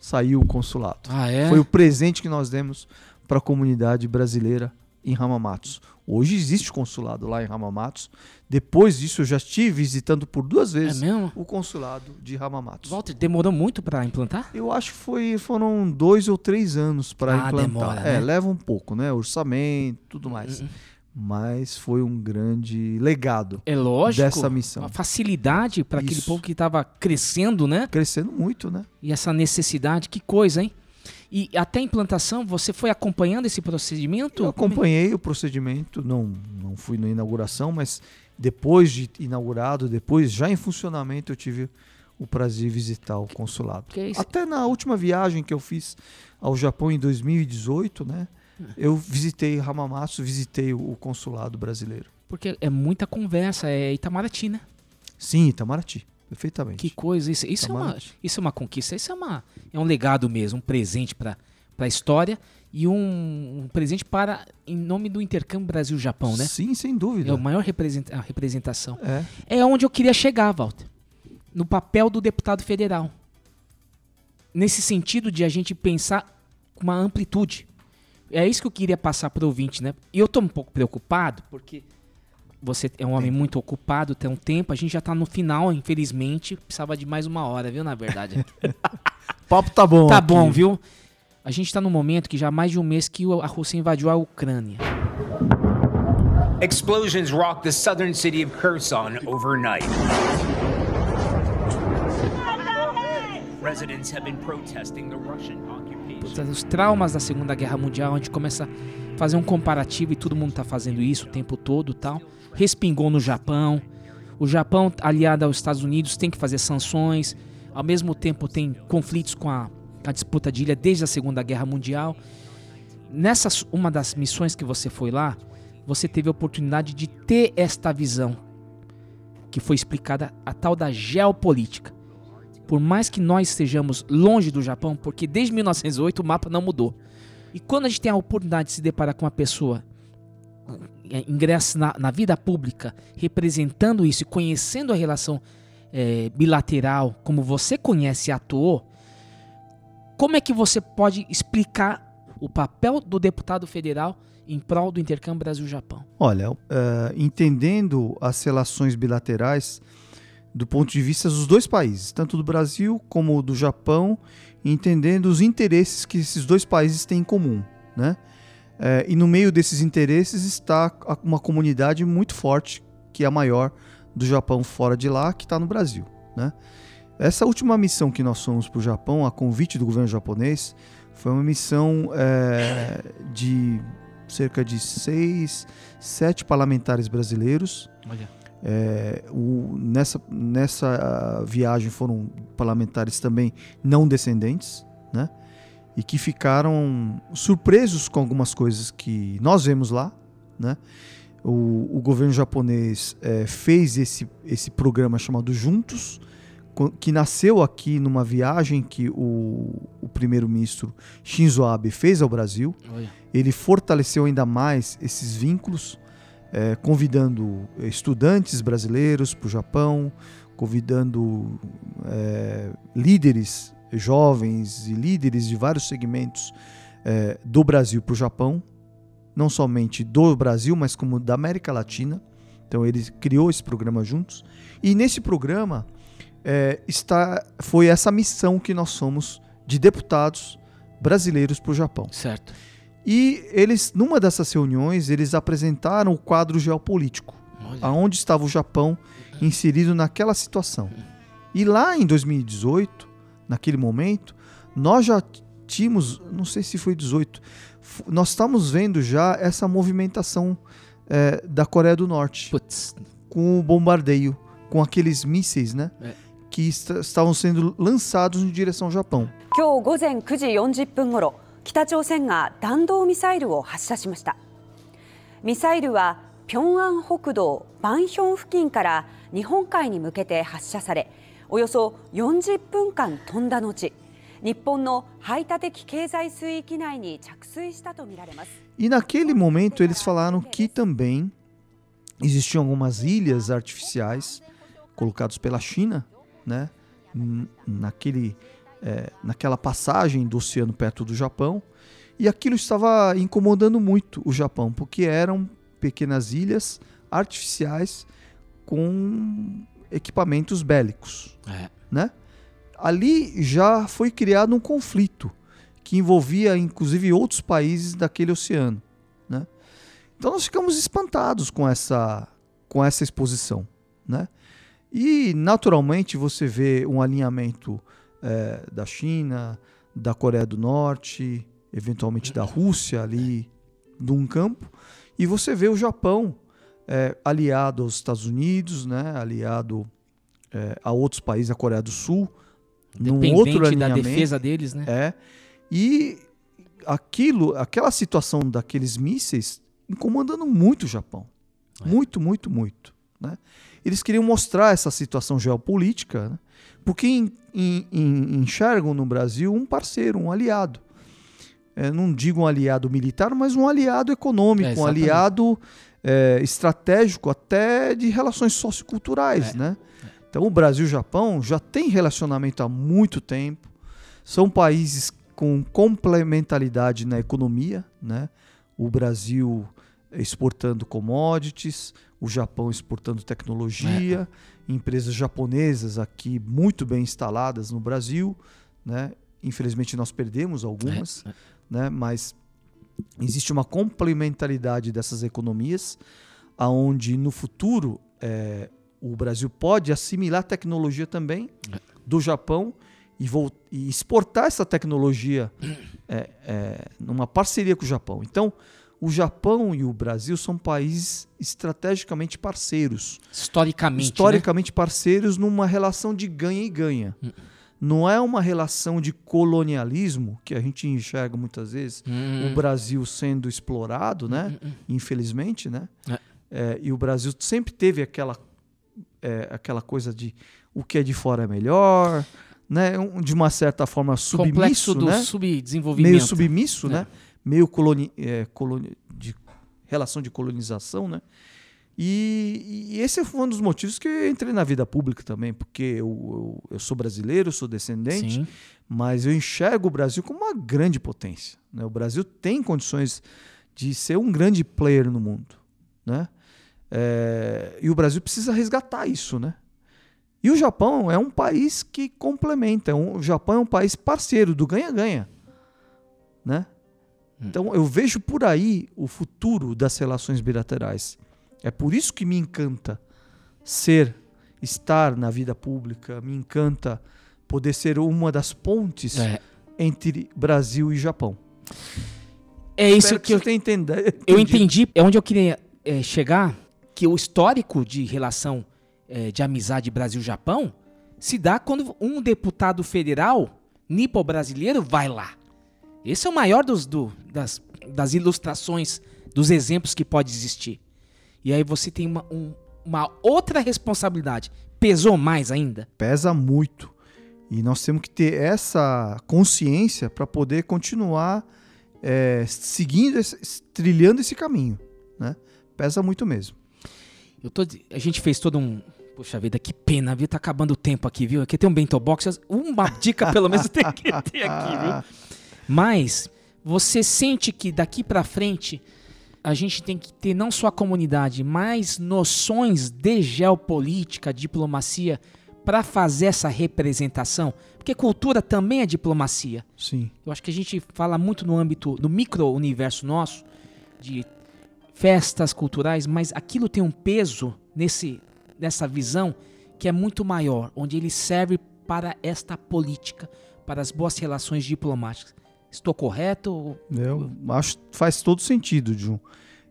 Saiu o consulado. Ah, é? Foi o presente que nós demos para a comunidade brasileira em Hamamatsu. Hoje existe consulado lá em Hamamatsu. Depois disso, eu já estive visitando por duas vezes É o consulado de Hamamatsu. Walter, demorou muito para implantar? Eu acho que foi, foram dois ou três anos para Ah, implantar. demora, é, né? leva um pouco, né? Orçamento, tudo mais. Uhum. Mas foi um grande legado É lógico. dessa missão. Uma facilidade para aquele povo que estava crescendo, né? Crescendo muito, né? E essa necessidade, que coisa, hein? E até a implantação, você foi acompanhando esse procedimento? Eu acompanhei o procedimento, não, não fui na inauguração, mas depois de inaugurado, depois já em funcionamento, eu tive o prazer de visitar o consulado. Até na última viagem que eu fiz ao Japão em 2018, né? Eu visitei Hamamatsu, visitei o o consulado brasileiro. Porque é muita conversa, é Itamaraty, né? Sim, Itamaraty, perfeitamente. Que coisa, isso, isso, é, uma, isso é uma conquista, isso é, uma, é um legado mesmo, um presente para a história e um, um presente para, em nome do intercâmbio Brasil-Japão, né? Sim, sem dúvida. É a maior representa- a representação. É. É onde eu queria chegar, Walter. No papel do deputado federal. Nesse sentido de a gente pensar com uma amplitude. É isso que eu queria passar para o ouvinte, né? E eu tô um pouco preocupado, porque você é um homem muito ocupado, tem um tempo, a gente já tá no final, infelizmente. Precisava de mais uma hora, viu, na verdade. O [laughs] papo tá bom. tá aqui. bom, viu? A gente tá no momento que já há mais de um mês que o- a Rússia invadiu a Ucrânia. Explosions rocked the southern city of Kherson overnight. Residents have been protesting the Russian Os traumas da Segunda Guerra Mundial, a gente começa a fazer um comparativo e todo mundo tá fazendo isso o tempo todo tal. Respingou no Japão. O Japão, aliado aos Estados Unidos, tem que fazer sanções. Ao mesmo tempo, tem conflitos com a, a disputa de ilha desde a Segunda Guerra Mundial. Nessa uma das missões que você foi lá, você teve a oportunidade de ter esta visão que foi explicada a tal da geopolítica. Por mais que nós estejamos longe do Japão, porque desde 1908 o mapa não mudou. E quando a gente tem a oportunidade de se deparar com uma pessoa eh, ingressa na, na vida pública, representando isso e conhecendo a relação eh, bilateral, como você conhece e atuou, como é que você pode explicar o papel do deputado federal em prol do intercâmbio Brasil-Japão? Olha, eh, entendendo as relações bilaterais do ponto de vista dos dois países, tanto do Brasil como do Japão, entendendo os interesses que esses dois países têm em comum, né? É, e no meio desses interesses está uma comunidade muito forte, que é a maior do Japão fora de lá, que está no Brasil, né? Essa última missão que nós fomos para o Japão, a convite do governo japonês, foi uma missão é, de cerca de seis, sete parlamentares brasileiros. Olha. É, o, nessa, nessa viagem foram parlamentares também não descendentes, né? E que ficaram surpresos com algumas coisas que nós vemos lá, né? O, o governo japonês é, fez esse, esse programa chamado Juntos, que nasceu aqui numa viagem que o, o primeiro-ministro Shinzo Abe fez ao Brasil. Olha. Ele fortaleceu ainda mais esses vínculos, é, convidando estudantes brasileiros para o Japão, convidando é, líderes jovens e líderes de vários segmentos é, do Brasil para o Japão, não somente do Brasil, mas como da América Latina. Então ele criou esse programa juntos. E nesse programa é, está, foi essa missão que nós somos de deputados brasileiros para o Japão. Certo. E eles, numa dessas reuniões, eles apresentaram o quadro geopolítico, Olha. aonde estava o Japão inserido naquela situação. E lá em 2018, naquele momento, nós já tínhamos, não sei se foi 18, nós estamos vendo já essa movimentação é, da Coreia do Norte Putz. com o bombardeio, com aqueles mísseis, né? É. Que est estavam sendo lançados em direção ao Japão. 今日午前9時40分ごろ 北朝鮮が弾道ミサイルを発射しましたミサイルは平安北道バンヒョン付近から日本海に向けて発射されおよそ40分間飛んだ後日本の排他的経済水域内に着水したとみられます E naquele momento eles falaram que também existiam algumas ilhas artificiais colocadas pela China, né? Naquele, é, naquela passagem do oceano perto do Japão. E aquilo estava incomodando muito o Japão, porque eram pequenas ilhas artificiais com equipamentos bélicos É. né? Ali já foi criado um conflito que envolvia inclusive outros países daquele oceano, né? Então nós ficamos espantados com essa com essa exposição, né? E naturalmente você vê um alinhamento eh, da China, da Coreia do Norte, eventualmente da Rússia ali num campo, e você vê o Japão eh, aliado aos Estados Unidos, né? Aliado eh, a outros países, a Coreia do Sul, num outro da defesa deles, né? É. E aquilo, aquela situação daqueles mísseis incomodando muito o Japão. Muito, muito, muito. Né? Eles queriam mostrar essa situação geopolítica, né? porque en- en- enxergam no Brasil um parceiro, um aliado. É, não digo um aliado militar, mas um aliado econômico, É, um aliado é, estratégico até de relações socioculturais, né? Então o Brasil e o Japão já tem relacionamento há muito tempo. São países com complementaridade na economia, né? O Brasil exportando commodities, o Japão exportando tecnologia, empresas japonesas aqui muito bem instaladas no Brasil, né? Infelizmente nós perdemos algumas, né? Mas existe uma complementaridade dessas economias, aonde no futuro eh, o Brasil pode assimilar tecnologia também do Japão e, e exportar essa tecnologia eh, numa parceria com o Japão. Então, o Japão e o Brasil são países estrategicamente parceiros. Historicamente, né? Historicamente parceiros numa relação de ganha e ganha. Não é uma relação de colonialismo que a gente enxerga muitas vezes Hum. o Brasil sendo explorado, né? Infelizmente, né? É. É, e o Brasil sempre teve aquela, é, aquela coisa de o que é de fora é melhor, né? De uma certa forma submisso, Complexo do né? subdesenvolvimento. Meio submisso, É. né? Meio coloni é, coloni de relação de colonização, né? E, e esse foi um dos motivos que eu entrei na vida pública também, porque eu, eu, eu sou brasileiro, sou descendente, Sim. mas eu enxergo o Brasil como uma grande potência. Né? O Brasil tem condições de ser um grande player no mundo. Né? É, e o Brasil precisa resgatar isso. Né? E o Japão é um país que complementa. Um, o Japão é um país parceiro do ganha-ganha. Né? Então eu vejo por aí o futuro das relações bilaterais. É por isso que me encanta ser, estar na vida pública, me encanta poder ser uma das pontes É. entre Brasil e Japão. É isso Espero que, eu você tenha entenda- Eu entendido. entendi, é onde eu queria é, chegar, que o histórico de relação é, de amizade Brasil-Japão se dá quando um deputado federal nipo-brasileiro vai lá. Esse é o maior dos, do- das, das ilustrações, dos exemplos que pode existir. E aí você tem uma, um- uma outra responsabilidade. Pesou mais ainda? Pesa muito. E nós temos que ter essa consciência para poder continuar é, seguindo, esse- trilhando esse caminho. Né? Pesa muito mesmo. Eu tô, a gente fez todo um. Poxa vida, que pena, viu? Tá acabando o tempo aqui, viu? Aqui tem um bento box. Uma dica pelo menos tem que ter aqui, viu? [laughs] Mas você sente que daqui pra frente a gente tem que ter não só a comunidade, mas noções de geopolítica, diplomacia para fazer essa representação, porque cultura também é diplomacia. Sim. Eu acho que a gente fala muito no âmbito, no micro-universo nosso, de festas culturais, mas aquilo tem um peso nesse, nessa visão que é muito maior, onde ele serve para esta política, para as boas relações diplomáticas. Estou correto? Eu acho que faz todo sentido, Jun.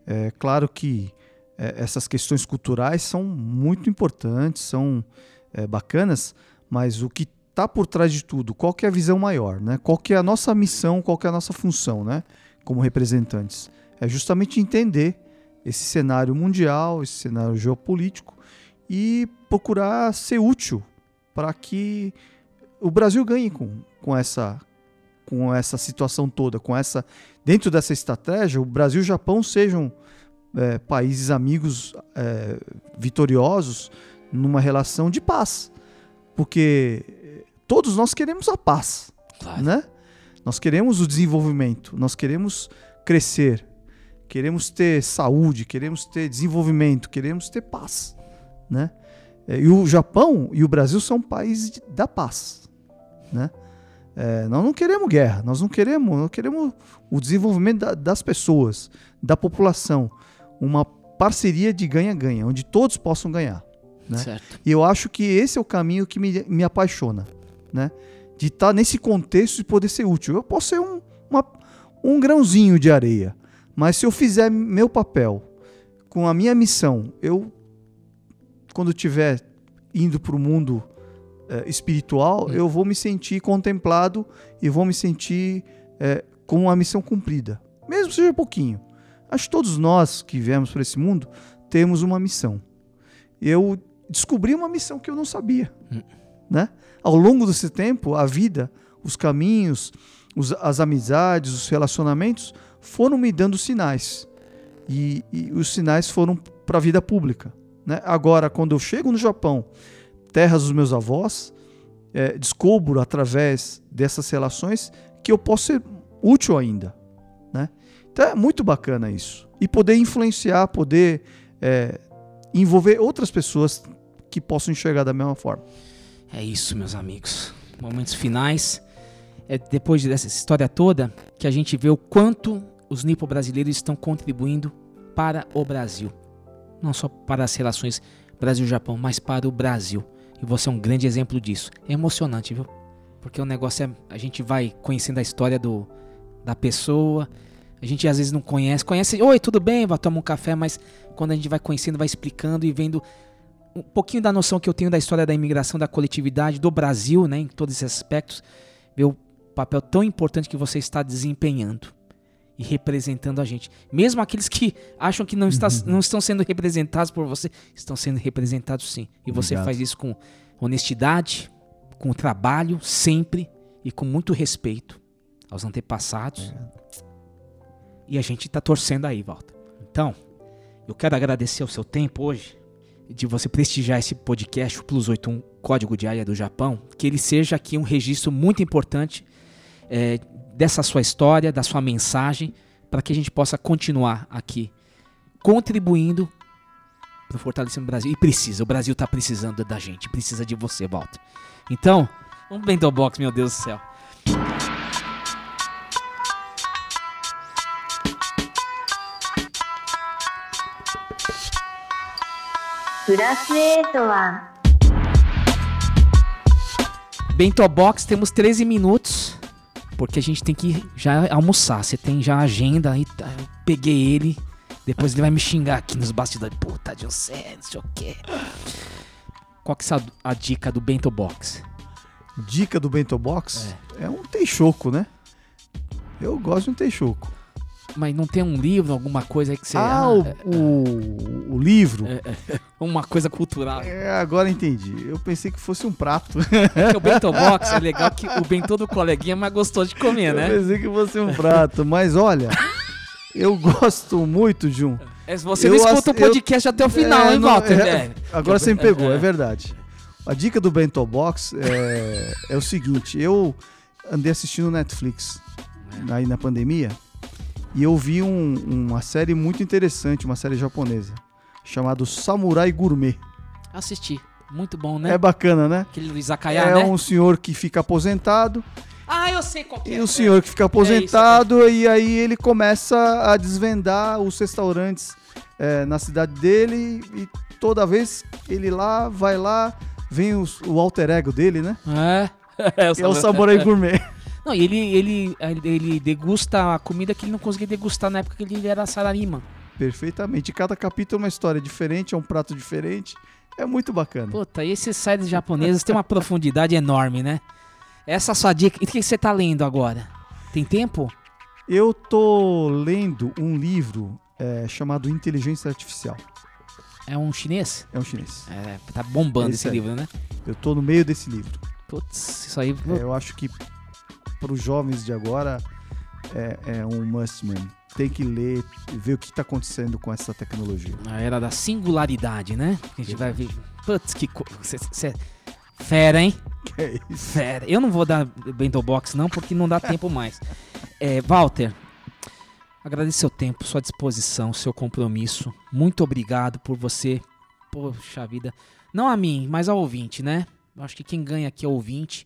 É claro que é, essas questões culturais são muito importantes, são é, bacanas, mas o que está por trás de tudo, qual que é a visão maior, né? Qual que é a nossa missão, qual que é a nossa função, né? Como representantes. É justamente entender esse cenário mundial, esse cenário geopolítico e procurar ser útil para que o Brasil ganhe com, com essa com essa situação toda, com essa dentro dessa estratégia, o Brasil e o Japão sejam é, países amigos é, vitoriosos numa relação de paz, porque todos nós queremos a paz, né? Nós queremos o desenvolvimento, nós queremos crescer, queremos ter saúde, queremos ter desenvolvimento, queremos ter paz, né? É, E o Japão e o Brasil são países da paz, né? É, nós não queremos guerra, nós não queremos, nós queremos o desenvolvimento da- das pessoas, da população, uma parceria de ganha-ganha, onde todos possam ganhar. Né? Certo. E eu acho que esse é o caminho que me, me apaixona, né? De estar nesse contexto e poder ser útil. Eu posso ser um, uma- um grãozinho de areia, mas se eu fizer meu papel com a minha missão, eu, quando estiver indo para o mundo eh, espiritual, eu vou me sentir contemplado e vou me sentir eh, com a missão cumprida, mesmo que seja pouquinho. Acho que todos nós que viemos para esse mundo temos uma missão. Eu descobri uma missão que eu não sabia, né? Ao longo desse tempo, a vida, os caminhos, os- as amizades, os relacionamentos foram me dando sinais. E, e os sinais foram para a vida pública. Né? Agora, quando eu chego no Japão, terras dos meus avós, eh, descubro através dessas relações que eu posso ser útil ainda. Né? Então é muito bacana isso. E poder influenciar, poder eh, envolver outras pessoas que possam enxergar da mesma forma. É isso, meus amigos. Momentos finais. É depois dessa história toda que a gente vê o quanto os nipo-brasileiros estão contribuindo para o Brasil. Não só para as relações Brasil-Japão, mas para o Brasil. E você é um grande exemplo disso. É emocionante, viu? Porque o negócio é. A gente vai conhecendo a história do, da pessoa. A gente às vezes não conhece. Conhece, oi, tudo bem? Vai tomar um café, mas quando a gente vai conhecendo, vai explicando e vendo um pouquinho da noção que eu tenho da história da imigração, da coletividade, do Brasil, né, em todos esses aspectos, ver o papel tão importante que você está desempenhando e representando a gente. Mesmo aqueles que acham que não, está, não estão sendo representados por você, estão sendo representados sim. E você Obrigado. faz isso com honestidade, com trabalho, sempre e com muito respeito aos antepassados. E a gente está torcendo aí, Walter. Então, eu quero agradecer o seu tempo hoje, de você prestigiar esse podcast, o Plus 81 Código de Área do Japão, que ele seja aqui um registro muito importante é, dessa sua história, da sua mensagem, para que a gente possa continuar aqui contribuindo pro fortalecimento do Brasil. E precisa, o Brasil tá precisando da gente, precisa de você, Walter. Então, um bento box, meu Deus do céu. Bento Box, temos 13 minutos. Porque a gente tem que já almoçar. Você tem já a agenda aí. tá, Eu peguei ele. Depois ele vai me xingar aqui nos bastidores. Puta de você, não sei o quê. Qual que é a- a dica do Bento Box? Dica do Bento Box é, um teixoco, né? Eu gosto de um teixoco. Mas não tem um livro, alguma coisa aí que você. Ah, o, o, o livro. é, é, uma coisa cultural. É, agora entendi. Eu pensei que fosse um prato. O Bento Box é legal que o bentô do coleguinha é mais gostoso de comer, né? Eu pensei que fosse um prato. Mas olha, eu gosto muito de um. É, você não escuta o podcast até o final, hein, não, Walter? é, É. Agora você me pegou, É. é verdade. A dica do Bento Box é, é o seguinte: eu andei assistindo Netflix aí na pandemia e eu vi um- uma série muito interessante, uma série japonesa, chamada Samurai Gourmet. Assisti. Muito bom, né? É bacana, né? Aquele Izakaya, é né? um senhor que fica aposentado Ah, eu sei qual que é. e o senhor que fica aposentado e aí ele começa a desvendar os restaurantes é, na cidade dele e toda vez ele lá, vai lá, vem os- o alter ego dele, né? É. [laughs] É o Samurai [laughs] Gourmet. Não, e ele, ele, ele degusta a comida que ele não conseguia degustar na época que ele era sararima. Perfeitamente. Cada capítulo é uma história diferente, é um prato diferente. É muito bacana. Puta, e esses sites japoneses têm uma profundidade enorme, né? Essa é a sua dica. E o que você tá lendo agora? Tem tempo? Eu tô lendo um livro é, chamado Inteligência Artificial. É um chinês? É um chinês. É, tá bombando Esse esse aí. livro, né? Eu tô no meio desse livro. Putz, isso aí. É, eu acho que para os jovens de agora é, é um must, man. Tem que ler e ver o que está acontecendo com essa tecnologia. A era da singularidade, né? A gente vai ver. Putz, que coisa. Fera, hein? [laughs] Que é isso? Fera. Eu não vou dar bento box, não, porque não dá tempo mais. É, Walter, agradeço seu tempo, sua disposição, seu compromisso. Muito obrigado por você. Poxa vida. Não a mim, mas ao ouvinte, né? Acho que quem ganha aqui é o ouvinte,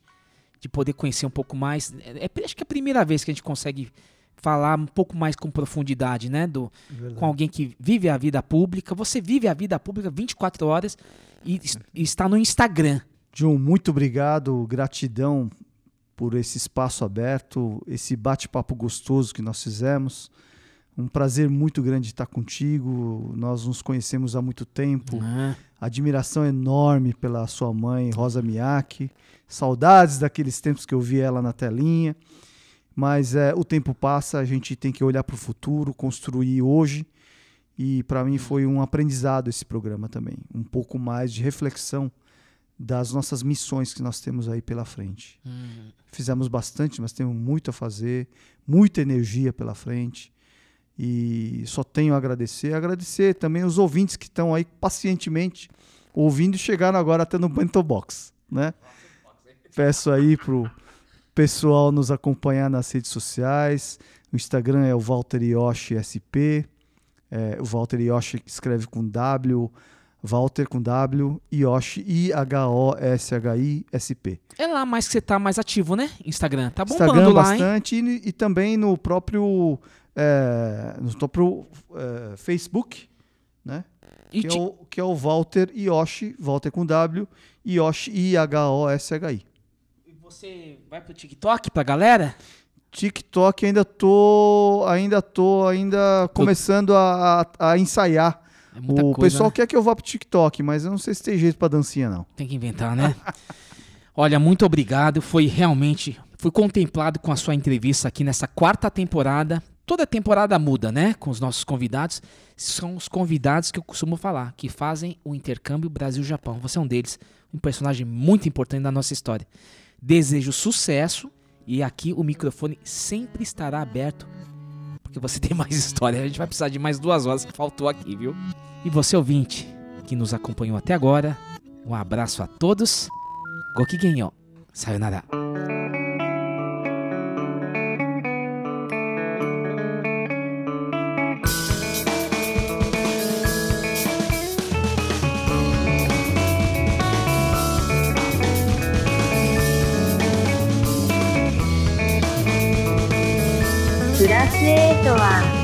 de poder conhecer um pouco mais. É, é- acho que é a primeira vez que a gente consegue falar um pouco mais com profundidade, né? Do, Verdade. com alguém que vive a vida pública. Você vive a vida pública 24 horas e, e está no Instagram. John, muito obrigado, gratidão por esse espaço aberto, esse bate-papo gostoso que nós fizemos. Um prazer muito grande estar contigo. Nós nos conhecemos há muito tempo. Ah. Admiração enorme pela sua mãe, Rosa Miyake. Saudades daqueles tempos que eu vi ela na telinha. Mas é, o tempo passa, a gente tem que olhar para o futuro, construir hoje. E para mim foi um aprendizado esse programa também. Um pouco mais de reflexão das nossas missões que nós temos aí pela frente. Hum. Fizemos bastante, mas temos muito a fazer, muita energia pela frente. E só tenho a agradecer. Agradecer também os ouvintes que estão aí pacientemente ouvindo e chegaram agora até no Bento Box, né? Peço aí pro pessoal nos acompanhar nas redes sociais. O Instagram é o Walter Yoshi SP. É, o Walter Yoshi escreve com W. Walter com W. Yoshi I-H-O-S-H-I-S-P. É lá mais que você tá mais ativo, né? Instagram. Tá bombando Instagram lá, hein? bastante e, e também no próprio, é, no próprio é, Facebook, né? E que, ti- é o, que é o Walter Yoshi, Walter com W, Yoshi I-H-O-S-H-I. Você vai pro TikTok pra galera? TikTok ainda tô, ainda tô, ainda começando a, a, a ensaiar. É o coisa, pessoal né? quer que eu vá pro TikTok, mas eu não sei se tem jeito pra dancinha não. Tem que inventar, né? [laughs] Olha, muito obrigado. Foi realmente. Fui contemplado com a sua entrevista aqui nessa quarta temporada. Toda temporada muda, né? Com os nossos convidados. São os convidados que eu costumo falar, que fazem o intercâmbio Brasil-Japão. Você é um deles. Um personagem muito importante da nossa história. Desejo sucesso e aqui o microfone sempre estará aberto. Porque você [laughs] tem mais história. A gente vai precisar de mais duas horas que faltou aqui, viu? E você, ouvinte, que nos acompanhou até agora, um abraço a todos. Gokigenyo. Sayonara. スエートは